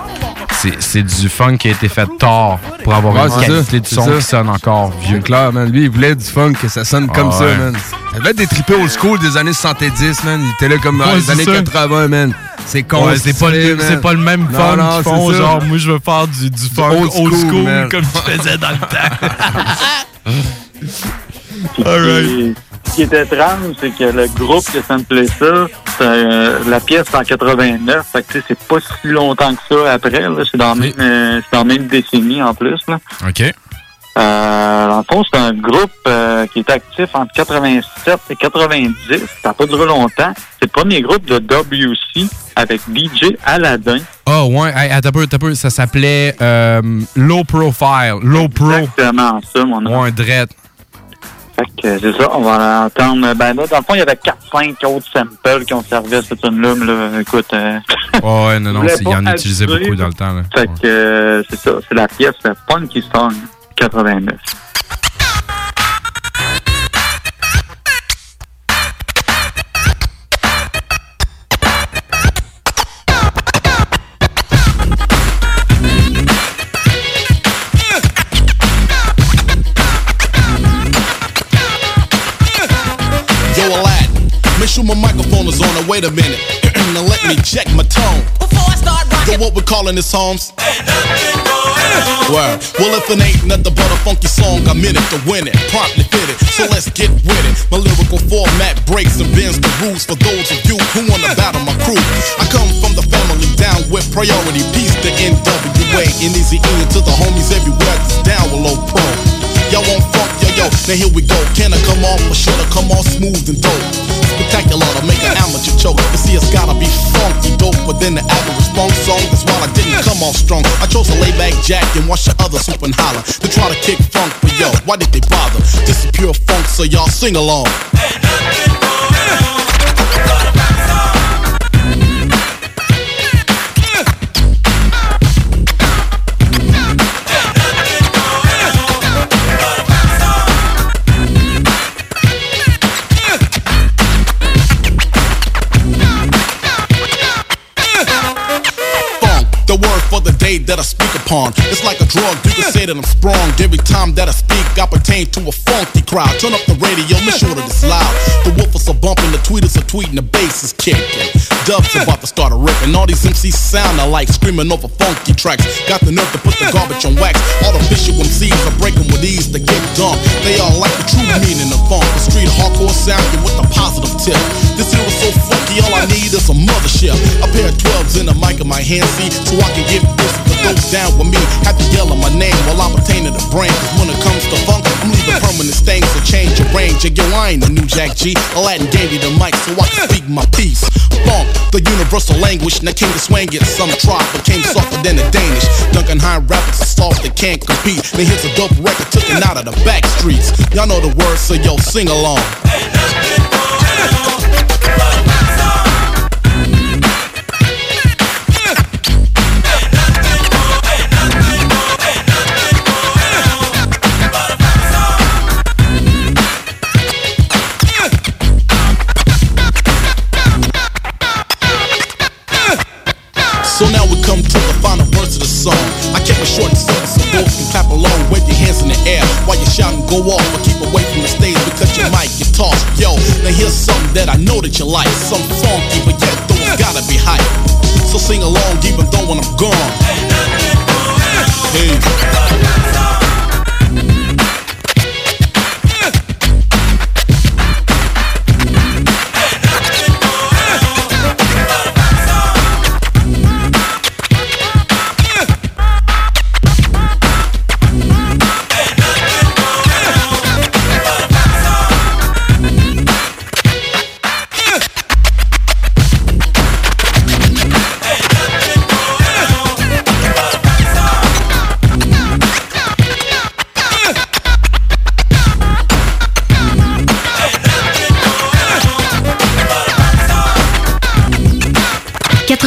Speaker 2: C'est, c'est du funk qui a été fait tard pour avoir
Speaker 3: Ouais,
Speaker 2: une
Speaker 3: c'est
Speaker 2: qualité
Speaker 3: ça,
Speaker 2: de son
Speaker 3: ça.
Speaker 2: qui sonne encore vieux.
Speaker 3: C'est clair, man. Lui, il voulait du funk, que ça sonne comme
Speaker 2: Ah
Speaker 3: ça, man. Ça devait être des trippés old school des années 70, man. Il était là comme dans
Speaker 2: Ouais,
Speaker 3: les années
Speaker 2: ça.
Speaker 3: 80, man. C'est con.
Speaker 2: Ouais, c'est, pas le, c'est pas le même fun qu'ils font. Genre, moi, je veux faire du, du funk
Speaker 3: old
Speaker 2: old
Speaker 3: school,
Speaker 2: school,
Speaker 3: man.
Speaker 2: comme tu faisais dans le temps.
Speaker 6: Puis, Ce qui était étrange, c'est que le groupe samplé ça, c'est, euh, la pièce en 89. Fait que tu sais, c'est pas si longtemps que ça après. C'est dans, la même, euh, dans la même décennie en plus. Là.
Speaker 2: OK.
Speaker 6: Euh, dans le fond, c'est un groupe euh, qui est actif entre 87 et 90. Ça n'a pas duré longtemps. C'est le premier groupe de WC avec DJ Aladdin.
Speaker 2: Ah, ouais. Hey, un peu, peu. Ça s'appelait euh, Low Profile. Low Pro.
Speaker 6: Exactement ça, mon nom.
Speaker 2: Ouais.
Speaker 6: Fait que c'est ça, on va entendre. Ben là, dans le fond, il y avait 4-5 autres samples qui ont servi à cette tune-là. mais là, écoute. euh,
Speaker 2: Oh, ouais, non, non, il y en utilisait beaucoup dans le temps. Là.
Speaker 6: Fait que c'est ça, c'est la pièce Funky Song 89.
Speaker 37: Yo, Aladdin, make sure my microphone is on. Now, wait a minute. now, let me check my tone. Before I start rocking. Yo, what we calling this, Holmes? Word. Well, if it ain't nothing but a funky song, I'm in it to win it. Promptly fit it. So let's get with it. My lyrical format breaks and bends the rules for those of you who wanna battle my crew. I come from the family down with priority. Peace to NWA and Easy E to the homies everywhere. That's down with low pro. Y'all want funk, yo, yo, now here we go. Can I come off or should I come off smooth and dope? Spectacular to make an amateur choke. You see, it's gotta be funky dope, but then the average funk song. That's why I didn't come off strong. I chose to lay back jack and watch the others hoop and holler. To try to kick funk, but yo, why did they bother? This is pure funk, so y'all sing along. funk, word for the day that I speak upon. It's like a drug, you can say that I'm sprung. Every time that I speak, I pertain to a funky crowd. Turn up the radio, make sure that it's loud. The woofers are bumping, the tweeters are tweeting, the bass is kicking. Dubs about to start a ripping. All these MCs sound alike, screaming over funky tracks. Got the nerve to put the garbage on wax. All the official MCs are breaking with ease to get dumped. They all like the true meaning of funk. The street hardcore sounding with the positive tip. This is so funky, all I need is a mothership. A pair of 12s in the mic in my hand, see, so I can get this. For those down with me, have to yell my name while I'm attaining the brain. Cause when it comes to funk, I'm leaving permanent stains to change your range. And yo, I ain't a new Jack G. Aladdin gave me the mic so I can speak my piece. Funk, the universal language. Now came to swing it. Some try, but came softer than the Danish. Duncan High rappers are soft, they can't compete. Then here's a dope record it out of the back streets. Y'all know the words, so yo, sing along. And go off. But keep away from the stage because you might get tossed. Yo, now here's something that I know that you like. Some funky, but yet though it's gotta be hype. So sing along even though when I'm gone. Hey.
Speaker 33: «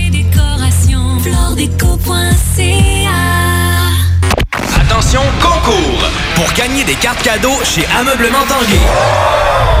Speaker 22: floredeco.ca
Speaker 15: Attention, concours! Pour gagner des cartes cadeaux chez Ameublement Tanguay.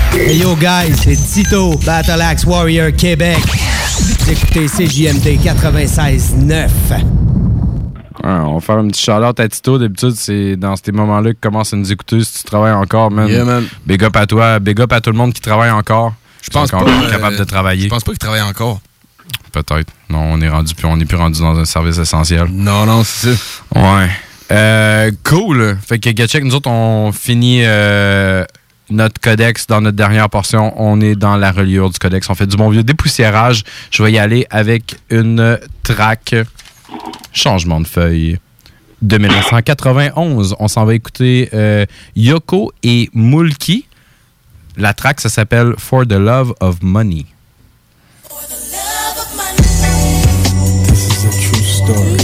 Speaker 38: Hey yo guys, c'est Tito, Battle Axe Warrior Québec. Vous écoutez CJMD 96.9.
Speaker 2: Ouais, on va faire un petit shout-out à Tito. D'habitude, c'est dans ces moments-là que commence à nous écouter si tu travailles encore, man.
Speaker 3: Yeah, man.
Speaker 2: Big up à toi. Big up à tout le monde qui travaille encore.
Speaker 3: Je pense pas, euh,
Speaker 2: capable de travailler.
Speaker 3: Je pense pas qu'il travaille encore.
Speaker 2: Peut-être. Non, on est rendu plus, on est plus rendu dans un service essentiel.
Speaker 3: Non, non, c'est ça.
Speaker 2: Ouais. Euh, cool. Fait que Gatchek, nous autres, on finit euh, notre codex dans notre dernière portion. On est dans la reliure du codex. On fait du bon vieux dépoussiérage. Je vais y aller avec une track changement de feuille de 1991. On s'en va écouter euh, Yoko et Mulki. La track, ça s'appelle For the Love of Money.
Speaker 39: This is a true story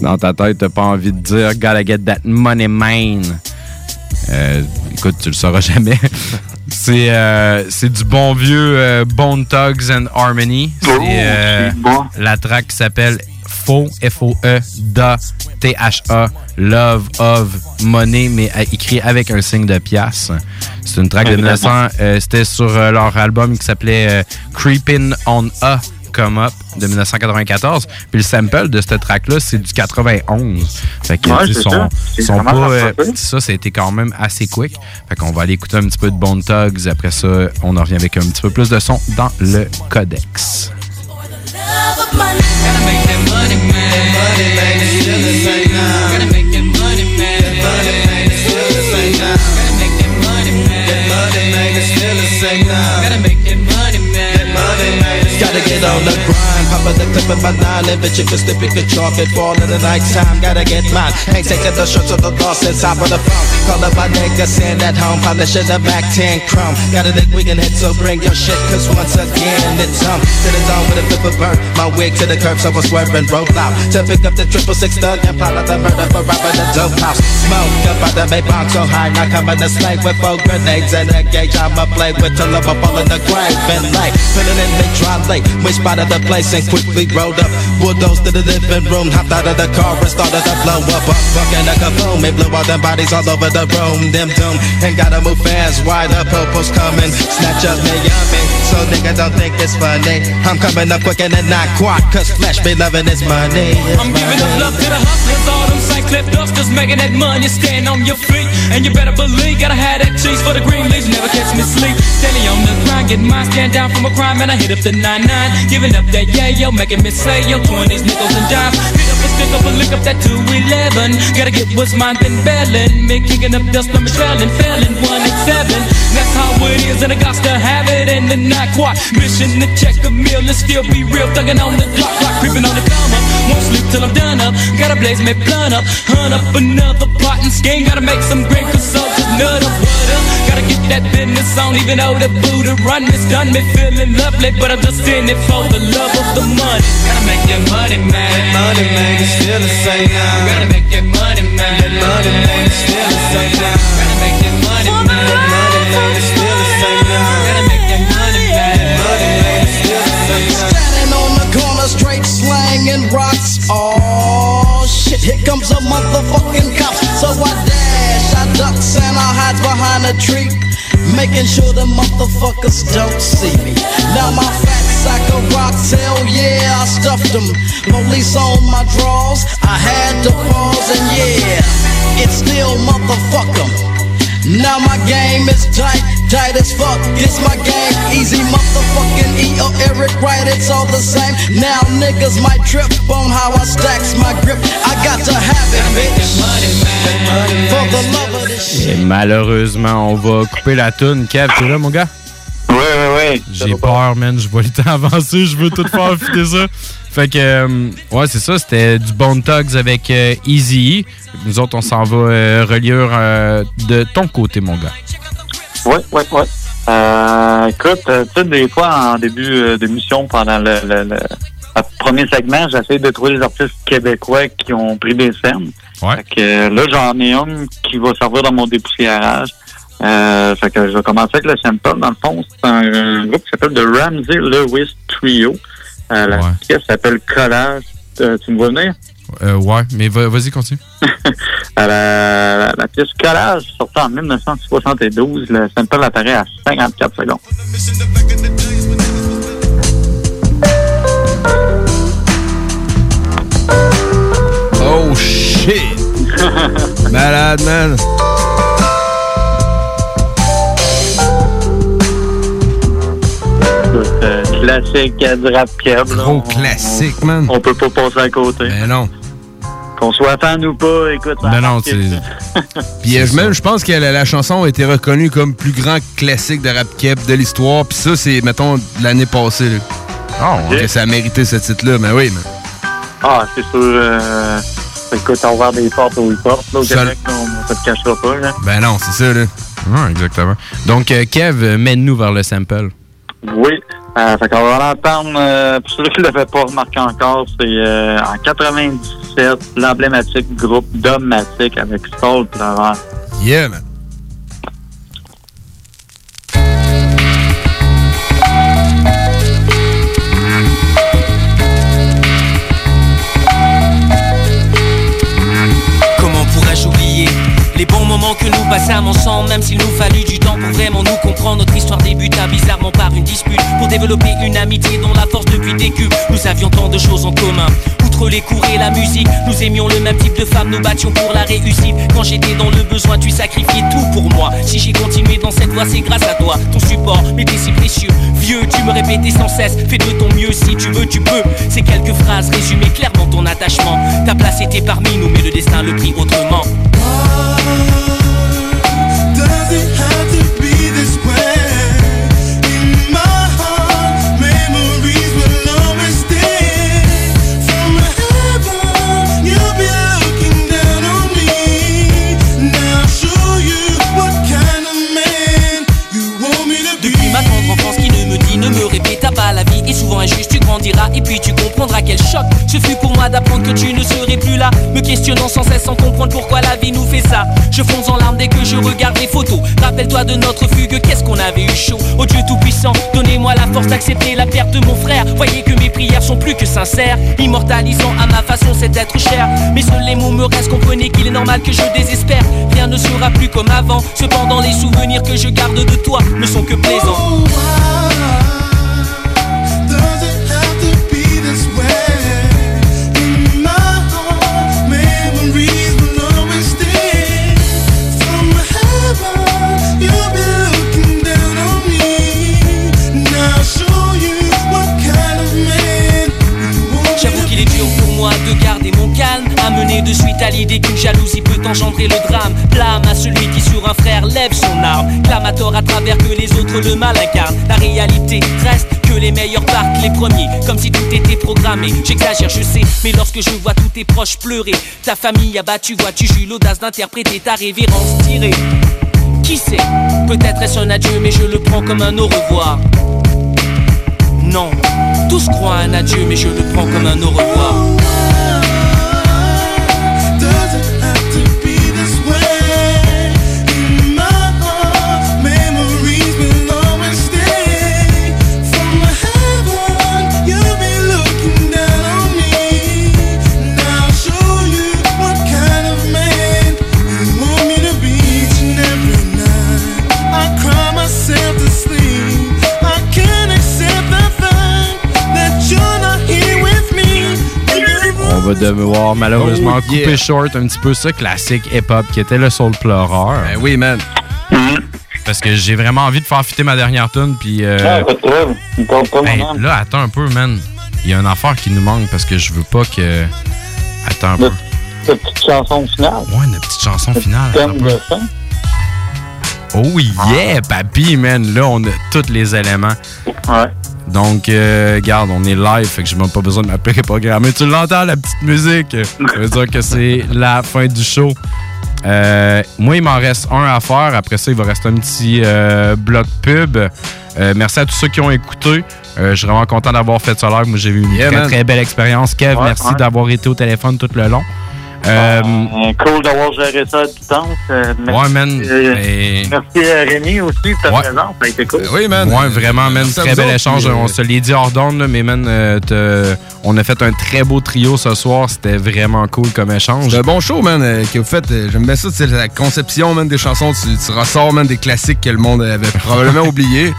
Speaker 2: dans ta tête, t'as pas envie de dire Gotta get that money, man. Euh, écoute, tu le sauras jamais. c'est euh, c'est du bon vieux euh, Bone Thugs and Harmony. C'est euh, la track qui s'appelle Faux, F-O-E, Da, T-H-A, Love of Money, mais écrit avec un signe de pièce. C'est une track de
Speaker 6: Évidemment.
Speaker 2: 1900. euh, C'était sur leur album qui s'appelait Creepin' on A. Come Up de 1994. Puis le sample de cette track-là, c'est du 91. Fait que,
Speaker 6: Ouais,
Speaker 2: sont,
Speaker 6: ça.
Speaker 2: Sont pas. euh, ça, ça a été quand même assez quick. Fait qu'on va aller écouter un petit peu de Bone Thugs. Après ça, on en revient avec un petit peu plus de son dans le codex.
Speaker 40: Gotta get on the grind,
Speaker 41: of the clip of my nine, and bitch, you can slip it, could chalk it, fall in the night time, gotta get mine. Ain't taking the shirts of the lost inside of the phone. Call up my nigga, send at home, polishing the back 10 chrome. Got a dick we can hit, so bring your shit, cause once again, it's on. To the dawn with a flip of burn, my wig to the curb, so I swerve and roll out. To pick up the triple six thug and plot out the murder for robbing the dope house. Smoke up the Maybach so high, now coming to slay with four grenades and a gauge. I'ma play with till I'm up all in the grave. Been late, filling in the dry late. We spotted the place and quickly rolled up. Bulldozed to the living room, hopped out of the car and started to blow up. Up, fucking a kaboom. It blew all them bodies all over the room. Them doom, ain't gotta move fast. Why the popo's coming? Snatch up me yummy. So nigga don't think it's funny. I'm coming up quick and not quack. Cause flesh be loving this money.
Speaker 42: I'm giving up love to the hustlers, all them. Cliff dusters making that money. Stand on your feet, and you better believe, gotta have that cheese for the green leaves. Never catch me sleep. Steady on the grind, get mine, stand down from a crime, and I hit up the 9-9. Giving up that yeah, yo, making me say, yo, 20s, nickels, and dimes. Hit up a stick up a lick up that 211. Gotta get what's mine, then bailing. Me kicking up dust, I'm trailing, failing 1 and 7. That's how it is, and I got to have it, and then not quite. Mission to check a meal, and still be real, thugging on the clock, clock creeping on the come up. Won't sleep till I'm done up. Gotta blaze me blunt up, hunt up another pot and skin. Gotta make some green consultants, nut up, butter. Gotta get that business on, even though the Buddha run is done. Me feeling lovely, but I'm just in it for the love of the money. Gotta make that money, man. That money, man, it's still the same now. Gotta make that money, man. That money, man, it's still the same now. Gotta make that still the same.
Speaker 41: Standing on the corner, straight slanging rocks. Oh shit, here comes a motherfucking cop. So I dash, I and I hide behind a tree. Making sure the motherfuckers don't see me. Now my fat sack of rocks, hell yeah, I stuffed them. Police on my drawers, I had to pause and yeah, it's still motherfucker. Now my game is tight, tight as fuck. It's my game, easy motherfucking E or Eric Wright, it's all the same. Now niggas might trip on how I stacks my grip. I got to have it, bitch.
Speaker 2: Et malheureusement, on va couper la toune. Kev, tu es là, mon gars?
Speaker 6: Ouais, ouais, ouais.
Speaker 2: J'ai peur, man. Je vois le temps avancer. Je veux tout faire fitter ça. Fait que, euh, ouais, c'est ça. C'était du Bone Tugs avec euh, Easy. Nous autres, on s'en va euh, relire euh, de ton côté, mon gars.
Speaker 6: Ouais, ouais, ouais. Euh, écoute, tu sais, des fois, en début d'émission, pendant le, le, le- le premier segment, j'essaie de trouver les artistes québécois qui ont pris des scènes.
Speaker 2: Ouais.
Speaker 6: Fait que là, j'en ai un qui va servir dans mon dépoussiérage. Euh, fait que je vais commencer avec le sample. Dans le fond, c'est un, un groupe qui s'appelle The Ramsey Lewis Trio. Euh, la pièce s'appelle Collage. Euh, tu me vois venir?
Speaker 2: Euh, ouais, mais va- vas-y, continue.
Speaker 6: Euh, la, la pièce Collage, sortie en 1972, le sample apparaît à 54 secondes.
Speaker 3: Oh shit! Malade, man.
Speaker 6: Écoute, euh, classique euh, du rap keb.
Speaker 3: Gros classique, man.
Speaker 6: On peut pas passer à côté.
Speaker 3: Mais non.
Speaker 6: Qu'on soit fan ou pas, écoute. ça
Speaker 3: Ben non,
Speaker 6: marque.
Speaker 3: Puis euh, même, je pense que la, la chanson a été reconnue comme plus grand classique de rap keb de l'histoire. Puis ça, c'est, mettons, l'année passée. Là.
Speaker 2: Ah,
Speaker 3: Que ça a mérité ce titre-là. Mais oui, man.
Speaker 6: Ah, c'est sûr. Euh, écoute, on va ouvert des portes au hip-hop. Là, au Québec, là, on ne te cachera pas. Là.
Speaker 3: Ben non, c'est ça, là.
Speaker 2: Ouais, exactement. Donc, euh, Kev, euh, mène-nous vers le sample.
Speaker 6: Oui. Euh, fait qu'on va l'entendre. Euh, pour ceux qui ne l'avaient pas remarqué encore, c'est euh, en 97, l'emblématique groupe Dogmatic avec Soul Travers.
Speaker 3: Yeah, man.
Speaker 40: Comment pourrais-je oublier les bons moments que nous passâmes ensemble, même s'il nous fallut du temps pour vraiment nous Notre histoire débuta bizarrement par une dispute pour développer une amitié dont la force depuis décuple. Nous avions tant de choses en commun. Outre les cours et la musique, nous aimions le même type de femme, nous battions pour la réussite. Quand j'étais dans le besoin, tu sacrifiais tout pour moi. Si j'ai continué dans cette voie, c'est grâce à toi. Ton support m'était si précieux. Vieux, tu me répétais sans cesse, fais de ton mieux si tu veux, tu peux. Ces quelques phrases résumaient clairement ton attachement. Ta place était parmi nous, mais le destin le prit autrement.
Speaker 22: et puis tu comprendras quel choc ce fut pour moi d'apprendre que tu ne serais plus là.
Speaker 40: Me questionnant sans cesse sans comprendre pourquoi la vie nous fait ça. Je fonce en larmes dès que je regarde les photos. Rappelle-toi de notre fugue, qu'est-ce qu'on avait eu chaud. Oh Dieu Tout-Puissant, donnez-moi la force d'accepter la perte de mon frère. Voyez que mes prières sont plus que sincères, immortalisant à ma façon cet être cher. Mais seuls les mots me restent, comprenez qu'il est normal que je désespère. Rien ne sera plus comme avant. Cependant, les souvenirs que je garde de toi ne sont que plaisants. Oh, moi de garder mon calme Amené de suite à l'idée qu'une jalousie peut engendrer le drame. Blâme à celui qui sur un frère lève son arme. Clame à tort à travers que les autres le mal incarnent La réalité reste que les meilleurs partent les premiers Comme si tout était programmé. J'exagère je sais Mais lorsque je vois tous tes proches pleurer Ta famille abattue vois-tu j'eus l'audace d'interpréter ta révérence tirée. Qui sait Peut-être est-ce un adieu mais je le prends comme un au revoir. Non Tous croient un adieu mais je le prends comme un au revoir
Speaker 2: va devoir malheureusement
Speaker 3: Oh, yeah.
Speaker 2: couper short un petit peu ça, classique hip-hop qui était le soul pleureur.
Speaker 3: Ben oui, man.
Speaker 2: Parce que j'ai vraiment envie de faire fitter ma dernière tune, puis... euh,
Speaker 6: Ah, pas de pas,
Speaker 2: ben, là, attends un peu, man. Il y a une affaire qui nous manque parce que je veux pas que... Attends un peu.
Speaker 6: La petite chanson finale.
Speaker 2: Ouais, une petite chanson finale.
Speaker 6: Thème de fin.
Speaker 2: Oh yeah, papy, man. Là, on a tous les éléments.
Speaker 6: Ouais.
Speaker 2: Donc, euh, garde, on est live, fait que j'ai même pas besoin de m'appeler programmer. Tu l'entends, la petite musique? Ça veut dire que c'est la fin du show. Euh, moi, il m'en reste un à faire. Après ça, il va rester un petit euh, bloc pub. Euh, merci à tous ceux qui ont écouté. Euh, je suis vraiment content d'avoir fait ça live. Moi, j'ai eu une
Speaker 3: Yeah,
Speaker 2: très,
Speaker 3: man.
Speaker 2: très belle expérience. Kev,
Speaker 6: Ouais,
Speaker 2: merci
Speaker 6: ouais.
Speaker 2: d'avoir été au téléphone tout le long. Euh,
Speaker 6: Euh, cool d'avoir géré ça à distance. Euh, merci,
Speaker 2: Ouais, man.
Speaker 6: euh,
Speaker 2: Et-
Speaker 6: merci à Rémi aussi de ta
Speaker 2: Ouais.
Speaker 6: présence. Ça a été cool.
Speaker 3: Oui, man.
Speaker 2: Ouais, vraiment, man. Très bel échange.
Speaker 3: puis,
Speaker 2: On se l'est dit hors d'onde, là, mais man, euh, on a fait un très beau trio ce soir. C'était vraiment cool comme échange.
Speaker 3: C'est un bon show, man, euh, que vous faites. J'aime bien ça, c'est la conception, man, des chansons. Tu, tu ressors, man, des classiques que le monde avait probablement oubliés.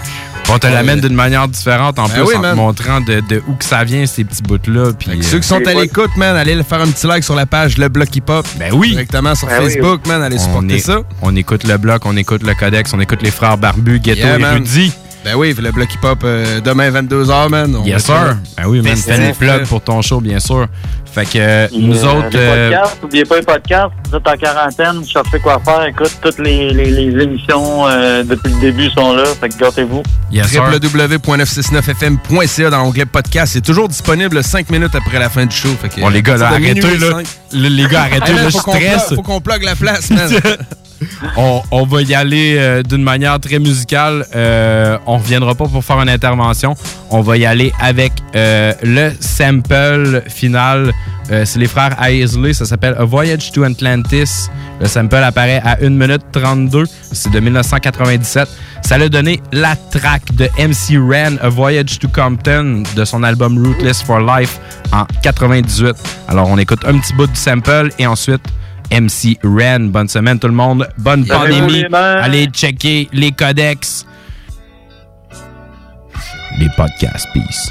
Speaker 2: On te l'amène d'une manière différente en
Speaker 3: Ben
Speaker 2: plus,
Speaker 3: oui,
Speaker 2: en te montrant de, de où que ça vient, ces petits bouts-là. Puis, euh,
Speaker 3: Ceux qui sont à l'écoute, man, allez le faire un petit like sur la page Le Bloc Hip Hop.
Speaker 2: Ben oui.
Speaker 3: Directement sur
Speaker 2: Ben oui.
Speaker 3: Facebook, man, allez
Speaker 2: on,
Speaker 3: supporter
Speaker 2: est-
Speaker 3: ça.
Speaker 2: on écoute le bloc, on écoute le codex, on écoute les frères barbus, ghetto
Speaker 3: Yeah,
Speaker 2: et.
Speaker 3: Ben oui, le Bloc Hip Hop euh, demain 22h, man. On
Speaker 2: Yes, sir. Ben oui, man, fais des plugs
Speaker 3: là.
Speaker 2: pour ton show, bien sûr. Fait que euh, nous
Speaker 6: euh,
Speaker 2: autres.
Speaker 6: Les
Speaker 2: euh,
Speaker 6: podcasts, n'oubliez pas les podcasts. Vous êtes en quarantaine, cherchez quoi faire. Écoute, toutes les, les, les émissions euh, depuis le début sont là. Fait que gâtez-vous.
Speaker 3: www.969fm.ca dans l'onglet podcast. C'est toujours disponible 5 minutes après la fin du show. Fait que,
Speaker 2: Bon, les gars, là, arrêtez, là. Le- les gars, arrêtez, là, je
Speaker 3: faut qu'on
Speaker 2: stresse.
Speaker 3: plug- Faut qu'on plug la place, man.
Speaker 2: on, va y aller euh, d'une manière très musicale. Euh, on reviendra pas pour faire une intervention. On va y aller avec euh, le sample final. Euh, c'est les frères Isley. Ça s'appelle A Voyage to Atlantis. Le sample apparaît à 1 minute 32. C'est de 1997. Ça l'a donné la track de MC Ren, A Voyage to Compton, de son album Rootless for Life en 98. Alors, on écoute un petit bout du sample et ensuite MC Ren. Bonne semaine tout le monde. Bonne pandémie. Allez checker les codex. Les podcasts. Peace.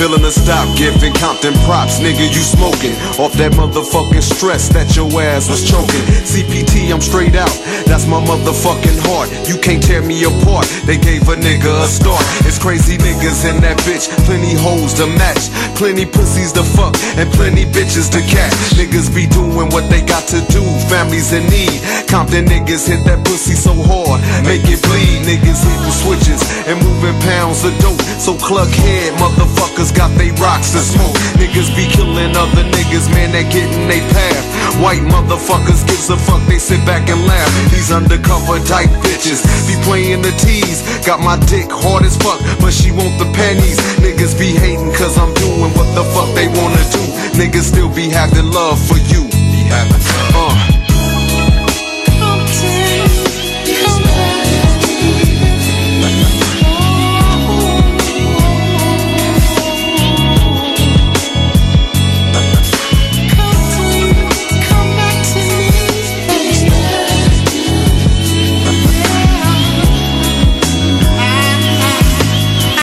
Speaker 43: Feeling to stop giving Compton props. Nigga, you smoking off that motherfucking stress that your ass was choking. CPT, I'm straight out. That's my motherfucking heart. You can't tear me apart. They gave a nigga a start. It's crazy niggas in that bitch. Plenty hoes to match. Plenty pussies to fuck. And plenty bitches to catch. Niggas be doing what they got to do. Families in need. Compton niggas hit that pussy so hard. Make it bleed. Niggas hitting switches and moving pounds of dope. So cluck head motherfuckers got they rocks to smoke. Niggas be killing other niggas, man, they getting they path. White motherfuckers gives a fuck, they sit back and laugh. These undercover type bitches be playing the tease. Got my dick hard as fuck, but she want the pennies. Niggas be hating cause I'm doing what the fuck they wanna do. Niggas still be having love for you. Be having love. Uh.